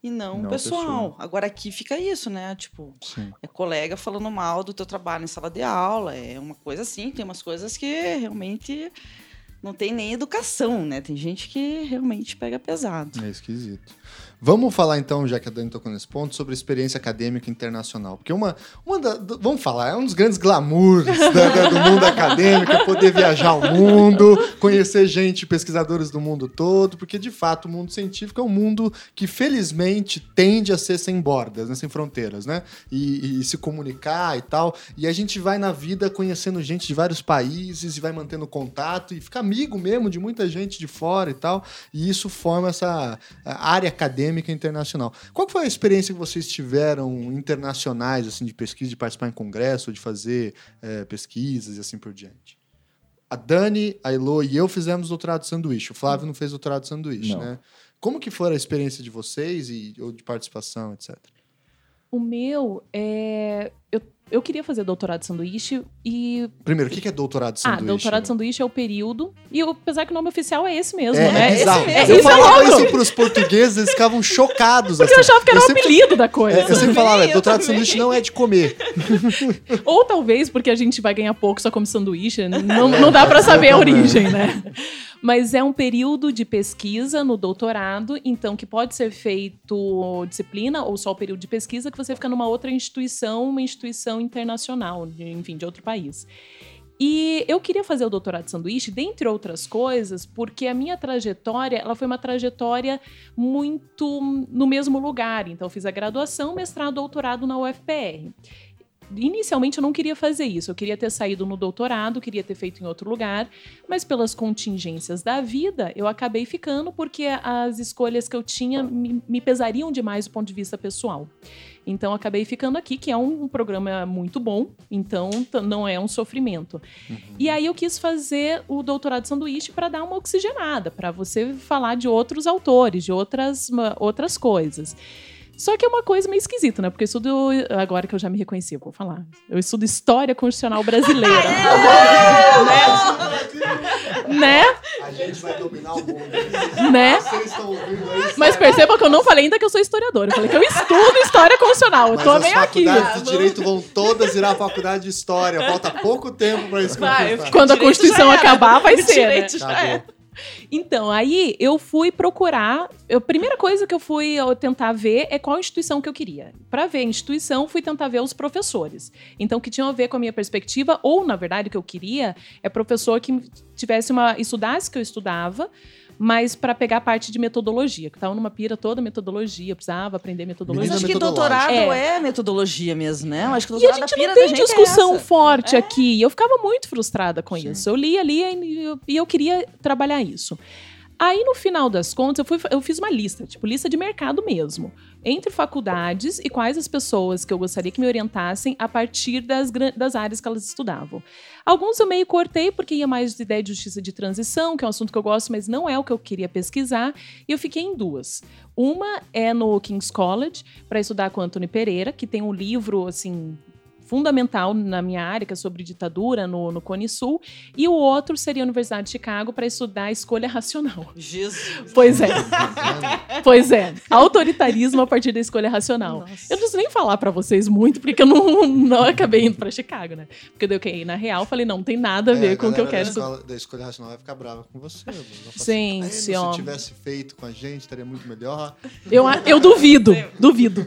[SPEAKER 4] e não,
[SPEAKER 2] Não
[SPEAKER 4] o
[SPEAKER 2] a
[SPEAKER 4] pessoal.
[SPEAKER 2] pessoa.
[SPEAKER 4] Agora aqui fica isso, né? Tipo,
[SPEAKER 1] Sim.
[SPEAKER 4] é colega falando mal do teu trabalho em sala de aula, é uma coisa assim, tem umas coisas que realmente não tem nem educação, né? Tem gente que realmente pega pesado.
[SPEAKER 1] É esquisito. Vamos falar então, já que a Dani tocou nesse ponto, sobre experiência acadêmica internacional. Porque uma, uma da, vamos falar, é um dos grandes glamours da- do mundo acadêmico, é poder viajar ao mundo, conhecer gente, pesquisadores do mundo todo, porque de fato o mundo científico é um mundo que felizmente tende a ser sem bordas, né, sem fronteiras, né? E, e se comunicar e tal. E a gente vai na vida conhecendo gente de vários países e vai mantendo contato e fica amigo mesmo de muita gente de fora e tal. E isso forma essa área acadêmica internacional. Qual foi a experiência que vocês tiveram internacionais, assim, de pesquisa, de participar em congresso, de fazer eh, pesquisas e assim por diante? A Dani, a Elo e eu fizemos doutorado de sanduíche. O Flávio não fez doutorado de sanduíche,
[SPEAKER 2] Não.
[SPEAKER 1] né? Como que foi a experiência de vocês e ou de participação, etc?
[SPEAKER 3] O meu é. Eu, eu queria fazer doutorado de sanduíche e.
[SPEAKER 1] Primeiro, o que é doutorado de
[SPEAKER 3] Ah,
[SPEAKER 1] sanduíche?
[SPEAKER 3] doutorado de
[SPEAKER 1] né?
[SPEAKER 3] sanduíche é o período. E eu- apesar que o nome oficial é esse mesmo,
[SPEAKER 1] É,
[SPEAKER 3] né?
[SPEAKER 1] é bizarro.
[SPEAKER 3] Esse-
[SPEAKER 1] eu
[SPEAKER 3] isso é
[SPEAKER 1] falava isso pros portugueses, eles ficavam chocados.
[SPEAKER 3] Porque eu
[SPEAKER 1] assim.
[SPEAKER 3] achava que era o
[SPEAKER 1] sempre-
[SPEAKER 3] apelido da coisa.
[SPEAKER 1] É, eu sempre falava,
[SPEAKER 4] Eu
[SPEAKER 1] doutorado de
[SPEAKER 4] também.
[SPEAKER 1] sanduíche não é de comer.
[SPEAKER 3] Ou talvez porque a gente vai ganhar pouco só come sanduíche. Não, não dá pra saber a origem, né? Mas é um período de pesquisa no doutorado, então que pode ser feito disciplina ou só o período de pesquisa que você fica numa outra instituição, uma instituição internacional, enfim, de outro país. E eu queria fazer o doutorado de sanduíche, dentre outras coisas, porque a minha trajetória, ela foi uma trajetória muito no mesmo lugar. Então, eu fiz a graduação, mestrado, doutorado na UFPR. Inicialmente eu não queria fazer isso, eu queria ter saído no doutorado, queria ter feito em outro lugar, mas pelas contingências da vida, eu acabei ficando porque as escolhas que eu tinha me, me pesariam demais do ponto de vista pessoal. Então acabei ficando aqui, que é um, programa muito bom, então não é um sofrimento. E aí eu quis fazer o doutorado de sanduíche para dar uma oxigenada, para você falar de outros autores, de outras, outras coisas. Só que é uma coisa meio esquisita, né? Porque eu estudo. Agora que eu já me reconheci, eu vou falar. Eu estudo História Constitucional Brasileira. né? né?
[SPEAKER 1] A gente vai dominar o mundo.
[SPEAKER 3] Né?
[SPEAKER 1] Vocês estão ouvindo aí.
[SPEAKER 3] Mas perceba que eu não falei ainda que eu sou historiadora. Eu falei que eu estudo História Constitucional. Eu
[SPEAKER 1] Mas
[SPEAKER 3] tô
[SPEAKER 1] as
[SPEAKER 3] meio aqui.
[SPEAKER 1] faculdades de direito vão todas virar faculdade de história. Falta pouco tempo para isso
[SPEAKER 4] Vai.
[SPEAKER 3] Quando a Constituição acabar, vai ser. né?
[SPEAKER 4] Já
[SPEAKER 1] Acabou.
[SPEAKER 3] Então, aí eu fui procurar. A primeira coisa que eu fui tentar ver é qual instituição que eu queria. Para ver a instituição, fui tentar ver os professores. Então, que tinham a ver com a minha perspectiva, ou na verdade o que eu queria é professor que tivesse uma. estudasse que eu estudava. Mas para pegar a parte de metodologia, que tava numa pira toda metodologia, eu precisava aprender
[SPEAKER 4] Mas
[SPEAKER 3] metodologia.
[SPEAKER 1] Menina
[SPEAKER 4] acho que doutorado
[SPEAKER 3] É.
[SPEAKER 4] é. metodologia mesmo, né? Eu acho que
[SPEAKER 3] E a
[SPEAKER 4] doutorado
[SPEAKER 3] gente
[SPEAKER 4] pira
[SPEAKER 3] não tem
[SPEAKER 4] gente é
[SPEAKER 3] discussão
[SPEAKER 4] essa.
[SPEAKER 3] forte
[SPEAKER 4] É.
[SPEAKER 3] aqui. E eu ficava muito frustrada com
[SPEAKER 1] Sim.
[SPEAKER 3] isso. Eu lia, lia e eu, e eu queria trabalhar isso. Aí, no final das contas, eu, fui, eu fiz uma lista, tipo, lista de mercado mesmo. Entre faculdades e quais as pessoas que eu gostaria que me orientassem a partir das, das áreas que elas estudavam. Alguns eu meio cortei, porque ia mais de ideia de justiça de transição, que é um assunto que eu gosto, mas não é o que eu queria pesquisar. E eu fiquei em duas. Uma é no King's College, para estudar com Anthony Pereira, que tem um livro, assim, fundamental na minha área, que é sobre ditadura no, no Cone Sul. E o outro seria a Universidade de Chicago para estudar a escolha racional.
[SPEAKER 4] Jesus.
[SPEAKER 3] Pois é. pois é. Autoritarismo a partir da escolha racional.
[SPEAKER 4] Nossa.
[SPEAKER 3] Eu não preciso nem falar pra vocês muito, porque eu não, não acabei indo pra Chicago, né? Porque eu caí na real, falei, não, tem nada a ver
[SPEAKER 1] É,
[SPEAKER 3] com o que eu quero.
[SPEAKER 1] Da escola, da escolha racional vai ficar brava com você. Falar
[SPEAKER 3] Sim,
[SPEAKER 1] assim, "Ah,
[SPEAKER 3] sim,
[SPEAKER 1] Se tivesse feito com a gente, estaria muito melhor.
[SPEAKER 3] Eu, eu duvido, duvido.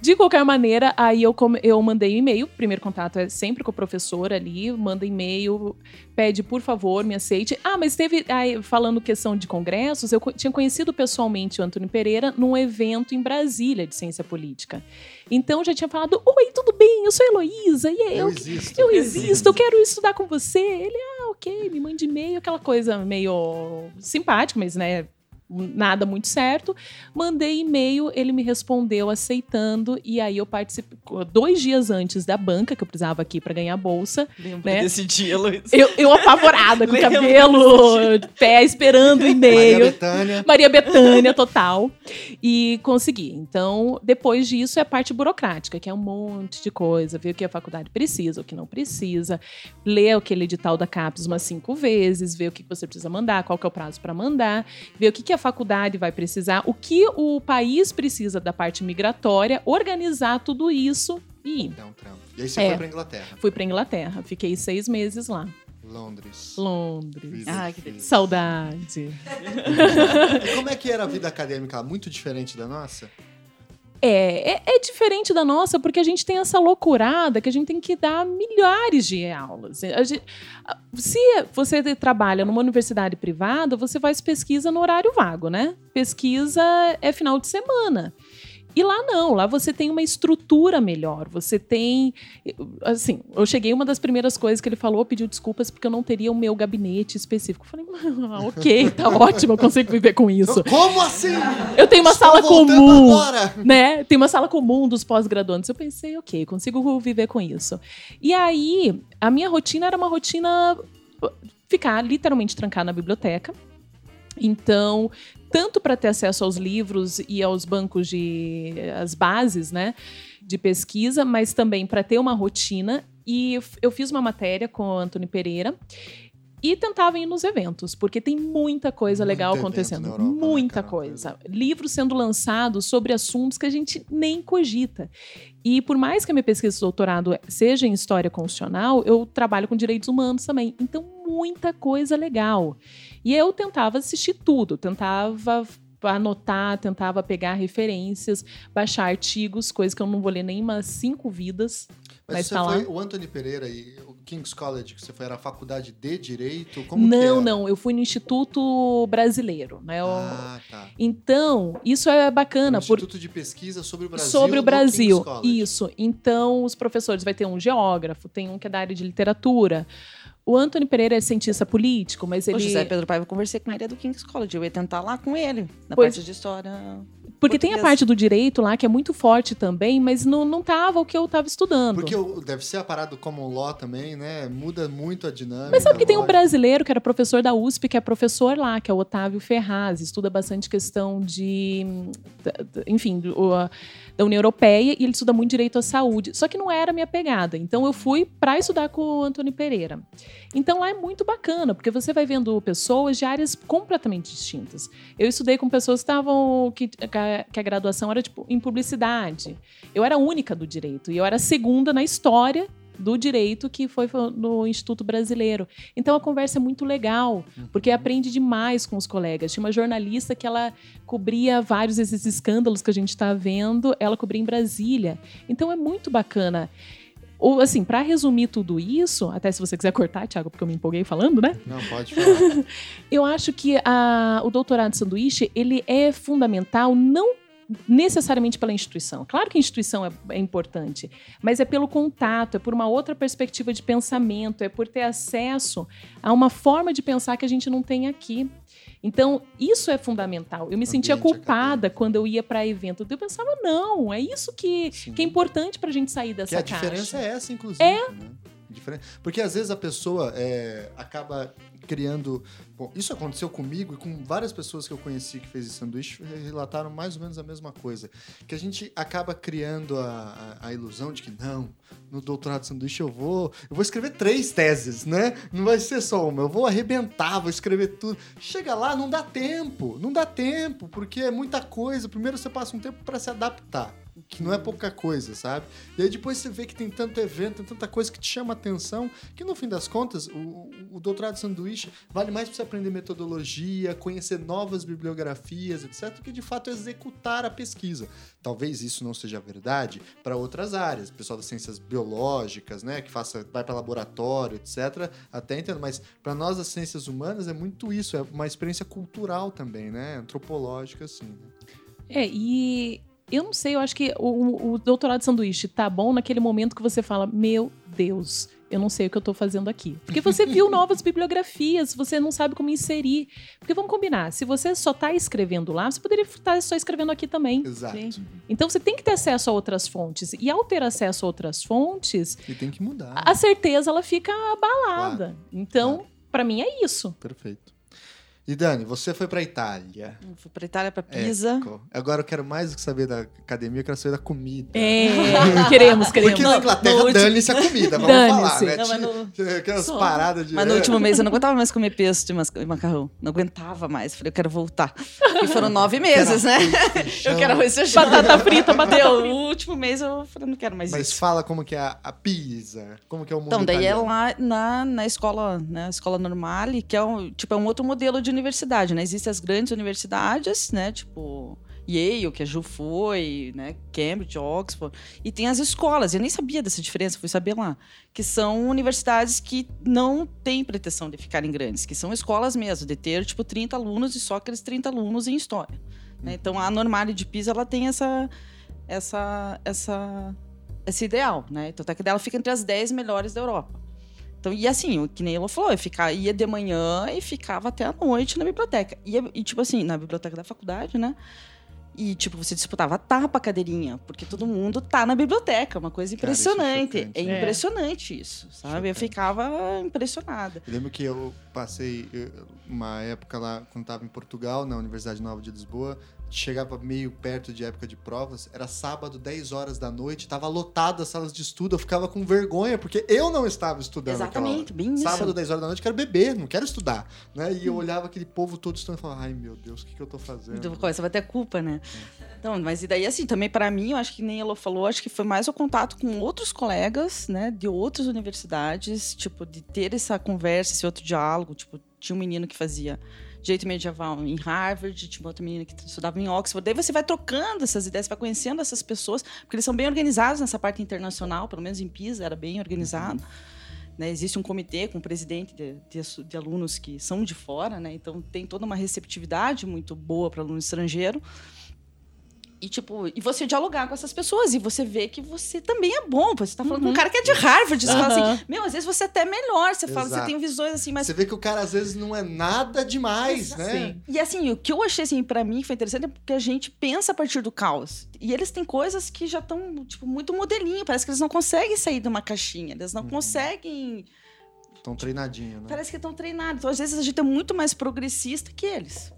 [SPEAKER 3] De qualquer maneira, aí eu, eu mandei um e-mail e-mail. Primeiro contato é sempre com o professor ali, manda e-mail, pede, por favor, me aceite. Ah, mas teve, aí, falando questão de congressos, eu tinha conhecido pessoalmente o Antônio Pereira num evento em Brasília de ciência política. Então já tinha falado: Oi, tudo bem? Eu sou a Heloísa, e
[SPEAKER 1] Eu
[SPEAKER 3] eu,
[SPEAKER 1] existo.
[SPEAKER 3] eu existo, eu quero estudar com você. Ele, ah, ok, me mande e-mail, aquela coisa meio simpática, mas né, nada muito certo. Mandei e-mail, ele me respondeu aceitando, e aí eu participei dois dias antes da banca, que eu precisava aqui para ganhar bolsa.
[SPEAKER 4] Lembro
[SPEAKER 3] Né?
[SPEAKER 4] desse dia, Luiz.
[SPEAKER 3] Eu, eu apavorada, com cabelo, pé, esperando o
[SPEAKER 1] Maria
[SPEAKER 3] e-mail.
[SPEAKER 1] Bethânia.
[SPEAKER 3] Maria Bethânia, total. E consegui. Então, depois disso é a parte burocrática, que é um monte de coisa. Ver o que a faculdade precisa, o que não precisa. Ler aquele edital da CAPES umas cinco vezes, ver o que você precisa mandar, qual que é o prazo para mandar, ver o que, que a faculdade vai precisar, o que o país precisa da parte migratória, organizar tudo isso e ir.
[SPEAKER 1] Trampo. E aí você
[SPEAKER 3] É.
[SPEAKER 1] foi pra Inglaterra.
[SPEAKER 3] Fui para Inglaterra, fiquei seis meses lá.
[SPEAKER 1] Londres.
[SPEAKER 3] Londres.
[SPEAKER 1] Vida
[SPEAKER 4] Ai, que delícia.
[SPEAKER 3] Saudade.
[SPEAKER 1] E como é que era a vida acadêmica? Muito diferente da nossa?
[SPEAKER 3] É, é, é diferente da nossa porque a gente tem essa loucurada que a gente tem que dar milhares de aulas. Gente- se você trabalha numa universidade privada, você faz pesquisa no horário vago, né? Pesquisa é final de semana. E lá não, lá você tem uma estrutura melhor, você tem. Assim, eu cheguei, uma das primeiras coisas que ele falou, pediu desculpas porque eu não teria o meu gabinete específico. Eu falei, ah, ok, tá ótimo, eu consigo viver com isso.
[SPEAKER 1] Como assim?
[SPEAKER 3] Eu tenho uma
[SPEAKER 1] Estou
[SPEAKER 3] sala comum
[SPEAKER 1] Agora.
[SPEAKER 3] né? Tem uma sala comum dos pós-graduandos. Eu pensei, ok, consigo viver com isso. E aí, a minha rotina era uma rotina ficar literalmente trancada na biblioteca. Então, tanto para ter acesso aos livros e aos bancos de as bases, né, de pesquisa, mas também para ter uma rotina. E eu fiz uma matéria com o Antônio Pereira e tentava ir nos eventos, porque tem muita coisa
[SPEAKER 1] Muito
[SPEAKER 3] legal acontecendo,
[SPEAKER 1] Europa, né,
[SPEAKER 3] muita
[SPEAKER 1] cara?
[SPEAKER 3] coisa. Livros sendo lançados sobre assuntos que a gente nem cogita. E por mais que a minha pesquisa de doutorado seja em história constitucional, eu trabalho com direitos humanos também. Então, muita coisa legal. E eu tentava assistir tudo, tentava anotar, tentava pegar referências, baixar artigos, coisas que eu não vou ler nem umas cinco vidas.
[SPEAKER 1] Mas,
[SPEAKER 3] Mas
[SPEAKER 1] você
[SPEAKER 3] tá
[SPEAKER 1] foi, o Anthony Pereira e o King's College, que você foi, era a faculdade de Direito? Como
[SPEAKER 3] não, não, eu fui no Instituto Brasileiro, né?
[SPEAKER 1] Ah, tá.
[SPEAKER 3] Então, isso é
[SPEAKER 1] Um
[SPEAKER 3] bacana, por,
[SPEAKER 1] Instituto de Pesquisa sobre o Brasil
[SPEAKER 3] sobre o Brasil. Isso. Então, os professores vai ter um geógrafo, tem um que é da área de literatura. O Antônio Pereira é cientista político, mas
[SPEAKER 4] O
[SPEAKER 3] ele
[SPEAKER 4] José Pedro Paiva, eu conversei com ele é do King's College. Eu ia tentar lá com ele, na
[SPEAKER 3] Pois-
[SPEAKER 4] parte de história.
[SPEAKER 3] porque tem a parte do direito lá que é muito forte também, mas não, não tava o que eu tava estudando.
[SPEAKER 1] Porque o- deve ser a parada do Common Law também, né? Muda muito a dinâmica.
[SPEAKER 3] Mas sabe que tem um brasileiro que era professor da USP, que é professor lá, que é o Otávio Ferraz, estuda bastante questão de, enfim, o- da União Europeia e ele estuda muito direito à saúde. Só que não era a minha pegada. Então eu fui para estudar com o Antônio Pereira. Então lá é muito bacana, porque você vai vendo pessoas de áreas completamente distintas. Eu estudei com pessoas que estavam que, que a- graduação era tipo em publicidade. Eu era a única do direito e eu era segunda na história do direito que foi no Instituto Brasileiro. Então a conversa é muito legal, porque aprende demais com os colegas. Tinha uma jornalista que ela cobria vários desses escândalos que a gente está vendo, ela cobria em Brasília. Então é muito bacana. Ou assim, para resumir tudo isso, até se você quiser cortar, Thiago, porque eu me empolguei falando, né?
[SPEAKER 1] Não, pode falar.
[SPEAKER 3] Eu acho que a- o doutorado de sanduíche ele é fundamental não necessariamente pela instituição. Claro que a instituição é, é importante, mas é pelo contato, é por uma outra perspectiva de pensamento, é por ter acesso a uma forma de pensar que a gente não tem aqui. Então, isso é fundamental. Eu me sentia
[SPEAKER 1] Ambiente
[SPEAKER 3] culpada quando eu ia para evento. Eu pensava, não, é isso que,
[SPEAKER 1] Sim.
[SPEAKER 3] que é importante para a gente sair dessa
[SPEAKER 1] Que a
[SPEAKER 3] caixa.
[SPEAKER 1] diferença é essa, inclusive. É. Porque às vezes a pessoa é, acaba criando. Bom, isso aconteceu comigo e com várias pessoas que eu conheci que fez esse sanduíche relataram mais ou menos a mesma coisa. Que a gente acaba criando a, a, a ilusão de que não, no doutorado de sanduíche eu vou. Eu vou escrever três teses, né? Não vai ser só uma. Eu vou arrebentar, vou escrever tudo. Chega lá, não dá tempo. Não dá tempo, porque é muita coisa. Primeiro você passa um tempo para se adaptar. Que não é pouca coisa, sabe? E aí depois você vê que tem tanto evento, tem tanta coisa que te chama atenção, que no fim das contas, o, o doutorado de sanduíche vale mais para você aprender metodologia, conhecer novas bibliografias, etc., do que de fato executar a pesquisa. Talvez isso não seja verdade para outras áreas, o pessoal das ciências biológicas, né, que faça, vai para laboratório, etc., até entendo, mas para nós das ciências humanas é muito isso, é uma experiência cultural também, né, antropológica, assim. Né?
[SPEAKER 3] É, e eu não sei, eu acho que o, o doutorado de sanduíche tá bom naquele momento que você fala, meu Deus, eu não sei o que eu tô fazendo aqui. Porque você viu novas bibliografias, você não sabe como inserir. Porque vamos combinar, se você só tá escrevendo lá, você poderia estar só escrevendo aqui também.
[SPEAKER 1] Exato.
[SPEAKER 3] Sim. Então você tem que ter acesso a outras fontes. E ao ter acesso a outras fontes,
[SPEAKER 1] e tem que mudar.
[SPEAKER 3] A certeza ela fica abalada. Claro. Então, claro. para mim é isso.
[SPEAKER 1] Perfeito. E Dani, você foi pra Itália.
[SPEAKER 4] Eu fui pra Itália, pra Pisa.
[SPEAKER 1] Agora eu quero mais do que saber da academia, eu quero saber da comida.
[SPEAKER 3] É, queremos, queremos.
[SPEAKER 1] Porque na Inglaterra dane-se a comida, vamos falar, né? Não, mas no... Aquelas Só. paradas de...
[SPEAKER 4] Mas no último mês eu não aguentava mais comer pesto de macarrão. Não aguentava mais. Falei, eu quero voltar. E foram nove meses, né? Eu quero arroz feijão.
[SPEAKER 3] Batata frita,
[SPEAKER 4] frita. O último mês eu falei, não quero mais
[SPEAKER 1] mas
[SPEAKER 4] isso.
[SPEAKER 1] Mas fala como que é a, a pizza, como que é o mundo
[SPEAKER 4] Então, daí
[SPEAKER 1] italiano.
[SPEAKER 4] é lá na, na escola, né? Escola normale, que é um, tipo, é um outro modelo de universidade, né? Existem as grandes universidades, né? Tipo Yale, que a Ju foi, né? Cambridge, Oxford. E tem as escolas, eu nem sabia dessa diferença, fui saber lá. Que são universidades que não têm pretensão de ficarem grandes, que são escolas mesmo, de ter, tipo, 30 alunos e só aqueles 30 alunos em história. Né? Então, a Normale de Pisa, ela tem essa... essa, essa esse ideal, né? Então, até que dela fica entre as 10 melhores da Europa. Então, e assim, o que nem ela falou, eu ficava, ia de manhã e ficava até a noite na biblioteca. E, e, tipo assim, na biblioteca da faculdade, né? E, tipo, você disputava tapa a cadeirinha, porque todo mundo tá na biblioteca, uma coisa impressionante. Cara, é, é impressionante isso, sabe? Chocante. Eu ficava impressionada.
[SPEAKER 1] Eu lembro que eu passei uma época lá, quando estava em Portugal, na Universidade Nova de Lisboa, chegava meio perto de época de provas, era sábado, 10 horas da noite, tava lotado as salas de estudo, eu ficava com vergonha, porque eu não estava estudando
[SPEAKER 4] Exatamente, bem isso.
[SPEAKER 1] Sábado, 10 horas da noite, quero beber, não quero estudar, né? E eu olhava aquele povo todo estudando e falava, ai meu Deus, o que, que eu tô fazendo?
[SPEAKER 4] Então, você vai ter culpa, né? Então, mas e daí, assim, também para mim, eu acho que nem ela falou, acho que foi mais o contato com outros colegas, né, de outras universidades, tipo, de ter essa conversa, esse outro diálogo, tipo, tinha um menino que fazia direito medieval em Harvard, tinha outra menina que estudava em Oxford. Daí você vai trocando essas ideias, vai conhecendo essas pessoas, porque eles são bem organizados nessa parte internacional, pelo menos em Pisa era bem organizado. Né, existe um comitê com um presidente de, de, de, alunos que são de fora, né, então tem toda uma receptividade muito boa para aluno estrangeiro. E, tipo, e você dialogar com essas pessoas e você vê que você também é bom. Você tá falando uhum. com um cara que é de Harvard. Você uhum. fala assim, meu, às vezes você é até melhor. Você fala, você tem visões assim, mas.
[SPEAKER 1] Você vê que o cara às vezes não é nada demais, Exato. né?
[SPEAKER 4] Sim. E assim, o que eu achei, assim, pra mim que foi interessante é porque a gente pensa a partir do caos. E eles têm coisas que já estão, tipo, muito modelinho. Parece que eles não conseguem sair de uma caixinha. Eles não uhum. conseguem.
[SPEAKER 1] Estão treinadinhos, né?
[SPEAKER 4] Parece que estão treinados. Então, às vezes, a gente é muito mais progressista que eles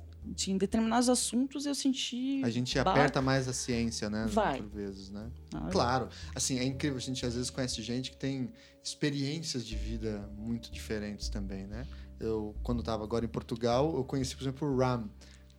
[SPEAKER 4] em determinados assuntos eu senti.
[SPEAKER 1] A gente aperta mais a ciência, né?
[SPEAKER 4] Vai.
[SPEAKER 1] Por vezes, né? Ah, claro. Assim, é incrível. A gente às vezes conhece gente que tem experiências de vida muito diferentes também, né? Eu, quando estava agora em Portugal, eu conheci, por exemplo, o Ram.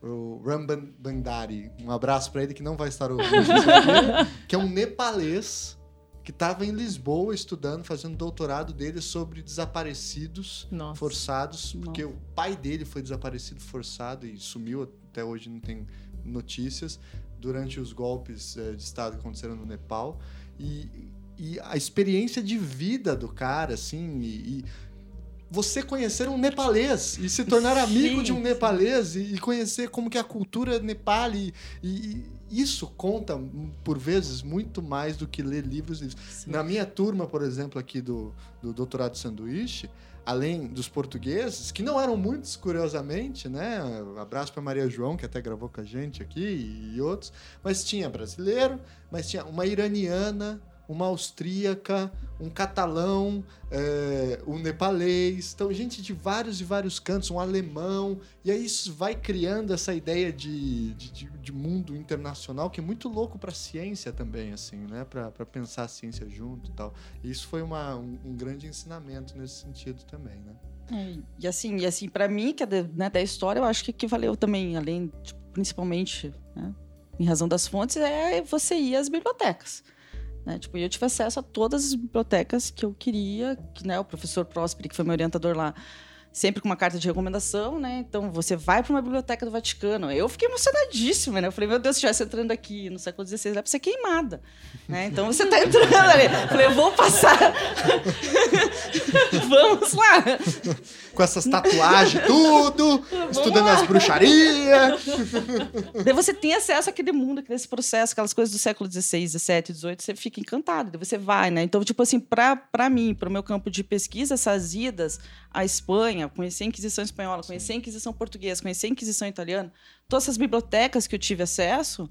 [SPEAKER 1] O Ram Bandari. Um abraço para ele que não vai estar ouvindo que é um nepalês que estava em Lisboa estudando, fazendo doutorado dele sobre desaparecidos Nossa. forçados, Nossa. porque o pai dele foi desaparecido forçado e sumiu, até hoje não tem notícias, durante os golpes é, de Estado que aconteceram no Nepal. E, e a experiência de vida do cara, assim, e, e você conhecer um nepalês e se tornar amigo sim, de um nepalês e, e, conhecer como que é a cultura nepal e, e, isso conta, por vezes, muito mais do que ler livros. livros. Na minha turma, por exemplo, aqui do, do doutorado de sanduíche, além dos portugueses, que não eram muitos, curiosamente, né? Abraço para Maria João, que até gravou com a gente aqui, e outros. Mas tinha brasileiro, mas tinha uma iraniana, uma austríaca, um catalão, é, um nepalês, então gente de vários e vários cantos, um alemão, e aí isso vai criando essa ideia de, de, de mundo internacional que é muito louco para a ciência também, assim, né, para pensar a ciência junto e tal. E isso foi uma, um, um grande ensinamento nesse sentido também, né.
[SPEAKER 4] É, e assim, e assim para mim, que é de, né, da história, eu acho que, que valeu também, além, tipo, principalmente, né, em razão das fontes, é você ir às bibliotecas. Né? Tipo, eu tive acesso a todas as bibliotecas que eu queria, que né, o professor Próspero, que foi meu orientador lá, sempre com uma carta de recomendação, né? Então você vai para uma biblioteca do Vaticano. Eu fiquei emocionadíssima, né? Eu falei, meu Deus, se estivesse entrando aqui no século XVI, era para ser queimada. Né? Então você está entrando ali. Eu falei, eu vou passar. Vamos lá.
[SPEAKER 1] Com essas tatuagens, tudo, estudando as bruxarias.
[SPEAKER 4] Daí você tem acesso àquele mundo, àquele processo, aquelas coisas do século XVI, XVII, XVIII, você fica encantado. Daí você vai, né? Então, tipo assim, para mim, para o meu campo de pesquisa, essas idas à Espanha, conhecer a Inquisição Espanhola, conhecer a Inquisição Portuguesa, conhecer a Inquisição Italiana, todas essas bibliotecas que eu tive acesso,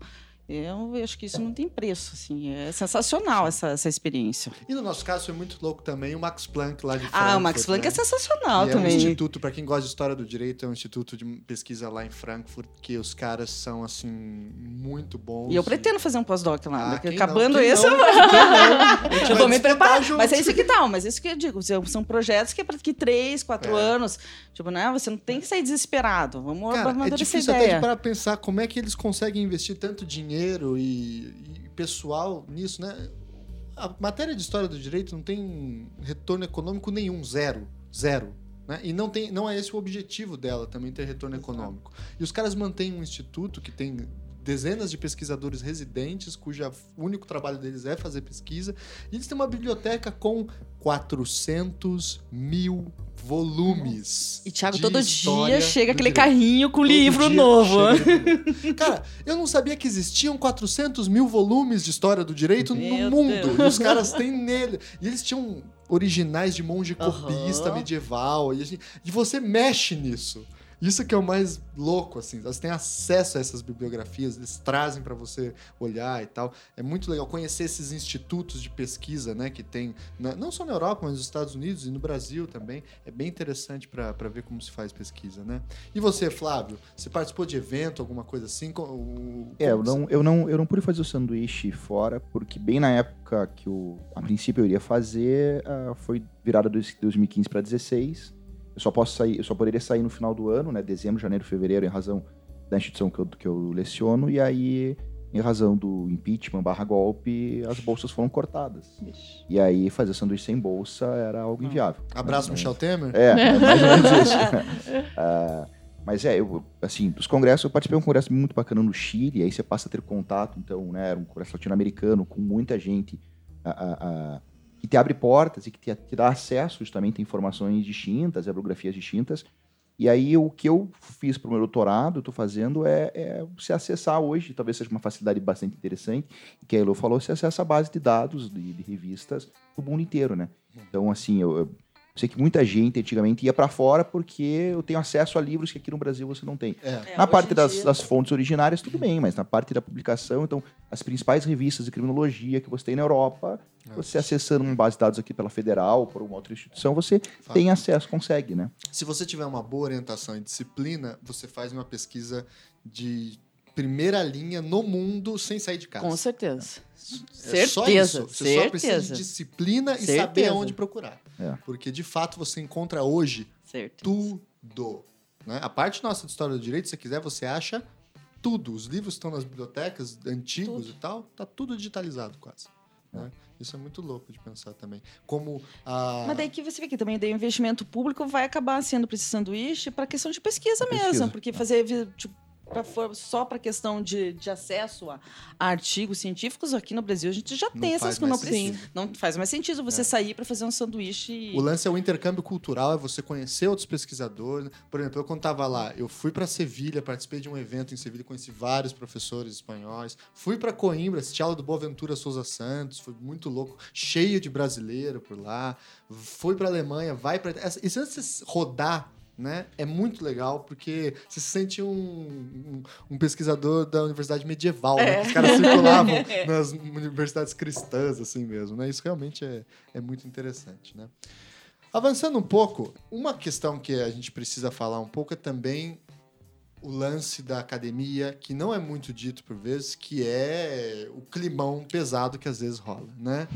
[SPEAKER 4] eu acho que isso não tem preço, assim. É sensacional essa, essa experiência.
[SPEAKER 1] E no nosso caso foi muito louco também o Max Planck lá de Frankfurt.
[SPEAKER 4] Ah, o Max Planck
[SPEAKER 1] né?
[SPEAKER 4] é sensacional
[SPEAKER 1] E
[SPEAKER 4] também.
[SPEAKER 1] É um instituto, para quem gosta de história do direito, é um instituto de pesquisa lá em Frankfurt, que os caras são, assim, muito bons.
[SPEAKER 4] E eu pretendo fazer um pós-doc lá.
[SPEAKER 1] Ah,
[SPEAKER 4] né? Acabando
[SPEAKER 1] não,
[SPEAKER 4] esse,
[SPEAKER 1] não,
[SPEAKER 4] eu vou, eu vou me preparar.
[SPEAKER 1] junto.
[SPEAKER 4] Mas é isso que tal, mas é isso que eu digo. são- projetos que é para que três, quatro
[SPEAKER 1] É.
[SPEAKER 4] anos. Tipo, né? Você não tem que sair desesperado. Vamos
[SPEAKER 1] Cara, é
[SPEAKER 4] amadurecer essa
[SPEAKER 1] difícil até pra pensar como é que eles conseguem investir tanto dinheiro e, e pessoal nisso, né? A matéria de história do direito não tem retorno econômico nenhum, zero, zero. Né? E não, tem, não é esse o objetivo dela, também ter retorno econômico. E os caras mantêm um instituto que tem dezenas de pesquisadores residentes, cujo único trabalho deles é fazer pesquisa, e eles têm uma biblioteca com 400 mil volumes.
[SPEAKER 4] E, Thiago, todo dia chega aquele
[SPEAKER 1] direito.
[SPEAKER 4] carrinho com
[SPEAKER 1] Todo
[SPEAKER 4] livro novo.
[SPEAKER 1] Cara, eu não sabia que existiam 400 mil volumes de história do direito
[SPEAKER 4] Meu
[SPEAKER 1] no mundo.
[SPEAKER 4] Deus.
[SPEAKER 1] E os caras têm nele. E eles tinham originais de monge copista medieval. E, gente- e você mexe nisso. Isso que é o mais louco, assim. Você tem acesso a essas bibliografias, eles trazem para você olhar e tal. É muito legal conhecer esses institutos de pesquisa, né, que tem, na- não só na Europa, mas nos Estados Unidos e no Brasil também. É bem interessante para ver como se faz pesquisa, né? E você, Flávio, você participou de evento, alguma coisa assim? O-
[SPEAKER 2] É, eu não, eu, não, eu não pude fazer o sanduíche fora, porque bem na época que eu, a princípio eu iria fazer, ah, foi virada de 2015 para 16. Eu só posso sair, eu só poderia sair no final do ano, né, dezembro, janeiro, fevereiro, em razão da instituição que eu, que eu leciono, e aí, em razão do impeachment barra golpe, as bolsas foram cortadas. E aí, fazer sanduíche sem bolsa era algo inviável.
[SPEAKER 1] Abraço,
[SPEAKER 2] Mas,
[SPEAKER 1] Michel Temer.
[SPEAKER 2] é, é mais ou menos isso. Ah, mas é, eu, assim, dos congressos, eu participei de um congresso muito bacana no Chile, aí você passa a ter contato, então, né, era um congresso latino-americano com muita gente ah, ah, ah, que te abre portas e que te, te dá acesso justamente a informações distintas, a biografias distintas. E aí, o que eu fiz para o meu doutorado, estou fazendo, é, é se acessar hoje, talvez seja uma facilidade bastante interessante, que a Elo falou, se acessa a base de dados de, de revistas do mundo inteiro, né? Então, assim, eu, eu sei que muita gente antigamente ia para fora porque eu tenho acesso a livros que aqui no Brasil você não tem.
[SPEAKER 1] É.
[SPEAKER 4] É,
[SPEAKER 2] na parte
[SPEAKER 4] em
[SPEAKER 2] das,
[SPEAKER 4] dia-
[SPEAKER 2] das fontes originárias, tudo bem, mas na parte da publicação, então, as principais revistas de criminologia que você tem na Europa, você acessando uma base de dados aqui pela Federal, por uma outra instituição, você tem acesso, consegue, né?
[SPEAKER 1] Se você tiver uma boa orientação e disciplina, você faz uma pesquisa de primeira linha no mundo sem sair de casa.
[SPEAKER 4] Com certeza.
[SPEAKER 1] É só
[SPEAKER 4] certeza.
[SPEAKER 1] isso. Você só precisa
[SPEAKER 4] certeza.
[SPEAKER 1] de disciplina e
[SPEAKER 4] Certeza.
[SPEAKER 1] saber aonde procurar.
[SPEAKER 2] É.
[SPEAKER 1] Porque, de fato, você encontra hoje
[SPEAKER 4] Certo.
[SPEAKER 1] tudo. Né? A parte nossa de história do direito, se você quiser, você acha tudo. Os livros estão nas bibliotecas antigos
[SPEAKER 4] Tudo.
[SPEAKER 1] e tal, tá tudo digitalizado quase. né? Isso é muito louco de pensar também. Como a.
[SPEAKER 4] Mas daí que você vê que também o investimento público vai acabar sendo para esse sanduíche para questão de pesquisa
[SPEAKER 2] Pra
[SPEAKER 4] mesmo,
[SPEAKER 2] pesquisa,
[SPEAKER 4] porque fazer vi- tipo, pra só para questão de, de acesso a, a artigos científicos aqui no Brasil a gente já
[SPEAKER 1] Não
[SPEAKER 4] tem essas que não precisa. Não faz mais sentido você
[SPEAKER 1] É.
[SPEAKER 4] sair para fazer um sanduíche. e-
[SPEAKER 1] O lance é o intercâmbio cultural, é você conhecer outros pesquisadores. Por exemplo, eu estava lá, eu fui para Sevilha, participei de um evento em Sevilha, conheci vários professores espanhóis. Fui para Coimbra, assisti aula do Boaventura Souza Santos, foi muito louco, cheio de brasileiro por lá. Fui para Alemanha, vai para e se você rodar né? É muito legal, porque você se sente um, um, um pesquisador da universidade medieval, né?
[SPEAKER 4] É.
[SPEAKER 1] Os caras circulavam nas universidades cristãs, assim mesmo, né? Isso realmente é, é muito interessante, né? Avançando um pouco, uma questão que a gente precisa falar um pouco é também o lance da academia, que não é muito dito por vezes, que é o climão pesado que às vezes rola, né?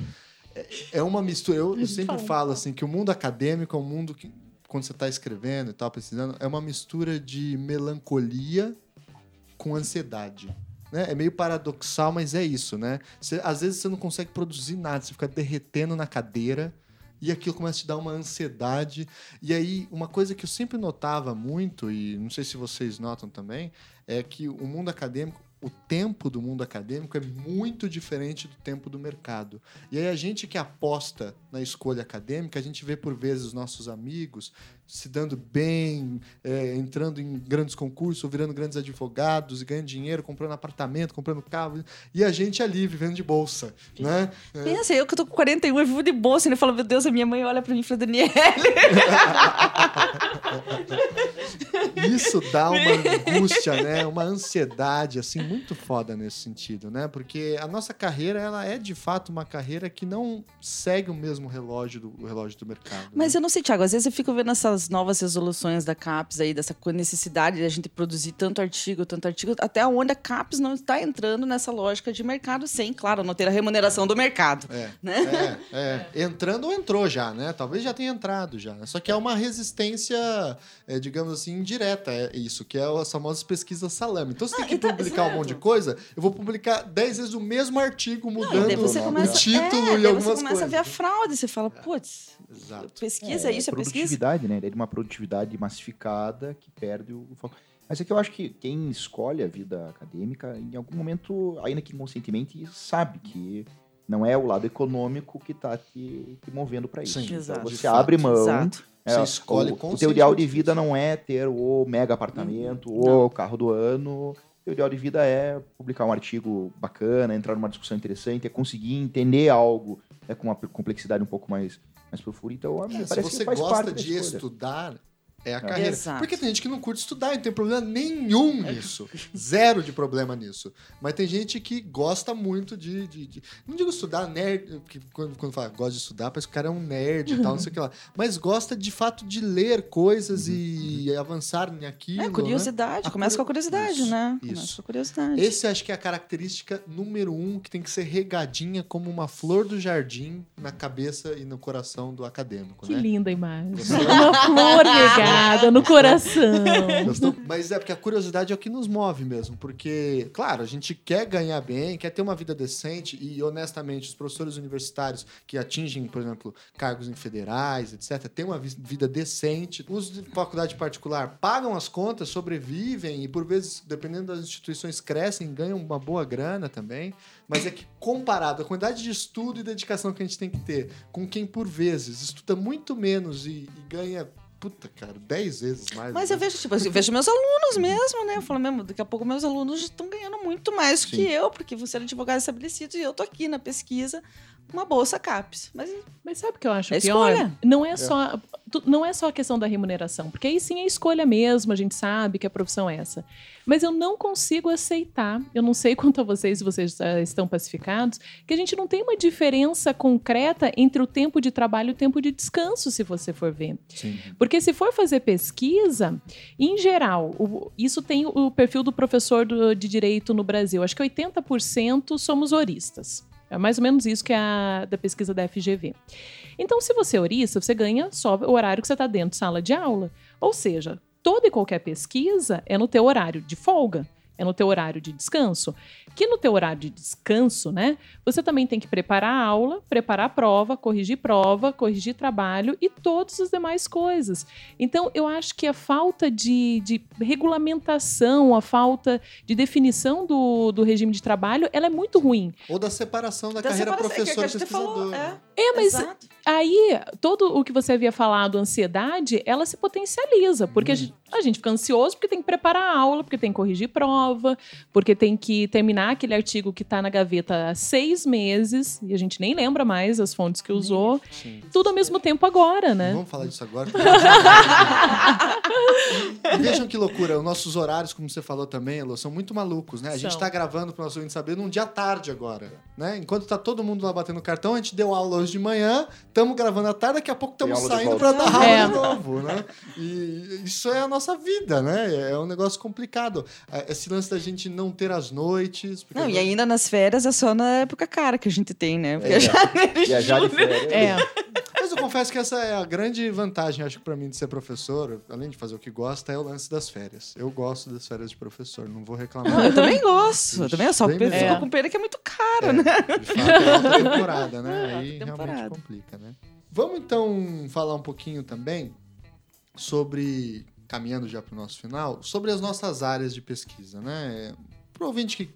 [SPEAKER 1] É- É uma mistura. Eu, eu sempre falo assim que o mundo acadêmico é um mundo que, quando você está escrevendo e tal, precisando, é uma mistura de melancolia com ansiedade. Né? É meio paradoxal, mas é isso, né? Você- às vezes você não consegue produzir nada, você fica derretendo na cadeira e aquilo começa a te dar uma ansiedade. E aí, uma coisa que eu sempre notava muito, e não sei se vocês notam também, é que o mundo acadêmico, o tempo do mundo acadêmico é muito diferente do tempo do mercado. E aí a gente que aposta na escolha acadêmica, a gente vê por vezes os nossos amigos se dando bem, é, entrando em grandes concursos, virando grandes advogados, e ganhando dinheiro, comprando apartamento, comprando carro, e a gente ali vivendo de bolsa, né?
[SPEAKER 4] Pensa, eu que tô com 41 e vivo de bolsa, e ele fala, meu Deus, a minha mãe olha pra mim e fala, Daniela.
[SPEAKER 1] Isso dá uma angústia, né? Uma ansiedade, assim, muito foda nesse sentido, né? Porque a nossa carreira, ela é de fato uma carreira que não segue o mesmo relógio do, o relógio do mercado.
[SPEAKER 4] Mas
[SPEAKER 1] né?
[SPEAKER 4] eu não sei, Thiago, às vezes eu fico vendo essas novas resoluções da CAPES aí, dessa necessidade de a gente produzir tanto artigo, tanto artigo, até onde a CAPES não está entrando nessa lógica de mercado sem, claro, não ter a remuneração do mercado.
[SPEAKER 1] É,
[SPEAKER 4] né?
[SPEAKER 1] é, é. Entrando ou entrou já, né? Talvez já tenha entrado já. Só que é uma resistência, é, digamos assim, indireta. É isso, que é as famosas pesquisas salame. Então você tem
[SPEAKER 4] Ah,
[SPEAKER 1] que
[SPEAKER 4] então,
[SPEAKER 1] publicar um
[SPEAKER 4] exato.
[SPEAKER 1] monte de coisa, eu vou publicar 10 vezes o mesmo artigo, mudando
[SPEAKER 4] daí você
[SPEAKER 2] o
[SPEAKER 4] começa,
[SPEAKER 1] o título
[SPEAKER 4] é,
[SPEAKER 1] e algumas
[SPEAKER 4] você começa
[SPEAKER 1] coisas.
[SPEAKER 4] a ver a fraude, você fala, putz,
[SPEAKER 1] Exato.
[SPEAKER 4] pesquisa isso, é pesquisa.
[SPEAKER 2] produtividade, né? Daí de uma produtividade massificada que perde o foco. Mas é que eu acho que quem escolhe a vida acadêmica, em algum momento, ainda que inconscientemente, sabe que não é o lado econômico que está te, te movendo para isso.
[SPEAKER 1] Sim,
[SPEAKER 2] Então
[SPEAKER 4] exato.
[SPEAKER 2] você
[SPEAKER 1] De fato.
[SPEAKER 2] abre mão.
[SPEAKER 4] Exato.
[SPEAKER 2] É,
[SPEAKER 1] Você escolhe
[SPEAKER 2] o, o teu ideal de vida não é ter o mega apartamento,
[SPEAKER 4] Não.
[SPEAKER 2] o carro do ano. O teu ideal de vida é publicar um artigo bacana, entrar numa discussão interessante, é conseguir entender algo né, com uma complexidade um pouco mais, mais profunda. Então, me
[SPEAKER 1] É, se
[SPEAKER 2] parece
[SPEAKER 1] você
[SPEAKER 2] que faz
[SPEAKER 1] gosta
[SPEAKER 2] parte
[SPEAKER 1] de estudar, é a carreira.
[SPEAKER 4] Exato.
[SPEAKER 1] Porque tem gente que não curte estudar e não tem problema nenhum nisso. Zero de problema nisso. Mas tem gente que gosta muito de. de- de- não digo estudar, nerd. Que quando, quando fala gosta de estudar, parece que o cara é um nerd e tal, não sei o que lá. Mas gosta de fato de ler coisas e avançar naquilo.
[SPEAKER 4] É,
[SPEAKER 1] né?
[SPEAKER 4] curiosidade.
[SPEAKER 1] A
[SPEAKER 4] Começa com a
[SPEAKER 1] curio-
[SPEAKER 4] curiosidade,
[SPEAKER 1] Isso,
[SPEAKER 4] né?
[SPEAKER 1] isso.
[SPEAKER 4] Começa com a curiosidade.
[SPEAKER 1] Esse acho que é a característica número um que tem que ser regadinha como uma flor do jardim na cabeça e no coração do acadêmico,
[SPEAKER 3] Que
[SPEAKER 1] né?
[SPEAKER 3] linda imagem.
[SPEAKER 1] Gostou?
[SPEAKER 3] Uma flor regada no coração.
[SPEAKER 1] Mas é porque a curiosidade é o que nos move mesmo. Porque, claro, a gente quer ganhar bem, quer ter uma vida decente e, honestamente, os professores universitários que atingem, por exemplo, cargos em federais, etc., têm uma vi- vida decente. Os de faculdade particular pagam as contas, sobrevivem e, por vezes, dependendo das instituições, crescem, ganham uma boa grana também. Mas é que, comparado à quantidade de estudo e dedicação que a gente tem que ter com quem, por vezes, estuda muito menos e, e ganha. Puta, cara, 10 vezes mais.
[SPEAKER 4] Mas
[SPEAKER 1] né?
[SPEAKER 4] eu vejo, tipo, eu vejo meus alunos mesmo, né? Eu falo mesmo, daqui a pouco meus alunos estão ganhando muito mais do que eu, porque você é advogado estabelecido e eu tô aqui na pesquisa, uma bolsa CAPES. Mas
[SPEAKER 3] Mas sabe o que eu acho
[SPEAKER 4] É
[SPEAKER 3] pior?
[SPEAKER 4] escolha.
[SPEAKER 3] Não é, só tu- não é só a questão da remuneração, porque aí sim é escolha mesmo, a gente sabe que a profissão é essa. Mas eu não consigo aceitar, eu não sei quanto a vocês, se vocês ah, estão pacificados, que a gente não tem uma diferença concreta entre o tempo de trabalho e o tempo de descanso, se você for ver.
[SPEAKER 1] Sim.
[SPEAKER 3] Porque se for fazer pesquisa, em geral, o- isso tem o perfil do professor do- de direito no Brasil. Acho que 80% somos oristas. É mais ou menos isso que é a da pesquisa da FGV. Então, se você é orista, você ganha só o horário que você está dentro de sala de aula. Ou seja, toda e qualquer pesquisa é no teu horário de folga, é no teu horário de descanso. Que no teu horário de descanso, né, você também tem que preparar a aula, preparar a prova, corrigir prova, corrigir trabalho e todas as demais coisas. Então, eu acho que a falta de, de regulamentação, a falta de definição do, do regime de trabalho, ela é muito ruim.
[SPEAKER 1] Ou da separação da,
[SPEAKER 4] Da
[SPEAKER 1] carreira
[SPEAKER 4] é que- que a
[SPEAKER 1] professor
[SPEAKER 4] gente falou,
[SPEAKER 1] pesquisador.
[SPEAKER 4] é.
[SPEAKER 3] É, mas
[SPEAKER 4] Exato.
[SPEAKER 3] aí, todo o que você havia falado, ansiedade, ela se potencializa, porque a, gente, a gente fica ansioso porque tem que preparar a aula, porque tem que corrigir prova, porque tem que terminar aquele artigo que está na gaveta há seis meses, e a gente nem lembra mais as fontes que usou,
[SPEAKER 1] Sim.
[SPEAKER 3] tudo ao mesmo tempo agora, né?
[SPEAKER 1] Vamos falar disso agora. e vejam que loucura, os nossos horários, como você falou também, Elô, são muito malucos, né? A gente
[SPEAKER 3] São.
[SPEAKER 1] tá gravando pro nosso ouvinte saber num dia à tarde agora, né? Enquanto tá todo mundo lá batendo cartão, a gente deu aula hoje de manhã, estamos gravando à tarde, daqui a pouco estamos saindo para dar aula
[SPEAKER 3] É.
[SPEAKER 1] de novo, né? E isso é a nossa vida, né? É um negócio complicado. Esse lance da gente não ter as noites...
[SPEAKER 4] Não, e ainda nas férias é só na época cara que a gente tem, né? Porque
[SPEAKER 2] É.
[SPEAKER 4] janeiro e
[SPEAKER 2] Viajar de
[SPEAKER 4] julho-
[SPEAKER 2] férias.
[SPEAKER 3] É,
[SPEAKER 1] Mas eu confesso que essa é a grande vantagem, acho que pra mim, de ser professor, além de fazer o que gosta, é o lance das férias. Eu gosto das férias de professor, não vou
[SPEAKER 4] Não,
[SPEAKER 1] reclamar.
[SPEAKER 4] eu também gosto. Eu também só
[SPEAKER 1] Bem
[SPEAKER 4] fico
[SPEAKER 3] melhor.
[SPEAKER 4] com pena que é muito caro,
[SPEAKER 1] É,
[SPEAKER 4] né?
[SPEAKER 1] de fato, é alta temporada, né?
[SPEAKER 4] É,
[SPEAKER 1] Aí
[SPEAKER 4] alta
[SPEAKER 1] realmente
[SPEAKER 4] temporada.
[SPEAKER 1] complica, né? Vamos então falar um pouquinho também sobre, caminhando já para o nosso final, sobre as nossas áreas de pesquisa, né? Pro ouvinte que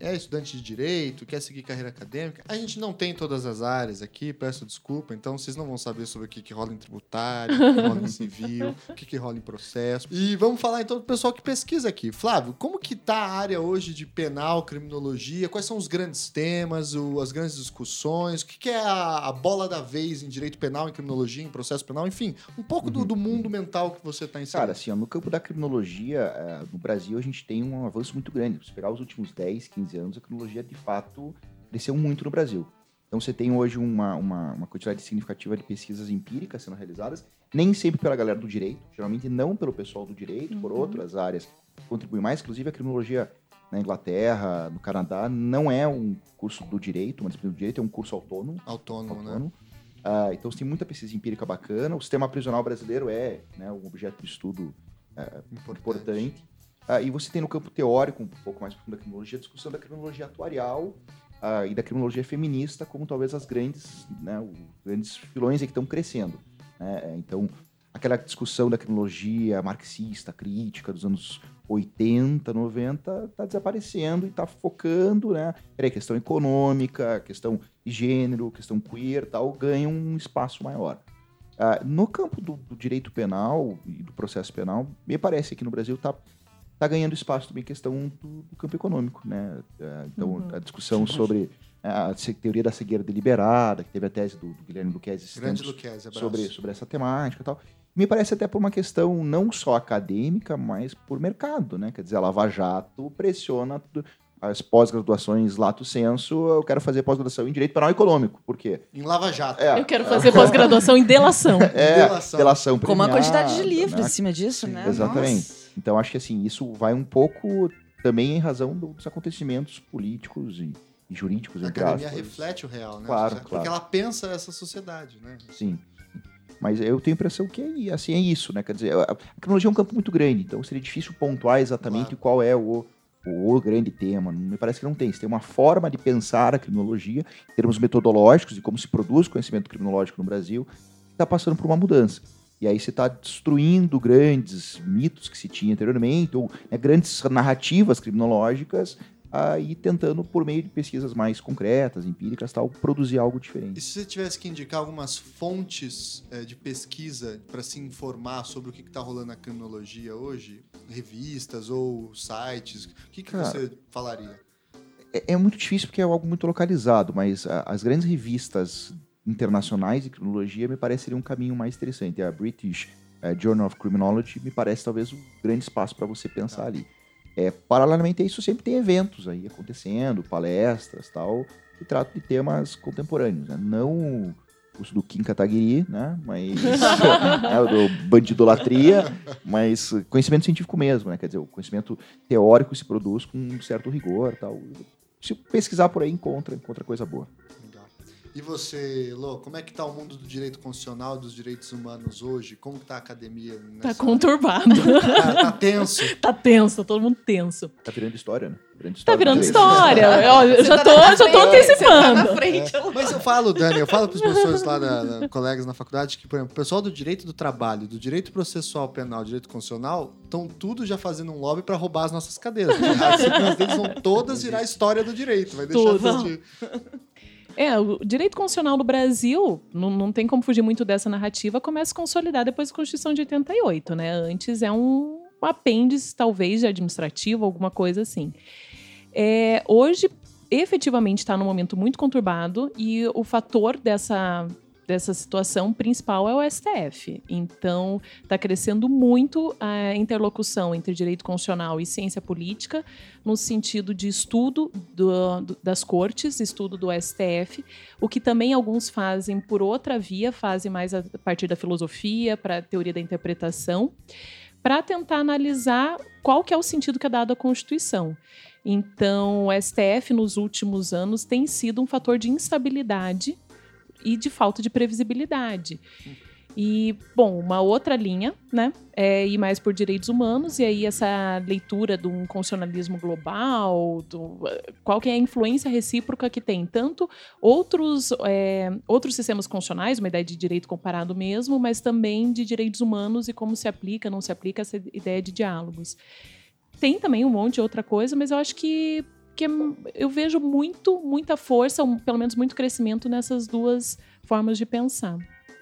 [SPEAKER 1] é estudante de direito, quer seguir carreira acadêmica, a gente não tem todas as áreas aqui, peço desculpa, então vocês não vão saber sobre o que, que rola em tributário, o que, rola em civil, o que, que rola em processo. E vamos falar então do pessoal que pesquisa aqui. Flávio, como que tá a área hoje de penal, criminologia? Quais são os grandes temas, o- as grandes discussões? O que, que é a, a bola da vez em direito penal, em criminologia, em processo penal? Enfim, um pouco do, do mundo mental que você está inserido.
[SPEAKER 2] Cara, assim, ó, no campo da criminologia, eh, no Brasil, a gente tem um avanço muito grande. Se pegar os últimos 10, 15 anos, a criminologia, de fato, cresceu muito no Brasil. Então, você tem hoje uma, uma, uma quantidade significativa de pesquisas empíricas sendo realizadas, nem sempre pela galera do direito, geralmente não pelo pessoal do direito, por
[SPEAKER 3] Uhum.
[SPEAKER 2] outras áreas que contribuem mais. Inclusive, a criminologia na Inglaterra, no Canadá, não é um curso do direito, uma disciplina do direito, é um curso autônomo.
[SPEAKER 1] Autônomo, né?
[SPEAKER 2] autônomo. Ah, então, você tem muita pesquisa empírica bacana. O sistema prisional brasileiro é né, um objeto de estudo
[SPEAKER 1] Importante.
[SPEAKER 2] importante. Ah, e você tem no campo teórico, um pouco mais profundo da criminologia, a discussão da criminologia atuarial ah, e da criminologia feminista como talvez as grandes, né, os grandes filões que estão crescendo. né? Então, aquela discussão da criminologia marxista, crítica dos anos 80, 90, está desaparecendo e está focando, né? Peraí, questão econômica, questão de gênero, questão queer tal, ganha um espaço maior. Ah, no campo do, do direito penal e do processo penal, me parece que no Brasil está tá ganhando espaço também questão do, do campo econômico, né? Ah, então,
[SPEAKER 3] Uhum.
[SPEAKER 2] a discussão sobre a se- teoria da cegueira deliberada, que teve a tese do, do Guilherme Luquezzi sobre, sobre essa temática e tal. Me parece até por uma questão não só acadêmica, mas por mercado, né? Quer dizer, a Lava Jato pressiona tudo- as pós-graduações lato senso, eu quero fazer pós-graduação em Direito Penal Econômico. Por quê?
[SPEAKER 1] Em Lava Jato.
[SPEAKER 2] É,
[SPEAKER 3] Eu quero fazer pós-graduação em delação.
[SPEAKER 2] é
[SPEAKER 1] Delação.
[SPEAKER 2] delação
[SPEAKER 4] Com uma quantidade de livros
[SPEAKER 2] né?
[SPEAKER 4] em cima disso,
[SPEAKER 1] Sim,
[SPEAKER 4] né?
[SPEAKER 2] exatamente.
[SPEAKER 4] Nossa.
[SPEAKER 2] Então, acho que assim, isso vai um pouco também em razão do- dos acontecimentos políticos e, e jurídicos,
[SPEAKER 1] A
[SPEAKER 2] entre
[SPEAKER 1] academia
[SPEAKER 2] aspas.
[SPEAKER 1] reflete o real, né?
[SPEAKER 2] Claro,
[SPEAKER 1] Porque
[SPEAKER 2] claro.
[SPEAKER 1] ela pensa essa sociedade, né?
[SPEAKER 2] Sim. Mas eu tenho a impressão que é, assim, é isso, né? Quer dizer, a, a criminologia é um campo muito grande, então seria difícil pontuar exatamente
[SPEAKER 1] Claro.
[SPEAKER 2] qual é o, o, o grande tema. Me parece que não tem. Você tem uma forma de pensar a criminologia, em termos metodológicos e como se produz conhecimento criminológico no Brasil, está passando por uma mudança. E aí você está destruindo grandes mitos que se tinha anteriormente, ou né, grandes narrativas criminológicas, aí tentando, por meio de pesquisas mais concretas, empíricas, tal, produzir algo diferente.
[SPEAKER 1] E se você tivesse que indicar algumas fontes eh, de pesquisa para se informar sobre o que está rolando na criminologia hoje, revistas ou sites, o que, que
[SPEAKER 2] Cara,
[SPEAKER 1] você falaria?
[SPEAKER 2] é, é muito difícil porque é algo muito localizado, mas a- as grandes revistas internacionais de criminologia me pareceriam um caminho mais interessante. A British eh, Journal of Criminology me parece talvez um grande espaço para você pensar ali. É, paralelamente a isso, sempre tem eventos aí acontecendo, palestras tal, que tratam de temas contemporâneos, né? Não os do Kim Kataguiri, né? Mas né, do bandidolatria, mas conhecimento científico mesmo, né? Quer dizer, o conhecimento teórico se produz com um certo rigor tal. Se pesquisar por aí, encontra, encontra coisa boa.
[SPEAKER 1] E você, Lô, como é que tá o mundo do direito constitucional e dos direitos humanos hoje? Como que tá a academia
[SPEAKER 3] Tá
[SPEAKER 1] nessa...
[SPEAKER 3] conturbado.
[SPEAKER 1] tá, tá tenso?
[SPEAKER 3] tá tenso, tá todo mundo tenso.
[SPEAKER 2] Tá virando história, né? Virando
[SPEAKER 3] Tá
[SPEAKER 2] história do
[SPEAKER 3] virando
[SPEAKER 2] direito.
[SPEAKER 3] história. Ó, Eu já tô, já tô
[SPEAKER 4] Você tá
[SPEAKER 3] antecipando.
[SPEAKER 4] na frente.
[SPEAKER 1] Mas eu falo, Dani, eu falo para os professores lá, da, da- colegas na faculdade, que, por exemplo, o pessoal do direito do trabalho, do direito processual penal, direito constitucional, estão tudo já fazendo um lobby para roubar as nossas cadeiras. As deles vão todas virar história do direito. Vai deixar
[SPEAKER 3] Tudo.
[SPEAKER 1] de.
[SPEAKER 3] É, o direito constitucional no Brasil, não, não tem como fugir muito dessa narrativa, começa a consolidar depois da Constituição de 88, né? Antes é um, um apêndice, talvez, de administrativo, alguma coisa assim. É, hoje, efetivamente, está num momento muito conturbado e o fator dessa, dessa situação principal é o STF. Então, está crescendo muito a interlocução entre direito constitucional e ciência política, no sentido de estudo do- das cortes, estudo do STF, o que também alguns fazem por outra via, fazem mais a partir da filosofia, para a teoria da interpretação, para tentar analisar qual que é o sentido que é dado à Constituição. Então, o STF, nos últimos anos, tem sido um fator de instabilidade e de falta de previsibilidade. E, bom, uma outra linha, né, é ir mais por direitos humanos, e aí essa leitura de um constitucionalismo global, do, qual que é a influência recíproca que tem, tanto outros, é, outros sistemas constitucionais, uma ideia de direito comparado mesmo, mas também de direitos humanos e como se aplica, não se aplica essa ideia de diálogos. Tem também um monte de outra coisa, mas eu acho que, que eu vejo muito, muita força, um, pelo menos muito crescimento nessas duas formas de pensar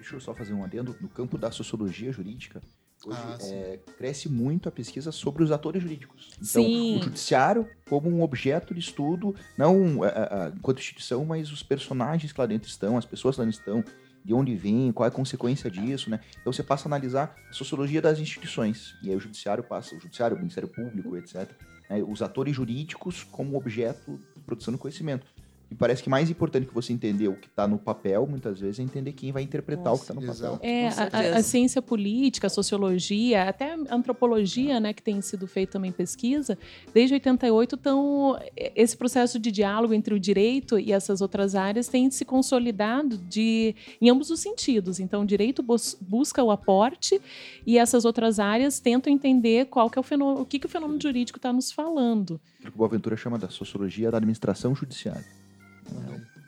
[SPEAKER 2] deixa eu só fazer um adendo, no campo da sociologia jurídica, hoje ah, é, cresce muito a pesquisa sobre os atores jurídicos. Então,
[SPEAKER 3] sim.
[SPEAKER 2] o judiciário como um objeto de estudo, não a, a, enquanto instituição, mas os personagens que lá dentro estão, as pessoas que lá dentro estão, de onde vêm, qual é a consequência disso, né? Então você passa a analisar a sociologia das instituições, e aí o judiciário passa, o judiciário, o Ministério Público, etc. Né? Os atores jurídicos como objeto de produção do conhecimento. E parece que mais importante que você entender o que está no papel, muitas vezes, é entender quem vai interpretar Nossa, o que está no papel.
[SPEAKER 3] É, a, a, ciência política, a sociologia, até a antropologia, né, que tem sido feita também pesquisa, desde 88, então, esse processo de diálogo entre o direito e essas outras áreas tem se consolidado de, em ambos os sentidos. Então, o direito bus, busca o aporte e essas outras áreas tentam entender qual que é o fenômeno, o que, que o fenômeno jurídico está nos falando.
[SPEAKER 2] O que o Boaventura chama da sociologia da administração judiciária.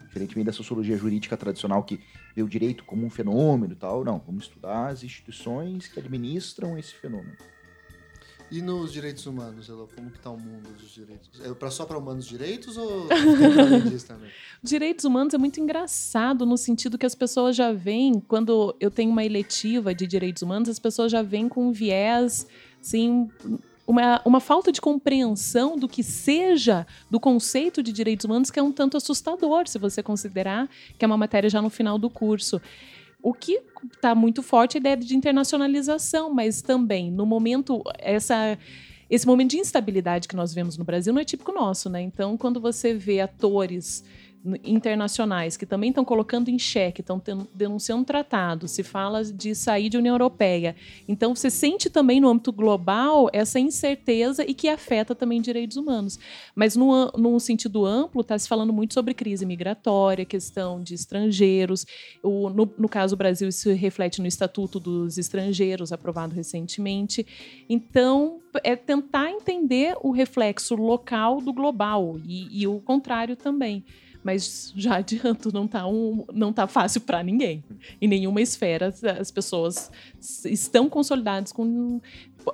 [SPEAKER 2] Diferentemente da sociologia jurídica tradicional que vê o direito como um fenômeno e tal, não. Vamos estudar as instituições que administram esse fenômeno.
[SPEAKER 1] E nos direitos humanos, Elô, como que está o mundo dos direitos? É pra, só para humanos direitos ou também?
[SPEAKER 3] Direitos humanos é muito engraçado no sentido que as pessoas já vêm, quando eu tenho uma eletiva de direitos humanos, as pessoas já vêm com um viés, assim, uma, uma falta de compreensão do que seja do conceito de direitos humanos que é um tanto assustador, se você considerar que é uma matéria já no final do curso. O que está muito forte é a ideia de internacionalização, mas também no momento essa esse momento de instabilidade que nós vemos no Brasil não é típico nosso, né? Então, quando você vê atores internacionais que também estão colocando em xeque, estão denunciando tratado, se fala de sair de União Europeia. Então, você sente também no âmbito global essa incerteza e que afeta também direitos humanos. Mas, no, num sentido amplo, está se falando muito sobre crise migratória, questão de estrangeiros. O, no, no caso do Brasil, isso reflete no Estatuto dos Estrangeiros, aprovado recentemente. Então, é tentar entender o reflexo local do global e, e o contrário também. Mas já adianto, não tá, um, não tá fácil para ninguém. Em nenhuma esfera as pessoas estão consolidadas com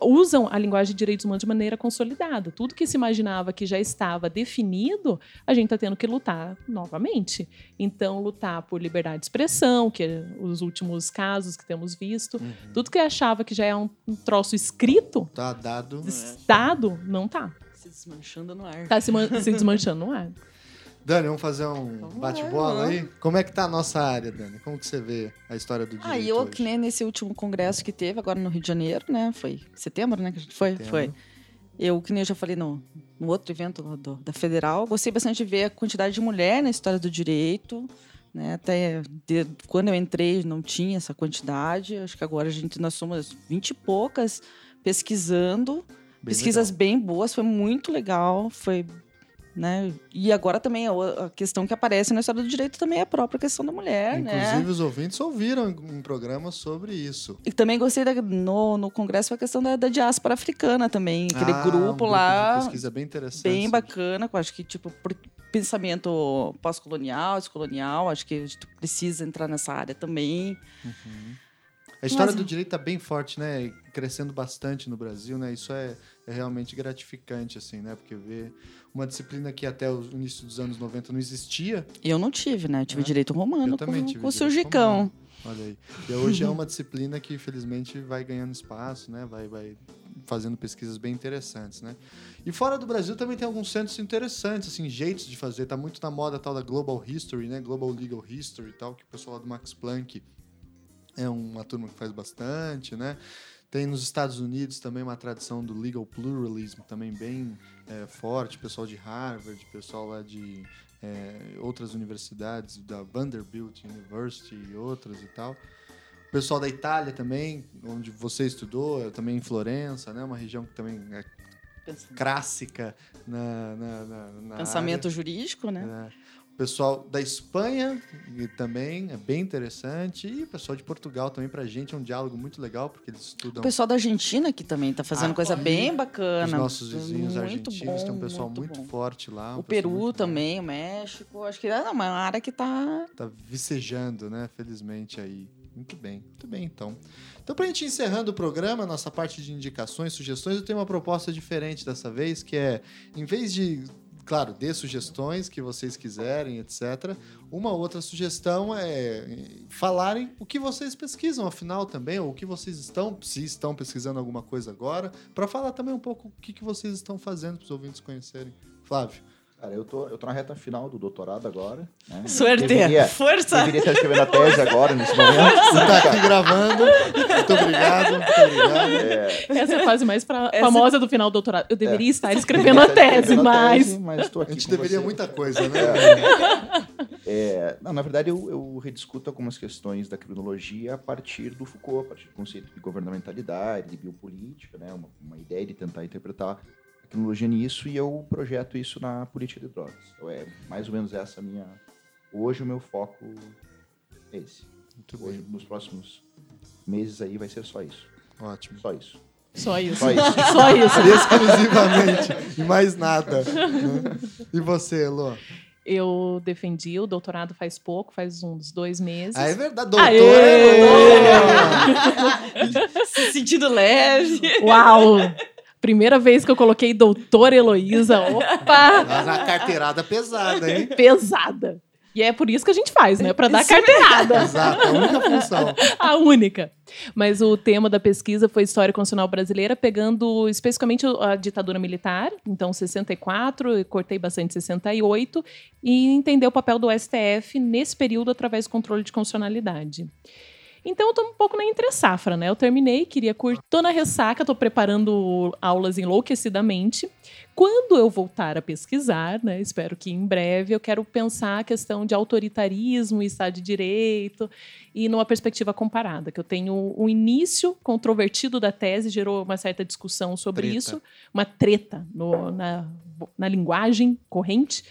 [SPEAKER 3] usam a linguagem de direitos humanos de maneira consolidada. Tudo que se imaginava que já estava definido, a gente está tendo que lutar novamente. Então, lutar por liberdade de expressão, que é os últimos casos que temos visto, uhum. tudo que achava que já é um, troço escrito,
[SPEAKER 1] tá dado,
[SPEAKER 3] dado, não tá.
[SPEAKER 4] Se desmanchando no ar.
[SPEAKER 3] Tá se, se desmanchando no ar.
[SPEAKER 1] Dani, vamos fazer um bate-bola aí? Como é que tá a nossa área, Dani? Como que você vê a história do direito
[SPEAKER 4] Ah, eu que nem nesse último congresso que teve agora no Rio de Janeiro, né? Foi setembro, né? Que a gente foi? Setembro. Foi. Eu, que nem eu já falei no, no outro evento do, da Federal, gostei bastante de ver a quantidade de mulher na história do direito. Né? Até de, quando eu entrei não tinha essa quantidade. Acho que agora a gente, nós somos vinte e poucas pesquisando. Bem pesquisas legal. bem boas, foi muito legal, foi né? E agora também a questão que aparece na história do direito também é a própria questão da mulher,
[SPEAKER 1] Inclusive,
[SPEAKER 4] né?
[SPEAKER 1] Inclusive os ouvintes ouviram um programa sobre isso.
[SPEAKER 4] E também gostei da, no, no congresso a questão da, da diáspora africana também, aquele ah, grupo, um grupo lá.
[SPEAKER 1] pesquisa bem interessante.
[SPEAKER 4] Bem bacana, acho que tipo pensamento pós-colonial, descolonial, acho que a gente precisa entrar nessa área também.
[SPEAKER 1] Uhum. A história Mas... do direito está bem forte, né? Crescendo bastante no Brasil, né? Isso é, é realmente gratificante, assim, né? Porque ver uma disciplina que até o início dos anos 90 não existia.
[SPEAKER 4] Eu não tive, né? Eu tive é. direito romano Eu também com, tive com o surgicão.
[SPEAKER 1] Olha aí. E hoje é uma disciplina que, infelizmente, vai ganhando espaço, né? Vai, vai fazendo pesquisas bem interessantes, né? E fora do Brasil também tem alguns centros interessantes, assim, jeitos de fazer. Tá muito na moda tal da Global History, né? Global Legal History e tal, que o pessoal lá do Max Planck é uma turma que faz bastante, né? Tem nos Estados Unidos também uma tradição do legal pluralism também bem é, forte, pessoal de Harvard, pessoal lá de é, outras universidades, da Vanderbilt University e outras e tal. O pessoal da Itália também, onde você estudou, também em Florença, né? Uma região que também é clássica na, na, na, na
[SPEAKER 4] Pensamento área. jurídico, né?
[SPEAKER 1] É pessoal da Espanha e também é bem interessante. E o pessoal de Portugal também, pra gente, é um diálogo muito legal, porque eles estudam.
[SPEAKER 4] O pessoal da Argentina que também tá fazendo
[SPEAKER 1] Ah,
[SPEAKER 4] coisa bem
[SPEAKER 1] Os
[SPEAKER 4] bacana.
[SPEAKER 1] nossos vizinhos
[SPEAKER 4] Muito
[SPEAKER 1] argentinos tem um
[SPEAKER 4] bom,
[SPEAKER 1] pessoal muito,
[SPEAKER 4] bom.
[SPEAKER 1] forte lá. um
[SPEAKER 4] O Peru
[SPEAKER 1] muito bom.
[SPEAKER 4] também, o México. Acho que é uma área que tá.
[SPEAKER 1] Tá vicejando, né? Felizmente aí. Muito bem, muito bem então. Então, pra gente ir encerrando o programa, nossa parte de indicações, sugestões, eu tenho uma proposta diferente dessa vez, que é, em vez de, claro, dê sugestões que vocês quiserem, etc., uma outra sugestão é falarem o que vocês pesquisam, afinal, também, ou o que vocês estão, se estão pesquisando alguma coisa agora, para falar também um pouco o que, que vocês estão fazendo para os ouvintes conhecerem. Flávio.
[SPEAKER 2] Cara, eu tô, eu tô na reta final do doutorado agora. Né?
[SPEAKER 4] Suerte!
[SPEAKER 2] Deveria,
[SPEAKER 4] Força!
[SPEAKER 2] deveria estar escrevendo a tese agora, nesse momento.
[SPEAKER 1] Você tá aqui gravando. Muito obrigado, muito obrigado.
[SPEAKER 2] É,
[SPEAKER 3] Essa é a fase mais pra-
[SPEAKER 4] Essa-
[SPEAKER 3] famosa do final do doutorado. Eu deveria estar escrevendo
[SPEAKER 2] deveria
[SPEAKER 3] a tese,
[SPEAKER 2] escrevendo a
[SPEAKER 3] mas.
[SPEAKER 2] tese, mas tô
[SPEAKER 1] A gente
[SPEAKER 2] com
[SPEAKER 1] deveria
[SPEAKER 2] você.
[SPEAKER 1] muita coisa, né?
[SPEAKER 2] É, não, na verdade, eu, eu rediscuto algumas questões da criminologia a partir do Foucault, a partir do conceito de governamentalidade, de biopolítica, né? uma, uma ideia de tentar interpretar a criminologia nisso e eu projeto isso na política de drogas. Então, é mais ou menos essa a minha... Hoje o meu foco é esse.
[SPEAKER 1] Muito
[SPEAKER 2] Hoje,
[SPEAKER 1] bem,
[SPEAKER 2] nos próximos meses aí vai ser só isso.
[SPEAKER 1] ótimo.
[SPEAKER 2] Só isso.
[SPEAKER 3] Só isso.
[SPEAKER 2] Só isso.
[SPEAKER 3] Só isso.
[SPEAKER 1] Exclusivamente, e mais nada. né? E você, Elô?
[SPEAKER 3] Eu defendi o doutorado faz pouco, faz uns dois meses.
[SPEAKER 1] Ah, é verdade, doutora
[SPEAKER 3] Aê!
[SPEAKER 1] Elô!
[SPEAKER 4] Se sentindo leve.
[SPEAKER 3] Uau! Primeira vez que eu coloquei doutora Heloísa. Opa!
[SPEAKER 1] Na carteirada pesada, hein?
[SPEAKER 3] Pesada. E é por isso que a gente faz, né? Pra dar carteirada.
[SPEAKER 1] Exato, é a única função.
[SPEAKER 3] A única. Mas o tema da pesquisa foi História Constitucional Brasileira, pegando especificamente a ditadura militar, então 64, eu cortei bastante 68, e entender o papel do STF nesse período através do controle de constitucionalidade. Então eu tô um pouco na entre-safra, né? Eu terminei, queria curtir. Tô na ressaca, tô preparando aulas enlouquecidamente. Quando eu voltar a pesquisar, né? Espero que em breve eu quero pensar a questão de autoritarismo e Estado de Direito e numa perspectiva comparada, que eu tenho o início controvertido da tese gerou uma certa discussão sobre
[SPEAKER 1] Treta.
[SPEAKER 3] isso, uma treta no- na, na linguagem corrente.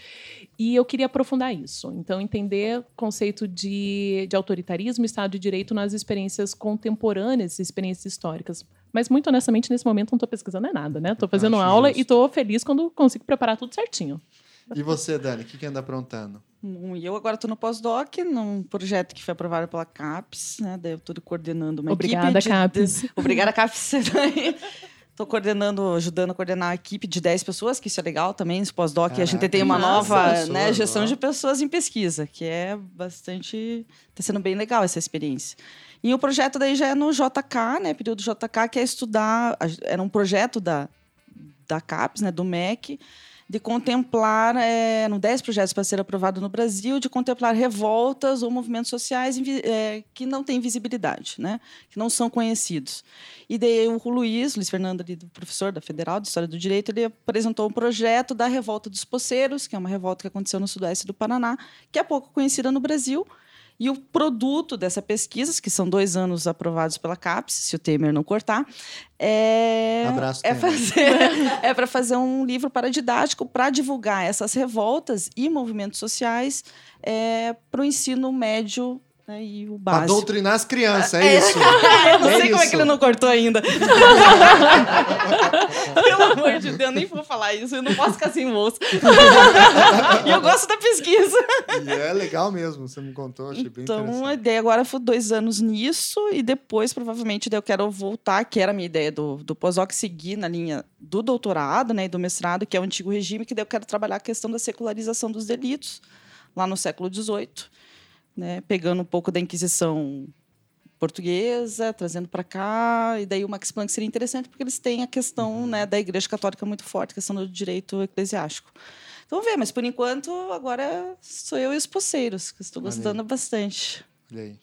[SPEAKER 3] E eu queria aprofundar isso. Então, entender o conceito de, de autoritarismo e Estado de Direito nas experiências contemporâneas, experiências históricas. Mas, muito honestamente, nesse momento não estou pesquisando é nada, né? Estou fazendo
[SPEAKER 1] Acho
[SPEAKER 3] aula
[SPEAKER 1] justo.
[SPEAKER 3] e estou feliz quando consigo preparar tudo certinho.
[SPEAKER 1] E você, Dani, o que, que anda aprontando?
[SPEAKER 4] Hum, E eu agora estou no pós-doc, num projeto que foi aprovado pela CAPES, né? Daí eu estou coordenando uma
[SPEAKER 3] Obrigada,
[SPEAKER 4] equipe. de-
[SPEAKER 3] Capes.
[SPEAKER 4] de- Obrigada, CAPES. Estou coordenando, ajudando a coordenar a equipe de 10 pessoas, que isso é legal também, esse pós-doc. A gente tem uma nova né, gestão
[SPEAKER 1] ó.
[SPEAKER 4] de pessoas em pesquisa, que é bastante. Está sendo bem legal essa experiência. E o projeto daí já é no JK, né? Período JK, que é estudar. Era um projeto da, da CAPES, né, do MEC, de contemplar, é, eram 10 projetos para ser aprovado no Brasil, de contemplar revoltas ou movimentos sociais é, que não têm visibilidade, né, que não são conhecidos. E daí o Luiz, Luiz Fernando, professor da Federal de História do Direito, ele apresentou um projeto da Revolta dos Poceiros, que é uma revolta que aconteceu no sudoeste do Paraná, que é pouco conhecida no Brasil, e o produto dessa pesquisa, que são dois anos aprovados pela CAPES, se o Temer não cortar, é,
[SPEAKER 1] Abraço,
[SPEAKER 4] é fazer é para fazer um livro paradidático para divulgar essas revoltas e movimentos sociais para o ensino médio né, e o
[SPEAKER 1] Pra
[SPEAKER 4] básico.
[SPEAKER 1] doutrinar as crianças, é isso.
[SPEAKER 4] Eu não
[SPEAKER 1] É
[SPEAKER 4] sei como é
[SPEAKER 1] isso.
[SPEAKER 4] que ele não cortou ainda. Pelo amor de Deus, nem vou falar isso, eu não posso ficar sem moço. e eu gosto da pesquisa.
[SPEAKER 1] E é legal mesmo, você me contou, achei bem
[SPEAKER 4] Então, a
[SPEAKER 1] interessante.
[SPEAKER 4] ideia agora foi dois anos nisso, e depois, provavelmente, eu quero voltar, que era a minha ideia do, do pós-doc, seguir na linha do doutorado né, e do mestrado, que é o antigo regime, que daí eu quero trabalhar a questão da secularização dos delitos, lá no século XVIII, né, pegando um pouco da Inquisição portuguesa, trazendo para cá, e daí o Max Planck seria interessante, porque eles têm a questão né, da Igreja Católica muito forte, a questão do direito eclesiástico. Então, vamos ver, mas por enquanto, agora sou eu e os poceiros, que estou gostando bastante.
[SPEAKER 1] Olha aí.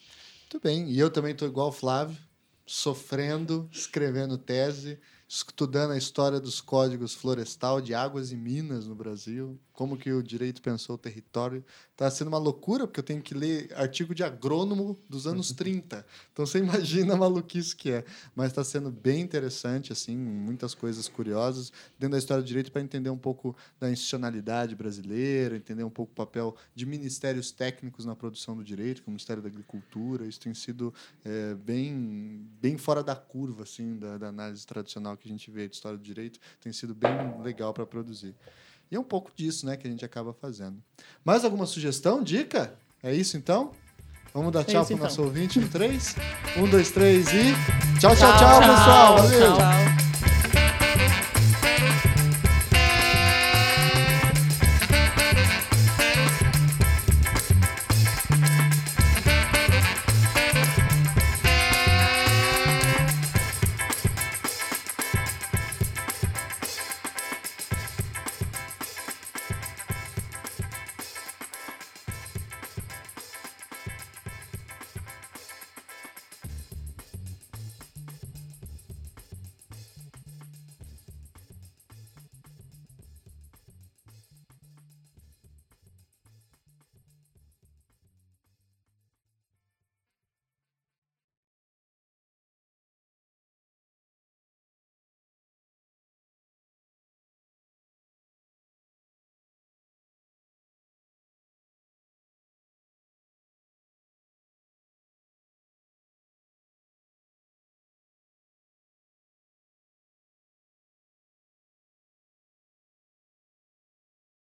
[SPEAKER 1] Muito bem. E eu também tô igual o Flávio, sofrendo, escrevendo tese. Estudando a história dos códigos florestal de águas e minas no Brasil, como que o direito pensou o território. Está sendo uma loucura, porque eu tenho que ler artigo de agrônomo dos anos 30. Então você imagina a maluquice que é. Mas está sendo bem interessante, assim, muitas coisas curiosas dentro da história do direito para entender um pouco da institucionalidade brasileira, entender um pouco o papel de ministérios técnicos na produção do direito, como o Ministério da Agricultura. Isso tem sido é, bem, bem fora da curva, assim, da, da análise tradicional que a gente vê de história do direito. Tem sido bem legal para produzir. E é um pouco disso né, que a gente acaba fazendo. Mais alguma sugestão, dica? É isso então? Vamos dar tchau é para o então. nosso ouvinte no 3? 1, 2, 3 e. Tchau, tchau, tchau, tchau pessoal. Valeu. Tchau.